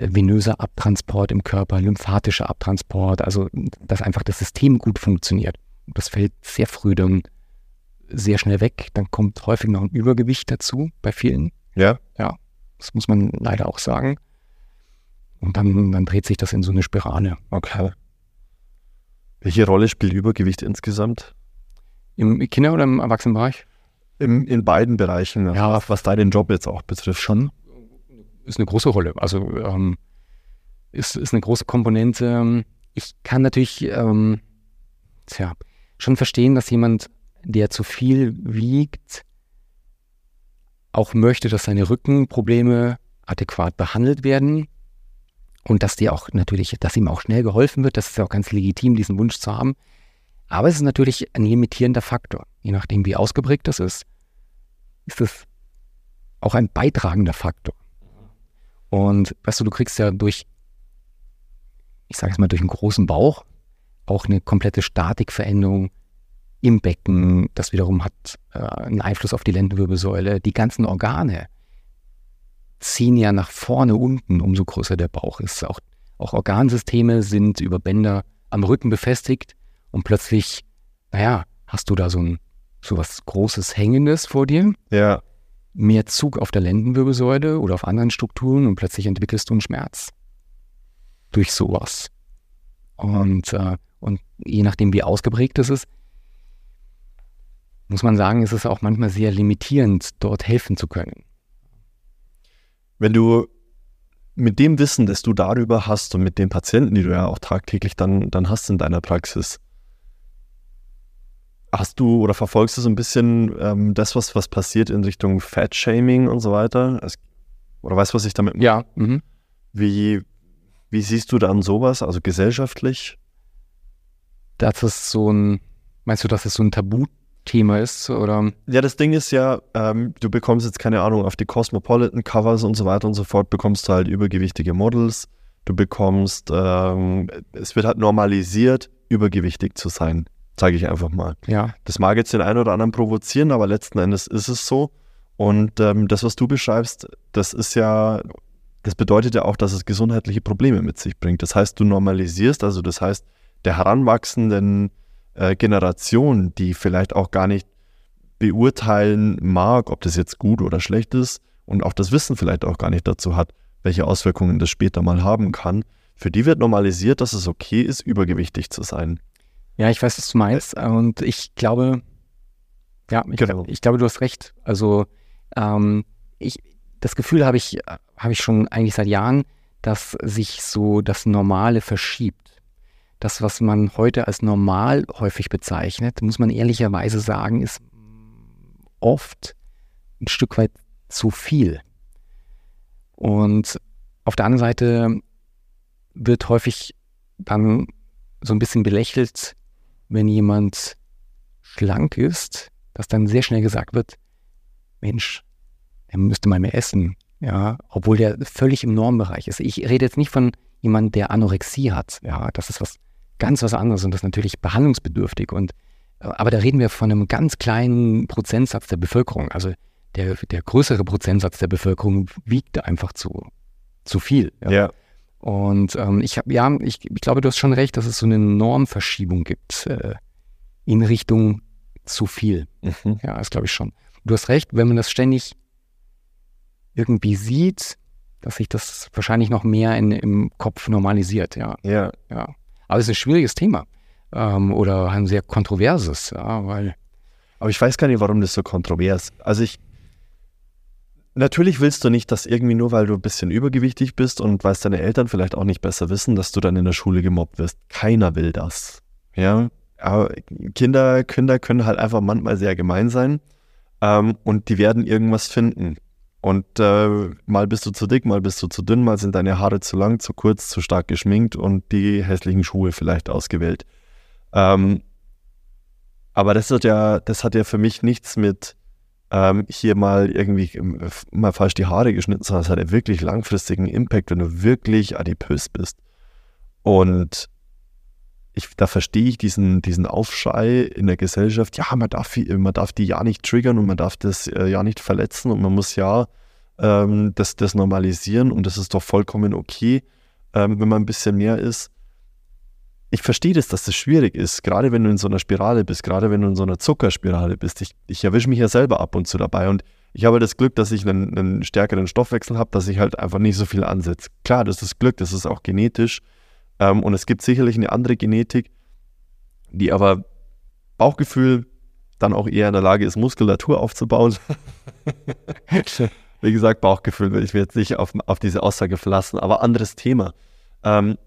venöser Abtransport im Körper, lymphatischer Abtransport, also dass einfach das System gut funktioniert. Das fällt sehr früh dann sehr schnell weg. Dann kommt häufig noch ein Übergewicht dazu bei vielen. Ja? Das muss man leider auch sagen. Und dann, dann dreht sich das in so eine Spirale. Okay. Welche Rolle spielt Übergewicht insgesamt? Im Kinder- oder im Erwachsenenbereich? Im, in beiden Bereichen, Ja. was, was deinen Job jetzt auch betrifft. schon ist eine große Rolle. Also ähm, ist, ist eine große Komponente. Ich kann natürlich ähm, tja, schon verstehen, dass jemand, der zu viel wiegt, auch möchte, dass seine Rückenprobleme adäquat behandelt werden und dass die auch natürlich, dass ihm auch schnell geholfen wird. Das ist ja auch ganz legitim, diesen Wunsch zu haben. Aber es ist natürlich ein limitierender Faktor. Je nachdem, wie ausgeprägt das ist, ist es auch ein beitragender Faktor. Und weißt du, du kriegst ja durch, ich sage es mal, durch einen großen Bauch auch eine komplette Statikveränderung im Becken. Das wiederum hat äh, einen Einfluss auf die Lendenwirbelsäule. Die ganzen Organe ziehen ja nach vorne unten, umso größer der Bauch ist. Auch, auch Organsysteme sind über Bänder am Rücken befestigt und plötzlich, naja, hast du da so ein so was Großes Hängendes vor dir Ja. Mehr Zug auf der Lendenwirbelsäule oder auf anderen Strukturen und plötzlich entwickelst du einen Schmerz durch sowas. Und, äh, und je nachdem, wie ausgeprägt es ist, muss man sagen, ist es auch manchmal sehr limitierend, dort helfen zu können. Wenn du mit dem Wissen, das du darüber hast und mit den Patienten, die du ja auch tagtäglich dann, dann hast in deiner Praxis, hast du oder verfolgst du so ein bisschen ähm, das, was, was passiert in Richtung Fat-Shaming und so weiter? Es, oder weißt du, was ich damit meine? Ja, mhm. Wie, wie siehst du dann sowas, also gesellschaftlich? das ist so ein, meinst du, dass es so ein Tabuthema ist? Oder? Ja, das Ding ist ja, ähm, du bekommst jetzt keine Ahnung, auf die Cosmopolitan-Covers und so weiter und so fort, bekommst du halt übergewichtige Models. Du bekommst, ähm, es wird halt normalisiert, übergewichtig zu sein, sage ich einfach mal. Ja, Das mag jetzt den einen oder anderen provozieren, aber letzten Endes ist es so. Und ähm, das, was du beschreibst, das ist ja, das bedeutet ja auch, dass es gesundheitliche Probleme mit sich bringt. Das heißt, du normalisierst, also das heißt, der heranwachsenden äh, Generation, die vielleicht auch gar nicht beurteilen mag, ob das jetzt gut oder schlecht ist und auch das Wissen vielleicht auch gar nicht dazu hat, welche Auswirkungen das später mal haben kann, für die wird normalisiert, dass es okay ist, übergewichtig zu sein. Ja, ich weiß, was du meinst. Und ich glaube, ja, ich, Genau. ich glaube, du hast recht. Also ähm, ich, das Gefühl habe ich, habe ich schon eigentlich seit Jahren, dass sich so das Normale verschiebt. Das, was man heute als normal häufig bezeichnet, muss man ehrlicherweise sagen, ist oft ein Stück weit zu viel. Und auf der anderen Seite wird häufig dann so ein bisschen belächelt, wenn jemand schlank ist, dass dann sehr schnell gesagt wird, Mensch, er müsste mal mehr essen, ja, obwohl der völlig im Normbereich ist. Ich rede jetzt nicht von jemandem, der Anorexie hat, ja, das ist was ganz was anderes und das ist natürlich behandlungsbedürftig und aber da reden wir von einem ganz kleinen Prozentsatz der Bevölkerung. Also der, der größere Prozentsatz der Bevölkerung wiegt einfach zu, zu viel. Ja. Und ähm, ich habe, ja, ich, ich glaube, du hast schon recht, dass es so eine Normverschiebung gibt äh, in Richtung zu viel. Mhm. Ja, das glaube ich schon. Du hast recht, wenn man das ständig irgendwie sieht, dass sich das wahrscheinlich noch mehr in, im Kopf normalisiert, ja. Ja. ja. Aber es ist ein schwieriges Thema. ähm, oder ein sehr kontroverses, ja, weil. Aber ich weiß gar nicht, warum das so kontrovers. Also ich, natürlich willst du nicht, dass irgendwie nur, weil du ein bisschen übergewichtig bist und weil deine Eltern vielleicht auch nicht besser wissen, dass du dann in der Schule gemobbt wirst. Keiner will das. Ja, aber Kinder, Kinder können halt einfach manchmal sehr gemein sein ähm, und die werden irgendwas finden. Und äh, mal bist du zu dick, mal bist du zu dünn, mal sind deine Haare zu lang, zu kurz, zu stark geschminkt und die hässlichen Schuhe vielleicht ausgewählt. Ähm, aber das hat ja, das hat ja für mich nichts mit ähm, hier mal irgendwie ähm, mal falsch die Haare geschnitten, sondern es hat ja wirklich langfristigen Impact, wenn du wirklich adipös bist. Und ich, da verstehe ich diesen, diesen Aufschrei in der Gesellschaft, ja, man darf, man darf die ja nicht triggern und man darf das äh, ja nicht verletzen und man muss ja ähm, das, das normalisieren und das ist doch vollkommen okay, ähm, wenn man ein bisschen mehr ist. Ich verstehe das, dass das schwierig ist, gerade wenn du in so einer Spirale bist, gerade wenn du in so einer Zuckerspirale bist. Ich, ich erwische mich ja selber ab und zu dabei und ich habe das Glück, dass ich einen, einen stärkeren Stoffwechsel habe, dass ich halt einfach nicht so viel ansetze. Klar, das ist Glück, das ist auch genetisch. Ähm, und es gibt sicherlich eine andere Genetik, die aber Bauchgefühl dann auch eher in der Lage ist, Muskulatur aufzubauen. Wie gesagt, Bauchgefühl will ich mir jetzt nicht auf, auf diese Aussage verlassen, aber anderes Thema. Ähm,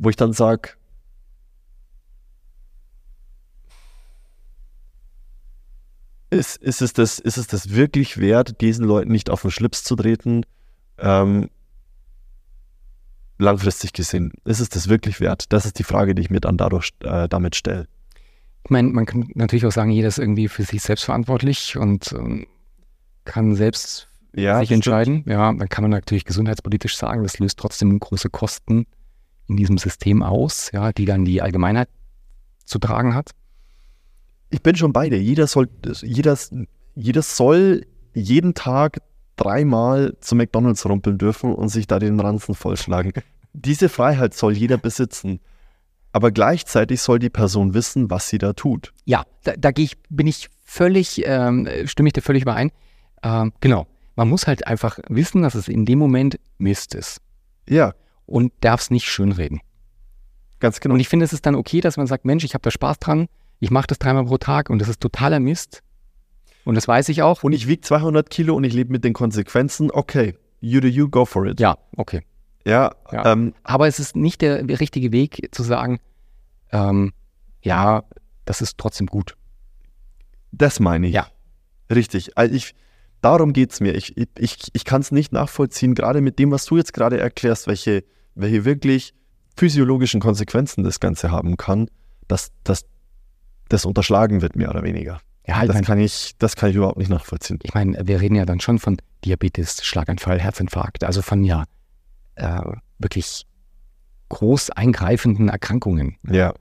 wo ich dann sage, ist, ist, es das, ist es das wirklich wert, diesen Leuten nicht auf den Schlips zu treten? Ähm, langfristig gesehen, ist es das wirklich wert? Das ist die Frage, die ich mir dann dadurch äh, damit stelle. Ich meine, man kann natürlich auch sagen, jeder ist irgendwie für sich selbst verantwortlich und ähm, kann selbst ja, sich entscheiden. Stimmt. Ja, dann kann man natürlich gesundheitspolitisch sagen, das löst trotzdem große Kosten in diesem System aus, ja, die dann die Allgemeinheit zu tragen hat. Ich bin schon bei dir. Jeder soll, jeder, jeder soll jeden Tag dreimal zu McDonalds rumpeln dürfen und sich da den Ranzen vollschlagen. Diese Freiheit soll jeder besitzen. Aber gleichzeitig soll die Person wissen, was sie da tut. Ja, da, da ich, bin ich völlig, ähm, stimme ich dir völlig überein. Ähm, genau. Man muss halt einfach wissen, dass es in dem Moment Mist ist. Ja. Und darf es nicht schönreden. Ganz genau. Und ich finde, es ist dann okay, dass man sagt, Mensch, ich habe da Spaß dran, ich mache das dreimal pro Tag und das ist totaler Mist. Und das weiß ich auch. Und ich wiege 200 Kilo und ich lebe mit den Konsequenzen. Okay, you do you, go for it. Ja, okay. Ja, ja. Ähm, aber es ist nicht der richtige Weg zu sagen, ähm, ja, das ist trotzdem gut. Das meine ich. Ja. Richtig. Also ich, darum geht es mir. Ich, ich, ich, ich kann es nicht nachvollziehen, gerade mit dem, was du jetzt gerade erklärst, welche, welche wirklich physiologischen Konsequenzen das Ganze haben kann, dass, dass das unterschlagen wird, mehr oder weniger. Ja, halt das, mein, kann ich, das kann ich überhaupt nicht nachvollziehen. Ich meine, wir reden ja dann schon von Diabetes, Schlaganfall, Herzinfarkt, also von ja äh, wirklich groß eingreifenden Erkrankungen. Ja.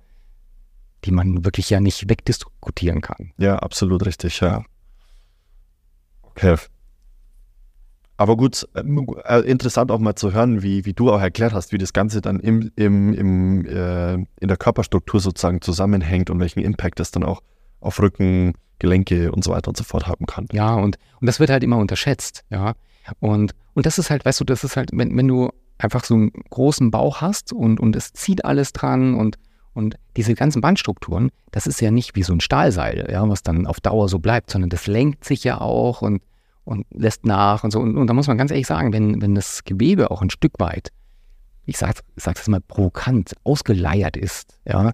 Die man wirklich ja nicht wegdiskutieren kann. Ja, absolut richtig, ja. Okay. Aber gut, äh, interessant auch mal zu hören, wie, wie du auch erklärt hast, wie das Ganze dann im, im, im, äh, in der Körperstruktur sozusagen zusammenhängt und welchen Impact das dann auch auf Rücken, Gelenke und so weiter und so fort haben kann. Ja, und, und das wird halt immer unterschätzt, ja. Und, und das ist halt, weißt du, das ist halt, wenn, wenn du einfach so einen großen Bauch hast und, und es zieht alles dran und, und diese ganzen Bandstrukturen, das ist ja nicht wie so ein Stahlseil, ja, was dann auf Dauer so bleibt, sondern das lenkt sich ja auch und, und lässt nach und so. Und, und da muss man ganz ehrlich sagen, wenn, wenn das Gewebe auch ein Stück weit, ich sage sag's mal provokant, ausgeleiert ist, ja,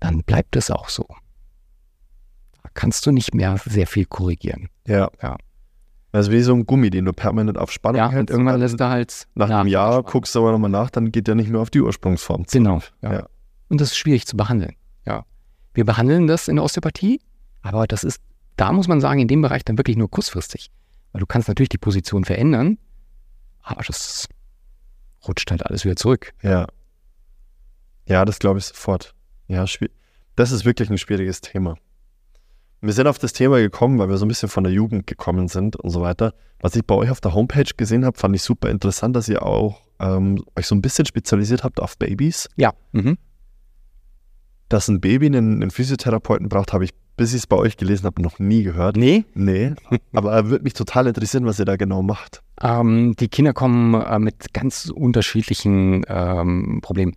dann bleibt es auch so. Da kannst du nicht mehr sehr viel korrigieren. Ja. ja. Also wie so ein Gummi, den du permanent auf Spannung ja, hältst. und irgendwann lässt er halt nach einem Jahr guckst du aber nochmal nach, dann geht der nicht mehr auf die Ursprungsform zurück. Genau. Ja. ja. Und das ist schwierig zu behandeln. Ja. Wir behandeln das in der Osteopathie, aber das ist, da muss man sagen, in dem Bereich dann wirklich nur kurzfristig. Weil du kannst natürlich die Position verändern, aber das rutscht halt alles wieder zurück. Ja. Ja, das glaube ich sofort. Ja, das ist wirklich ein schwieriges Thema. Wir sind auf das Thema gekommen, weil wir so ein bisschen von der Jugend gekommen sind und so weiter. Was ich bei euch auf der Homepage gesehen habe, fand ich super interessant, dass ihr auch ähm, euch so ein bisschen spezialisiert habt auf Babys. Ja. Mhm. Dass ein Baby einen, einen Physiotherapeuten braucht, habe ich, bis ich es bei euch gelesen habe, noch nie gehört. Nee? Nee. Aber würde mich total interessieren, was ihr da genau macht. Ähm, die Kinder kommen äh, mit ganz unterschiedlichen ähm, Problemen.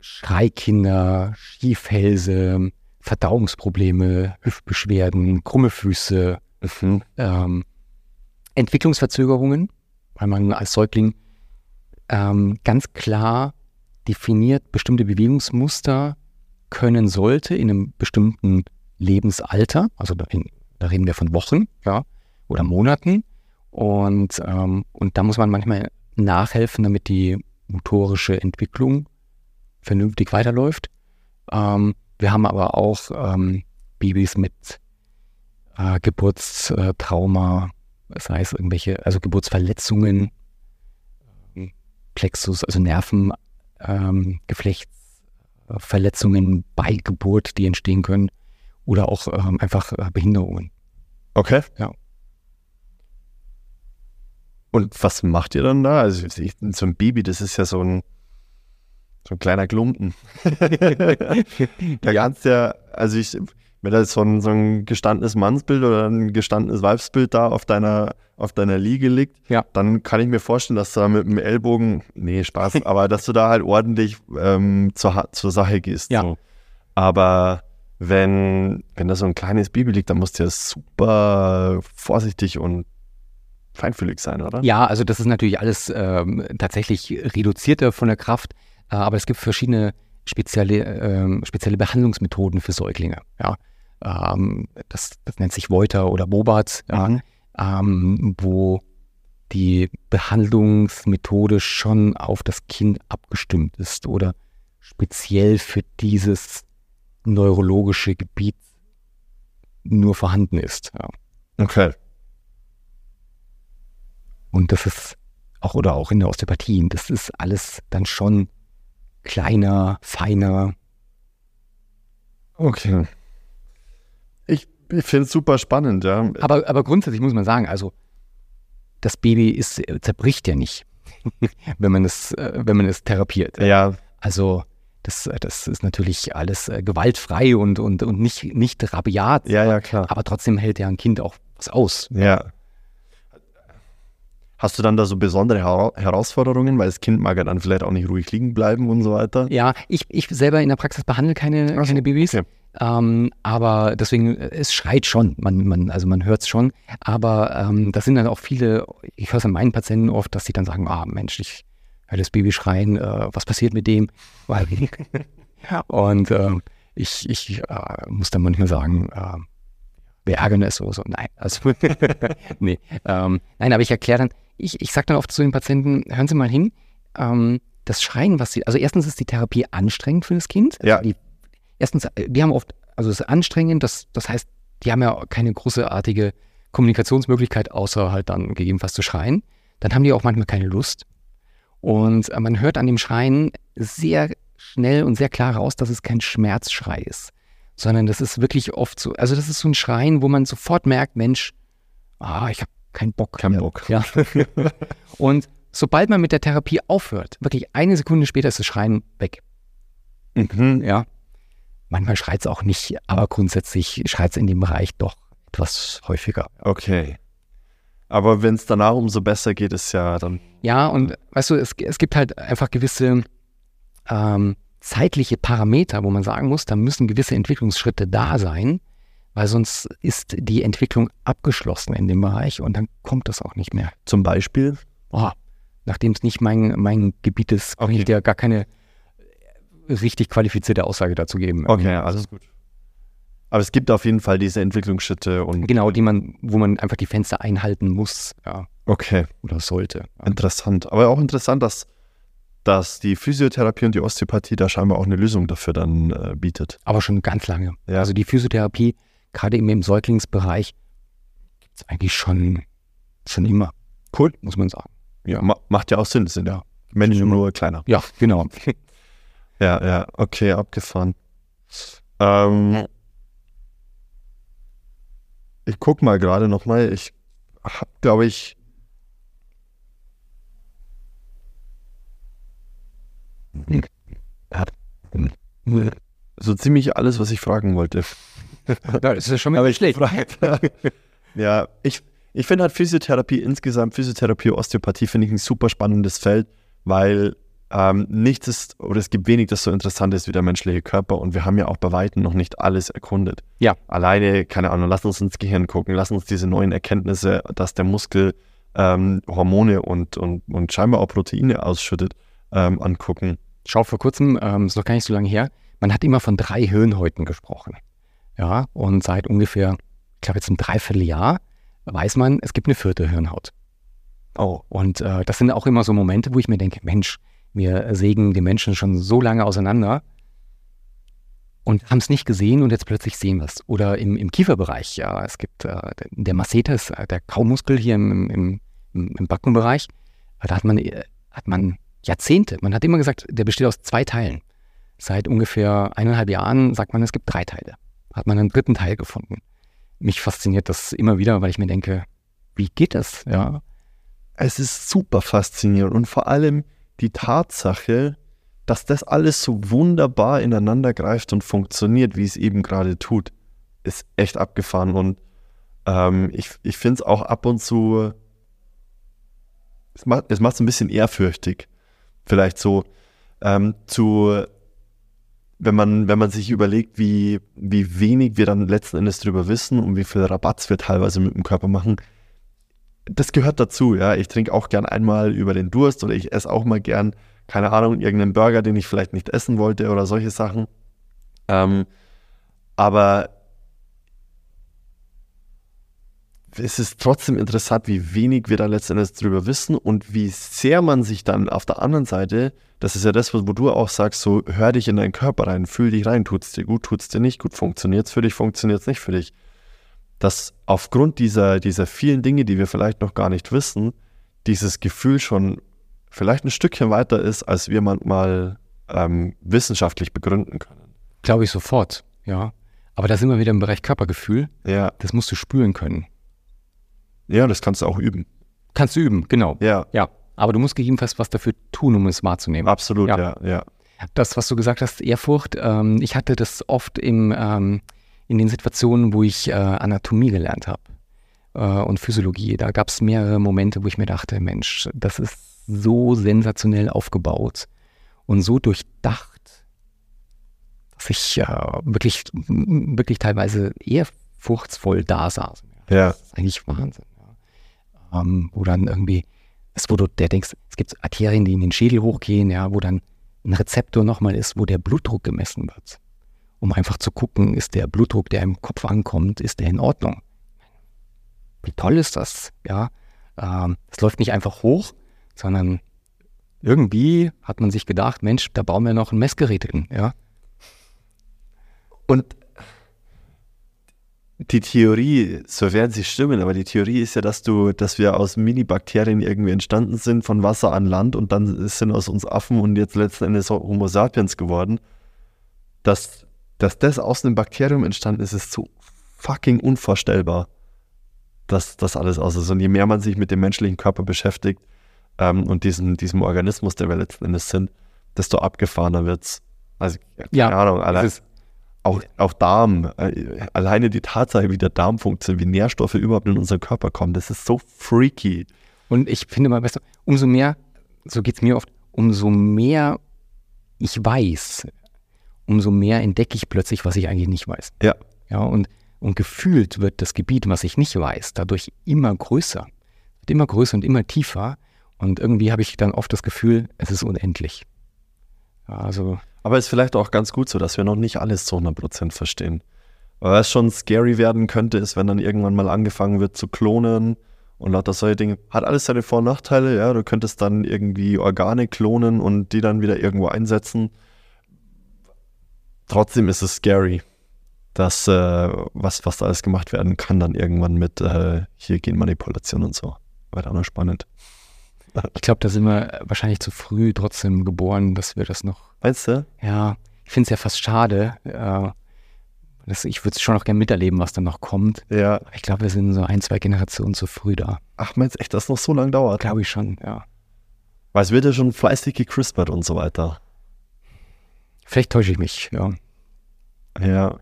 Schreikinder, Schiefhälse, Verdauungsprobleme, Hüftbeschwerden, krumme Füße, Mhm. ähm, Entwicklungsverzögerungen, weil man als Säugling ähm, ganz klar definiert bestimmte Bewegungsmuster können sollte in einem bestimmten Lebensalter. Also da, da reden wir von Wochen ja, oder Monaten. Und, ähm, und da muss man manchmal nachhelfen, damit die motorische Entwicklung vernünftig weiterläuft. Ähm, wir haben aber auch ähm, Babys mit äh, Geburtstrauma, sei es irgendwelche, also Geburtsverletzungen, ähm, Plexus, also Nerven, ähm, bei Geburt, die entstehen können, oder auch ähm, einfach äh, Behinderungen. Okay. Ja. Und was macht ihr dann da? Also ich, so ein Baby, das ist ja so ein, so ein kleiner Klumpen. da kannst ja, also ich, wenn da so ein, so ein gestandenes Mannsbild oder ein gestandenes Weibsbild da auf deiner, auf deiner Liege liegt, Ja. dann kann ich mir vorstellen, dass du da mit dem Ellbogen, nee, Spaß, aber dass du da halt ordentlich ähm, zur, zur Sache gehst. Ja. So. Aber wenn, wenn da so ein kleines Baby liegt, dann musst du ja super vorsichtig und feinfühlig sein, oder? Ja, also das ist natürlich alles ähm, tatsächlich reduzierter von der Kraft, äh, aber es gibt verschiedene spezielle, ähm, spezielle Behandlungsmethoden für Säuglinge. Ja. Ähm, das, das nennt sich Voiter oder Bobat, ja, Mhm. ähm, wo die Behandlungsmethode schon auf das Kind abgestimmt ist oder speziell für dieses neurologische Gebiet nur vorhanden ist. Ja. Okay. Und das ist auch oder auch in der Osteopathie, das ist alles dann schon kleiner, feiner. Okay. Ich, ich finde es super spannend, ja. Aber, aber grundsätzlich muss man sagen, also das Baby ist, äh, zerbricht ja nicht, wenn man es, äh, wenn man es therapiert. Ja, Also das, äh, das ist natürlich alles äh, gewaltfrei und, und, und nicht, nicht rabiat, ja, ja, klar. aber trotzdem hält ja ein Kind auch was aus. Ja. Hast du dann da so besondere Hera Herausforderungen, weil das Kind mag ja dann vielleicht auch nicht ruhig liegen bleiben und so weiter? Ja, ich, ich selber in der Praxis behandle keine, so, keine Babys. okay. Ähm, aber deswegen, äh, es schreit schon, man, man, also man hört es schon. Aber ähm, das sind dann auch viele, ich höre es an meinen Patienten oft, dass sie dann sagen, ah Mensch, ich höre das Baby schreien, äh, was passiert mit dem? Und ähm, ich, ich äh, muss dann manchmal sagen, äh, wir ärgern es so, so. Nein, also nee, ähm, nein, aber ich erkläre dann, ich, ich sage dann oft zu den Patienten, hören Sie mal hin, ähm, das Schreien, was Sie, also erstens ist die Therapie anstrengend für das Kind. Also Ja. Die, erstens, äh, die haben oft, also es ist anstrengend, das, das heißt, die haben ja keine großartige Kommunikationsmöglichkeit, außer halt dann gegebenenfalls zu schreien. Dann haben die auch manchmal keine Lust. Und äh, man hört an dem Schreien sehr schnell und sehr klar raus, dass es kein Schmerzschrei ist, sondern das ist wirklich oft so, also das ist so ein Schreien, wo man sofort merkt, Mensch, ah, ich habe keinen Bock. Kein. Bock. Ja. und sobald man mit der Therapie aufhört, wirklich eine Sekunde später ist das Schreien weg. Mhm. Ja. Manchmal schreit es auch nicht, aber grundsätzlich schreit es in dem Bereich doch etwas häufiger. Okay. Aber wenn es danach umso besser geht, ist ja dann. Ja, und weißt du, es, es gibt halt einfach gewisse ähm, zeitliche Parameter, wo man sagen muss, da müssen gewisse Entwicklungsschritte da sein, weil sonst ist die Entwicklung abgeschlossen in dem Bereich und dann kommt das auch nicht mehr. Zum Beispiel. Oh, nachdem es nicht mein, mein Gebiet ist, kann Okay. ich dir gar keine richtig qualifizierte Aussage dazu geben. Okay, alles gut. Aber es gibt auf jeden Fall diese Entwicklungsschritte und. Genau, die man, wo man einfach die Fenster einhalten muss, ja, Okay, oder sollte. Ja. interessant. Aber auch interessant, dass, dass die Physiotherapie und die Osteopathie da scheinbar auch eine Lösung dafür dann äh, bietet. Aber schon ganz lange. Ja. Also die Physiotherapie, gerade eben im Säuglingsbereich, gibt es eigentlich schon, schon immer. Cool, muss man sagen. Ja. Ma macht ja auch Sinn, das sind ja Menschen nur kleiner. Ja, genau. Ja, ja, okay, abgefahren. Ähm, ich guck mal gerade nochmal. Ich habe, glaube ich. So ziemlich alles, was ich fragen wollte. ja, das ist ja schon mal schlecht. Ja, ich, ich finde halt Physiotherapie insgesamt, Physiotherapie, Osteopathie finde ich ein super spannendes Feld, weil ähm, nichts ist, oder es gibt wenig, das so interessant ist wie der menschliche Körper und wir haben ja auch bei Weitem noch nicht alles erkundet. Ja. Alleine, keine Ahnung, lass uns ins Gehirn gucken, lass uns diese neuen Erkenntnisse, dass der Muskel ähm, Hormone und, und, und scheinbar auch Proteine ausschüttet, ähm, angucken. Schau, vor kurzem, ähm, ist noch gar nicht so lange her, man hat immer von drei Hirnhäuten gesprochen. Ja, und seit ungefähr, ich glaube jetzt ein Dreivierteljahr, weiß man, es gibt eine vierte Hirnhaut. Oh. Und äh, das sind auch immer so Momente, wo ich mir denke, Mensch, wir sägen die Menschen schon so lange auseinander und haben es nicht gesehen und jetzt plötzlich sehen wir es. Oder im, im Kieferbereich, ja, es gibt äh, der Masseter, äh, der Kaumuskel hier im, im, im, Backenbereich, da hat man, äh, hat man Jahrzehnte, man hat immer gesagt, der besteht aus zwei Teilen. Seit ungefähr eineinhalb Jahren sagt man, es gibt drei Teile. Hat man einen dritten Teil gefunden. Mich fasziniert das immer wieder, weil ich mir denke, wie geht das? Ja. Es ist super faszinierend und vor allem die Tatsache, dass das alles so wunderbar ineinander greift und funktioniert, wie es eben gerade tut, ist echt abgefahren. Und ähm, ich, ich finde es auch ab und zu, es macht es ein bisschen ehrfürchtig. Vielleicht so ähm, zu, wenn man, wenn man sich überlegt, wie, wie wenig wir dann letzten Endes darüber wissen und wie viel Rabatz wir teilweise mit dem Körper machen, das gehört dazu, ja. Ich trinke auch gern einmal über den Durst oder ich esse auch mal gern, keine Ahnung, irgendeinen Burger, den ich vielleicht nicht essen wollte oder solche Sachen. Ähm, aber es ist trotzdem interessant, wie wenig wir da letztendlich drüber wissen und wie sehr man sich dann auf der anderen Seite, das ist ja das, wo du auch sagst, so hör dich in deinen Körper rein, fühl dich rein, tut es dir gut, tut es dir nicht gut, funktioniert es für dich, funktioniert es nicht für dich dass aufgrund dieser, dieser vielen Dinge, die wir vielleicht noch gar nicht wissen, dieses Gefühl schon vielleicht ein Stückchen weiter ist, als wir manchmal ähm, wissenschaftlich begründen können. Glaube ich sofort, ja. Aber da sind wir wieder im Bereich Körpergefühl. Ja. Das musst du spüren können. Ja, das kannst du auch üben. Kannst du üben, genau. Ja. Ja. Aber du musst gegebenenfalls was dafür tun, um es wahrzunehmen. Absolut, Ja. ja, ja. Das, was du gesagt hast, Ehrfurcht, ähm, ich hatte das oft im, ähm, in den Situationen, wo ich äh, Anatomie gelernt habe äh, und Physiologie. Da gab es mehrere Momente, wo ich mir dachte, Mensch, das ist so sensationell aufgebaut und so durchdacht, dass ich äh, wirklich, wirklich teilweise ehrfurchtsvoll da saß. Ja. Das ist eigentlich Wahnsinn. Ja. Ähm, wo dann irgendwie, es wo du der denkst, es gibt Arterien, die in den Schädel hochgehen, ja, wo dann ein Rezeptor nochmal ist, wo der Blutdruck gemessen wird. Um einfach zu gucken, ist der Blutdruck, der im Kopf ankommt, ist der in Ordnung? Wie toll ist das? Ja, ähm, es läuft nicht einfach hoch, sondern irgendwie hat man sich gedacht, Mensch, da bauen wir noch ein Messgerät hin, ja. Und die Theorie, so werden sie stimmen, aber die Theorie ist ja, dass du, dass wir aus Mini-Bakterien irgendwie entstanden sind, von Wasser an Land und dann sind aus uns Affen und jetzt letzten Endes Homo sapiens geworden. Dass, dass das aus einem Bakterium entstanden ist, ist so fucking unvorstellbar, dass das alles aus ist. Und je mehr man sich mit dem menschlichen Körper beschäftigt ähm, und diesem, diesem Organismus, der wir letzten Endes sind, desto abgefahrener wird's. Also, keine Ja, Ahnung, allein, Es auch, auch Darm, äh, alleine die Tatsache, wie der Darm funktioniert, wie Nährstoffe überhaupt in unseren Körper kommen, das ist so freaky. Und ich finde mal, du, umso mehr, so geht es mir oft, umso mehr ich weiß, umso mehr entdecke ich plötzlich, was ich eigentlich nicht weiß. Ja. Ja, und, und gefühlt wird das Gebiet, was ich nicht weiß, dadurch immer größer. Wird immer größer und immer tiefer. Und irgendwie habe ich dann oft das Gefühl, es ist unendlich. Also, Aber ist vielleicht auch ganz gut so, dass wir noch nicht alles zu 100% verstehen. Weil was schon scary werden könnte, ist, wenn dann irgendwann mal angefangen wird zu klonen und lauter solche Dinge. Hat alles seine Vor- und Nachteile, ja. Du könntest dann irgendwie Organe klonen und die dann wieder irgendwo einsetzen. Trotzdem ist es scary, dass äh, was, was da alles gemacht werden kann, dann irgendwann mit äh, hier Genmanipulation und so. Wird auch noch spannend. ich glaube, da sind wir wahrscheinlich zu früh trotzdem geboren, dass wir das noch Meinst du? Ja, ich finde es ja fast schade. Äh, das, ich würde es schon noch gerne miterleben, was dann noch kommt. Ja. Aber ich glaube, wir sind so ein, zwei Generationen zu früh da. Ach, meinst du echt, dass das noch so lange dauert? Glaube ich schon, ja. Weil es wird ja schon fleißig gecrispt und so weiter. Vielleicht täusche ich mich, ja. Ja,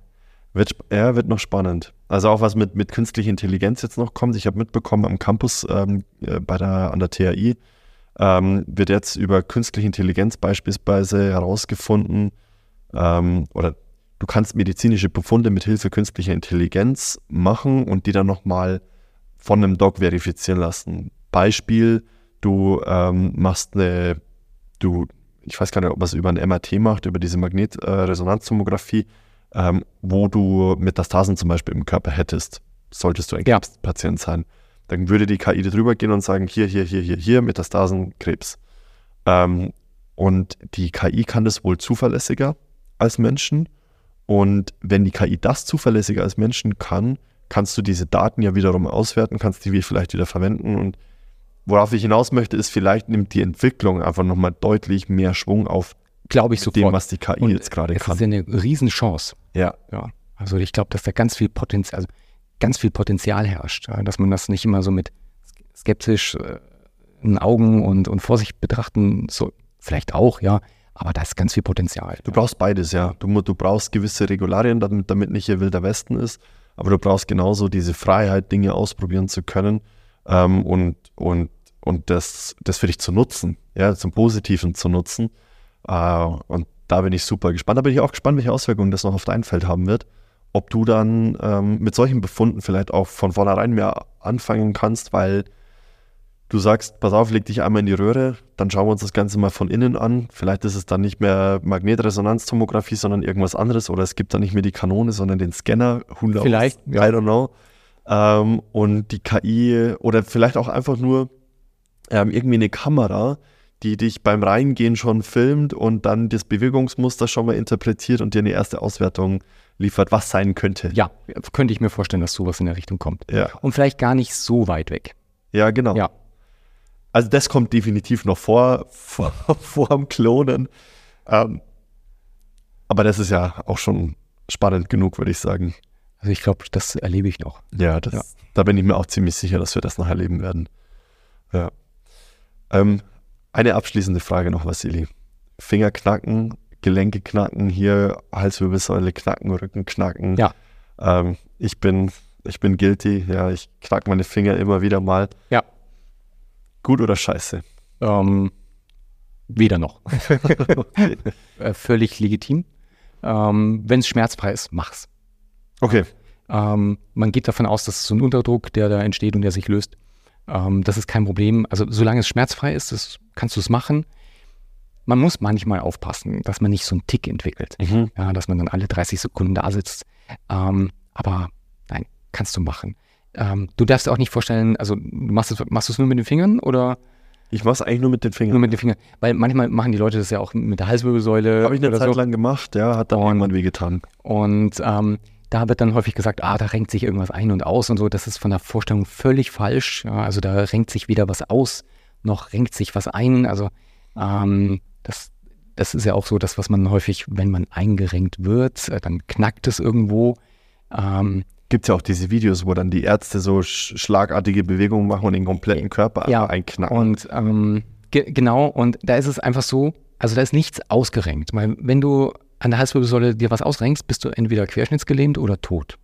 wird, ja, wird noch spannend. Also auch was mit, mit künstlicher Intelligenz jetzt noch kommt. Ich habe mitbekommen am Campus ähm, äh, bei der, an der THI ähm, wird jetzt über künstliche Intelligenz beispielsweise herausgefunden, ähm, oder du kannst medizinische Befunde mit Hilfe künstlicher Intelligenz machen und die dann nochmal von einem Doc verifizieren lassen. Beispiel, du ähm, machst eine, du, ich weiß gar nicht, ob man es über ein MRT macht, über diese Magnetresonanztomographie, äh, ähm, wo du Metastasen zum Beispiel im Körper hättest, solltest du ein Ja. Krebspatient sein. Dann würde die KI drüber gehen und sagen, hier, hier, hier, hier, hier, Metastasen, Krebs. Ähm, und die KI kann das wohl zuverlässiger als Menschen. Und wenn die KI das zuverlässiger als Menschen kann, kannst du diese Daten ja wiederum auswerten, kannst die vielleicht wieder verwenden. Und worauf ich hinaus möchte, ist, vielleicht nimmt die Entwicklung einfach nochmal deutlich mehr Schwung auf Glaube ich mit dem, sofort. was die KI Und jetzt gerade kann. ist ja eine Riesenchance. Ja, Ja, also ich glaube, dass da ganz viel Potenzial, also ganz viel Potenzial herrscht, ja, dass man das nicht immer so mit skeptisch äh, Augen und, und Vorsicht betrachten soll. Vielleicht auch, ja, aber da ist ganz viel Potenzial. du brauchst beides, ja. Du, du brauchst gewisse Regularien, damit, damit nicht hier wilder Westen ist, aber du brauchst genauso diese Freiheit, Dinge ausprobieren zu können ähm, und, und, und das, das für dich zu nutzen, ja, zum Positiven zu nutzen. Äh, und da bin ich super gespannt. Da bin ich auch gespannt, welche Auswirkungen das noch auf dein Feld haben wird. Ob du dann ähm, mit solchen Befunden vielleicht auch von vornherein mehr anfangen kannst, weil du sagst, pass auf, leg dich einmal in die Röhre, dann schauen wir uns das Ganze mal von innen an. Vielleicht ist es dann nicht mehr Magnetresonanztomographie, sondern irgendwas anderes. Oder es gibt dann nicht mehr die Kanone, sondern den Scanner. Who knows? Vielleicht, ja. I don't know. Ähm, und die KI oder vielleicht auch einfach nur ähm, irgendwie eine Kamera, die dich beim Reingehen schon filmt und dann das Bewegungsmuster schon mal interpretiert und dir eine erste Auswertung liefert, was sein könnte. Ja, könnte ich mir vorstellen, dass sowas in der Richtung kommt. Ja, Und vielleicht gar nicht so weit weg. ja genau. Ja. Also das kommt definitiv noch vor, vor, vor dem Klonen. Ähm, aber das ist ja auch schon spannend genug, würde ich sagen. Also ich glaube, das erlebe ich noch. Ja, das, Ja. da bin ich mir auch ziemlich sicher, dass wir das noch erleben werden. Ja. Ähm, eine abschließende Frage noch, Vassili. Finger knacken, Gelenke knacken, hier Halswirbelsäule knacken, Rücken knacken. Ja. Ähm, ich bin, ich bin guilty, ja, ich knack meine Finger immer wieder mal. Ja. Gut oder scheiße? Ähm, weder noch. Äh, völlig legitim. Ähm, Wenn es schmerzfrei ist, mach's. okay. Ähm, man geht davon aus, dass es so ein Unterdruck, der da entsteht und der sich löst. Ähm, das ist kein Problem. Also solange es schmerzfrei ist, das kannst du es machen. Man muss manchmal aufpassen, dass man nicht so einen Tick entwickelt. Mhm. Ja, dass man dann alle 30 Sekunden da sitzt. Ähm, aber nein, kannst du machen. Ähm, du darfst dir auch nicht vorstellen, also du machst es, machst du es nur mit den Fingern oder Ich mach's eigentlich nur mit den Fingern. nur mit den Fingern? Weil manchmal machen die Leute das ja auch mit der Halswirbelsäule. Habe ich eine Zeit so. lang gemacht, ja, hat dann Und- irgendwann wehgetan. Und ähm, da wird dann häufig gesagt, ah, da renkt sich irgendwas ein und aus und so. Das ist von der Vorstellung völlig falsch. Also da renkt sich weder was aus, noch renkt sich was ein. Also ähm, das, das ist ja auch so das, was man häufig, wenn man eingerenkt wird, äh, dann knackt es irgendwo. Ähm, Gibt es ja auch diese Videos, wo dann die Ärzte so sch schlagartige Bewegungen machen und den kompletten Körper Ja, einknacken. Und ähm, ge genau, und da ist es einfach so, also da ist nichts ausgerenkt. Weil wenn du an der Halswirbelsäule dir was ausrenkst, bist du entweder querschnittsgelähmt oder tot.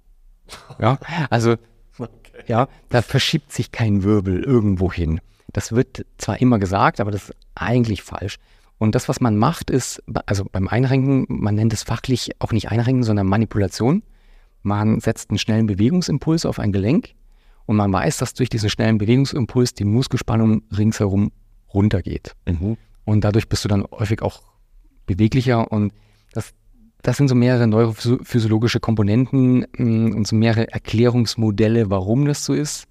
Ja, also ja, da verschiebt sich kein Wirbel irgendwo hin. Das wird zwar immer gesagt, aber das ist eigentlich falsch. Und das, was man macht, ist, also beim Einrenken, man nennt es fachlich auch nicht Einrenken, sondern Manipulation. Man setzt einen schnellen Bewegungsimpuls auf ein Gelenk und man weiß, dass durch diesen schnellen Bewegungsimpuls die Muskelspannung ringsherum runtergeht. Mhm. Und dadurch bist du dann häufig auch beweglicher und das, das sind so mehrere neurophysiologische Komponenten mh, und so mehrere Erklärungsmodelle, warum das so ist.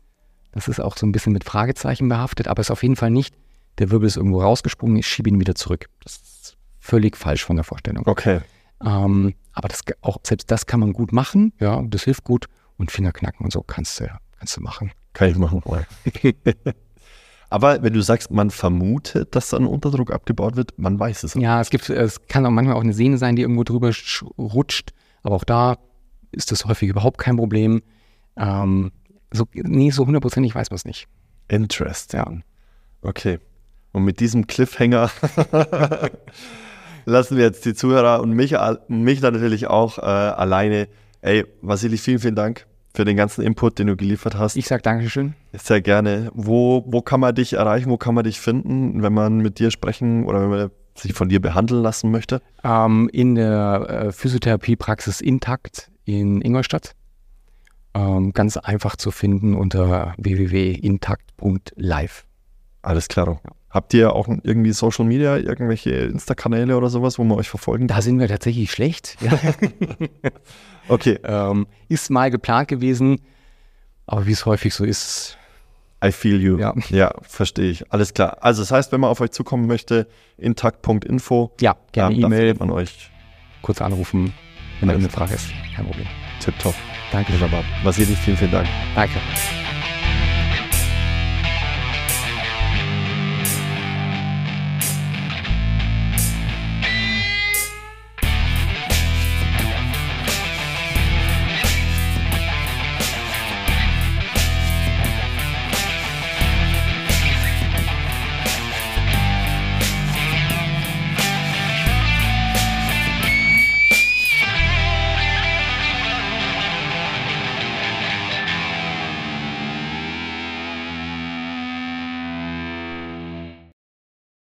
Das ist auch so ein bisschen mit Fragezeichen behaftet, aber es ist auf jeden Fall nicht, der Wirbel ist irgendwo rausgesprungen, ich schiebe ihn wieder zurück. Das ist völlig falsch von der Vorstellung. Okay. Ähm, aber das, auch selbst das kann man gut machen, ja, das hilft gut und Fingerknacken und so kannst du, kannst du machen. Kann ich machen. Aber wenn du sagst, man vermutet, dass dann Unterdruck abgebaut wird, man weiß es. Ja, es gibt, es kann auch manchmal auch eine Sehne sein, die irgendwo drüber sch- rutscht, aber auch da ist das häufig überhaupt kein Problem. Ähm, so, nee, so hundertprozentig weiß man es nicht. Interesting. Okay. Und mit diesem Cliffhanger lassen wir jetzt die Zuhörer und mich, mich dann natürlich auch äh, alleine. Ey, Vasili, vielen, vielen Dank für den ganzen Input, den du geliefert hast. Ich sage Dankeschön. Sehr gerne. Wo, wo kann man dich erreichen? Wo kann man dich finden, wenn man mit dir sprechen oder wenn man sich von dir behandeln lassen möchte? Ähm, in der äh, Physiotherapiepraxis Intakt in Ingolstadt. Ähm, ganz einfach zu finden unter www.intakt.live. Alles klar. Ja. Habt ihr auch irgendwie Social Media, irgendwelche Insta-Kanäle oder sowas, wo man euch verfolgen kann? Da sind wir tatsächlich schlecht. Ja. okay. Ähm, ist mal geplant gewesen, aber wie es häufig so ist. I feel you. Ja, ja verstehe ich. Alles klar. Also das heißt, wenn man auf euch zukommen möchte, intakt.info. Ja, gerne E-Mail. man euch kurz anrufen, wenn da eine Frage ist. Kein Problem. Tipptopp. Danke. Wunderbar. Vasili, vielen, vielen Dank. Danke.